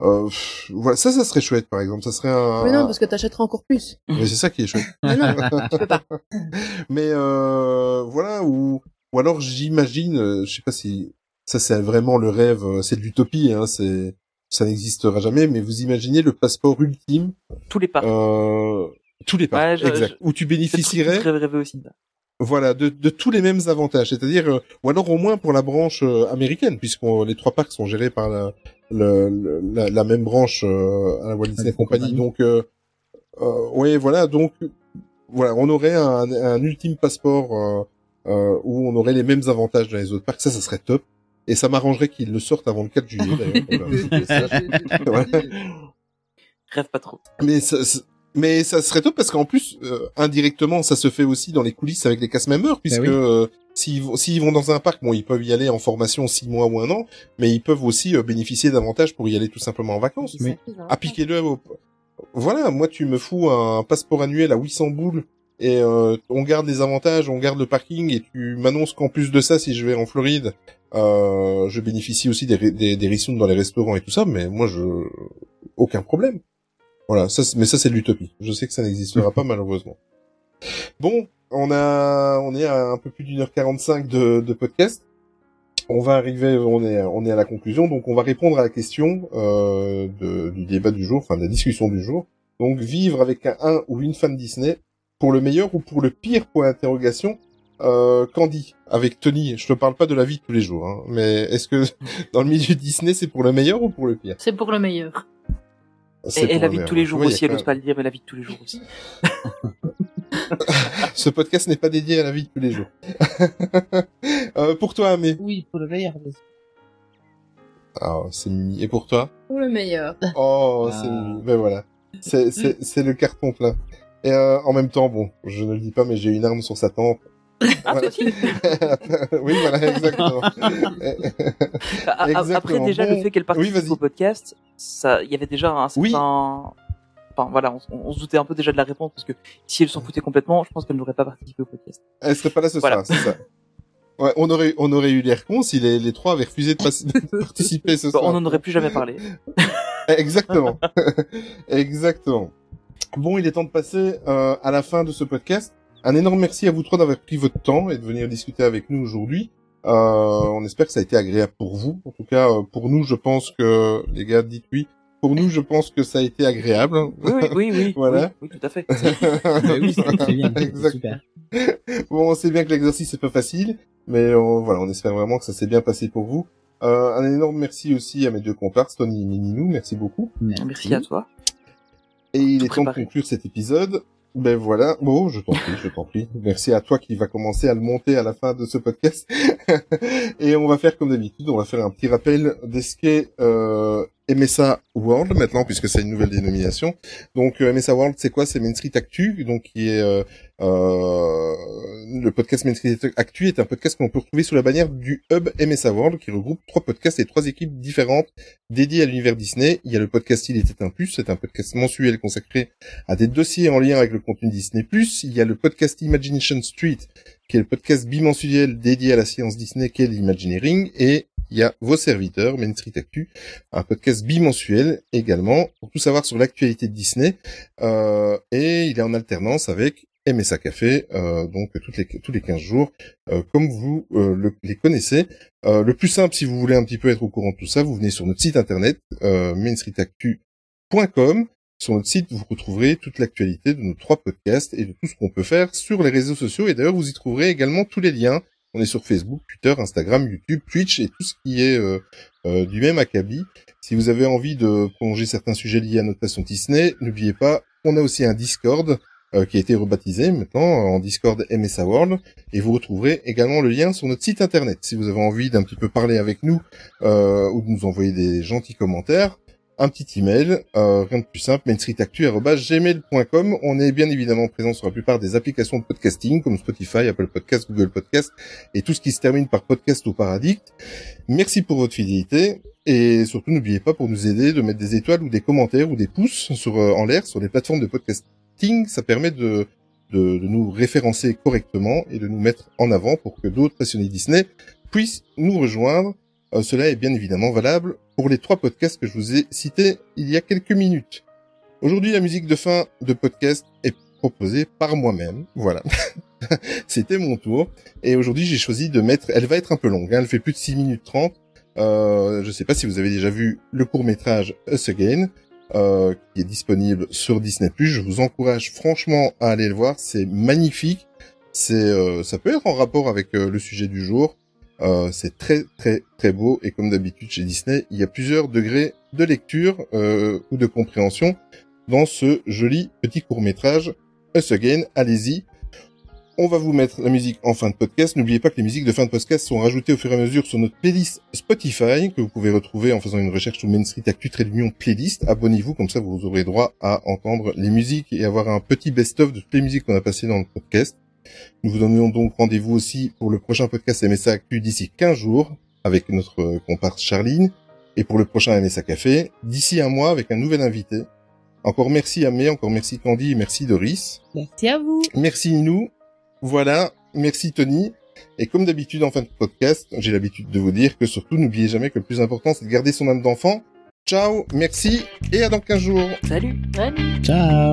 euh, pff, voilà, ça, ça serait chouette par exemple. Ça serait un. Mais non, parce que t'achèteras encore plus. Mais c'est ça qui est chouette. Mais non, tu peux pas. Mais euh, voilà, ou ou alors j'imagine, euh, je sais pas si ça c'est vraiment le rêve, euh, c'est de l'utopie, hein, c'est ça n'existera jamais, mais vous imaginez le passeport ultime, Tous les parcs. euh, tous les parcs, Ouais, je- exact, je- où tu bénéficierais, aussi. Voilà, de, de tous les mêmes avantages, c'est-à-dire, euh, ou alors au moins pour la branche euh, américaine, puisque les trois parcs sont gérés par la, le- le- la, la même branche euh, à la Walt Disney Company. Donc, euh, euh, ouais, voilà, donc voilà, on aurait un, un ultime passeport euh, euh, où on aurait les mêmes avantages dans les autres parcs. Ça, ça serait top. Et ça m'arrangerait qu'ils le sortent avant le 4 juillet. Voilà. Rêve pas trop. Mais ça, ça- mais ça serait top parce qu'en plus, euh, indirectement, ça se fait aussi dans les coulisses avec les cast members, puisque oui. euh, s'ils vont, s'ils vont dans un parc, bon, ils peuvent y aller en formation six mois ou un an, mais ils peuvent aussi euh, bénéficier d'avantages pour y aller tout simplement en vacances. Appliquez-le. Au... Voilà, moi, tu me fous un passeport annuel à 800 boules et euh, on garde les avantages, on garde le parking et tu m'annonces qu'en plus de ça, si je vais en Floride, euh, je bénéficie aussi des, des, des rissons dans les restaurants et tout ça, mais moi, je aucun problème. Voilà, ça, mais ça c'est de l'utopie. Je sais que ça n'existera pas malheureusement. Bon, on a, on est à un peu plus d'une heure quarante-cinq de, de podcast. On va arriver, on est, on est à la conclusion, donc on va répondre à la question euh, de- du débat du jour, enfin de la discussion du jour. Donc vivre avec un, un ou une fan Disney pour le meilleur ou pour le pire point d'interrogation. Euh, Candy, avec Tony, je te parle pas de la vie de tous les jours, hein, mais est-ce que dans le milieu Disney c'est pour le meilleur ou pour le pire? C'est pour le meilleur. Et, la vie de tous les jours aussi, elle quand ose pas le dire, mais la vie de tous les jours aussi. Ce podcast n'est pas dédié à la vie de tous les jours. euh, pour toi, Amé. Oui, pour le meilleur. Ah, c'est mimi. Et pour toi? Pour le meilleur. Oh, Ah. c'est mimi. Ben voilà. C'est, c'est, c'est le carton plein. Et euh, en même temps, bon, je ne le dis pas, mais j'ai une arme sur sa tempe. Ah, Voilà. toi aussi oui, voilà, exactement. A- a- Après déjà Bon. le fait qu'elle participe au podcast, ça, il y avait déjà un certain, Oui. enfin voilà, on, on se doutait un peu déjà de la réponse parce que si elle s'en foutait complètement, je pense qu'elle n'aurait pas participé au podcast. Elle serait pas là ce Voilà. soir, c'est ça. Ouais, on aurait, on aurait eu l'air con si les, les trois avaient refusé de, participer ce soir. on n'en aurait plus jamais parlé. Exactement. Exactement. Bon, il est temps de passer euh, à la fin de ce podcast. Un énorme merci à vous trois d'avoir pris votre temps et de venir discuter avec nous aujourd'hui. Euh, on espère que ça a été agréable pour vous. En tout cas, euh, pour nous, je pense que les gars, dites oui. Pour nous, je pense que ça a été agréable. Oui, oui, oui, oui, voilà. oui, oui, tout à fait. Mais oui, c'est c'est bien, c'est Exact. super. Bon, on sait bien que l'exercice est pas facile, mais on, voilà, on espère vraiment que ça s'est bien passé pour vous. Euh, un énorme merci aussi à mes deux comparses, Tony et Mininou, merci beaucoup. Merci à toi. Et il est temps de conclure cet épisode. Ben voilà. Bon, je t'en prie, je t'en prie. Merci à toi qui va commencer à le monter à la fin de ce podcast. et on va faire comme d'habitude, on va faire un petit rappel de ce euh, MSA World maintenant, puisque c'est une nouvelle dénomination. Donc euh, MSA World, c'est quoi? C'est Main Street Actu, donc qui est euh, euh, le podcast Main Street Actu est un podcast qu'on peut retrouver sous la bannière du hub MSA World, qui regroupe trois podcasts et trois équipes différentes dédiées à l'univers Disney. Il y a le podcast Il était un plus, c'est un podcast mensuel consacré à des dossiers en lien avec le contenu Disney+. Il y a le podcast Imagination Street, qui est le podcast bimensuel dédié à la science Disney qu'est l'Imagineering. Et il y a vos serviteurs, Main Street Actu, un podcast bimensuel également, pour tout savoir sur l'actualité de Disney. Euh, et il est en alternance avec MSA Café, euh, donc les, tous les 15 jours, euh, comme vous le- les connaissez. Le plus simple, si vous voulez un petit peu être au courant de tout ça, vous venez sur notre site internet, mainstreetactu.com. Sur notre site, vous retrouverez toute l'actualité de nos trois podcasts et de tout ce qu'on peut faire sur les réseaux sociaux. Et d'ailleurs, vous y trouverez également tous les liens. On est sur Facebook, Twitter, Instagram, YouTube, Twitch et tout ce qui est euh, euh, du même acabit. Si vous avez envie de prolonger certains sujets liés à notre passion Disney, n'oubliez pas, on a aussi un Discord euh, qui a été rebaptisé maintenant en Discord MSA World. Et vous retrouverez également le lien sur notre site internet. Si vous avez envie d'un petit peu parler avec nous ou de nous envoyer des gentils commentaires, un petit email, euh, rien de plus simple, mainstreetactu.gmail.com. On est bien évidemment présent sur la plupart des applications de podcasting comme Spotify, Apple Podcast, Google Podcast et tout ce qui se termine par podcast ou par addict. Merci pour votre fidélité et surtout n'oubliez pas pour nous aider de mettre des étoiles ou des commentaires ou des pouces euh, en l'air sur les plateformes de podcasting. Ça permet de, de, de nous référencer correctement et de nous mettre en avant pour que d'autres passionnés Disney puissent nous rejoindre. Euh, cela est bien évidemment valable pour les trois podcasts que je vous ai cités il y a quelques minutes. Aujourd'hui, la musique de fin de podcast est proposée par moi-même. Voilà. C'était mon tour. Et aujourd'hui, j'ai choisi de mettre, elle va être un peu longue, hein, elle fait plus de 6 minutes 30. Euh, je sais pas si vous avez déjà vu le court-métrage Us Again, euh, qui est disponible sur Disney+. Je vous encourage franchement à aller le voir. C'est magnifique. C'est, euh, ça peut être en rapport avec euh, le sujet du jour. Euh, c'est très très très beau et comme d'habitude chez Disney, il y a plusieurs degrés de lecture euh, ou de compréhension dans ce joli petit court métrage. Us Again, allez-y. On va vous mettre la musique en fin de podcast. N'oubliez pas que les musiques de fin de podcast sont rajoutées au fur et à mesure sur notre playlist Spotify, que vous pouvez retrouver en faisant une recherche sur Main Street Actu Trade Playlist. Abonnez-vous, comme ça vous aurez droit à entendre les musiques et avoir un petit best-of de toutes les musiques qu'on a passées dans le podcast. Nous vous donnons donc rendez-vous aussi pour le prochain podcast MSA Actu d'ici 15 jours avec notre comparse Charline et pour le prochain MSA Café d'ici un mois avec un nouvel invité. Encore merci à May, encore merci Candy et merci Doris. Merci à vous. Merci Inou. Voilà, merci Tony. Et comme d'habitude en fin de podcast, j'ai l'habitude de vous dire que surtout n'oubliez jamais que le plus important c'est de garder son âme d'enfant. Ciao, merci et à dans 15 jours. Salut. Salut. Ciao.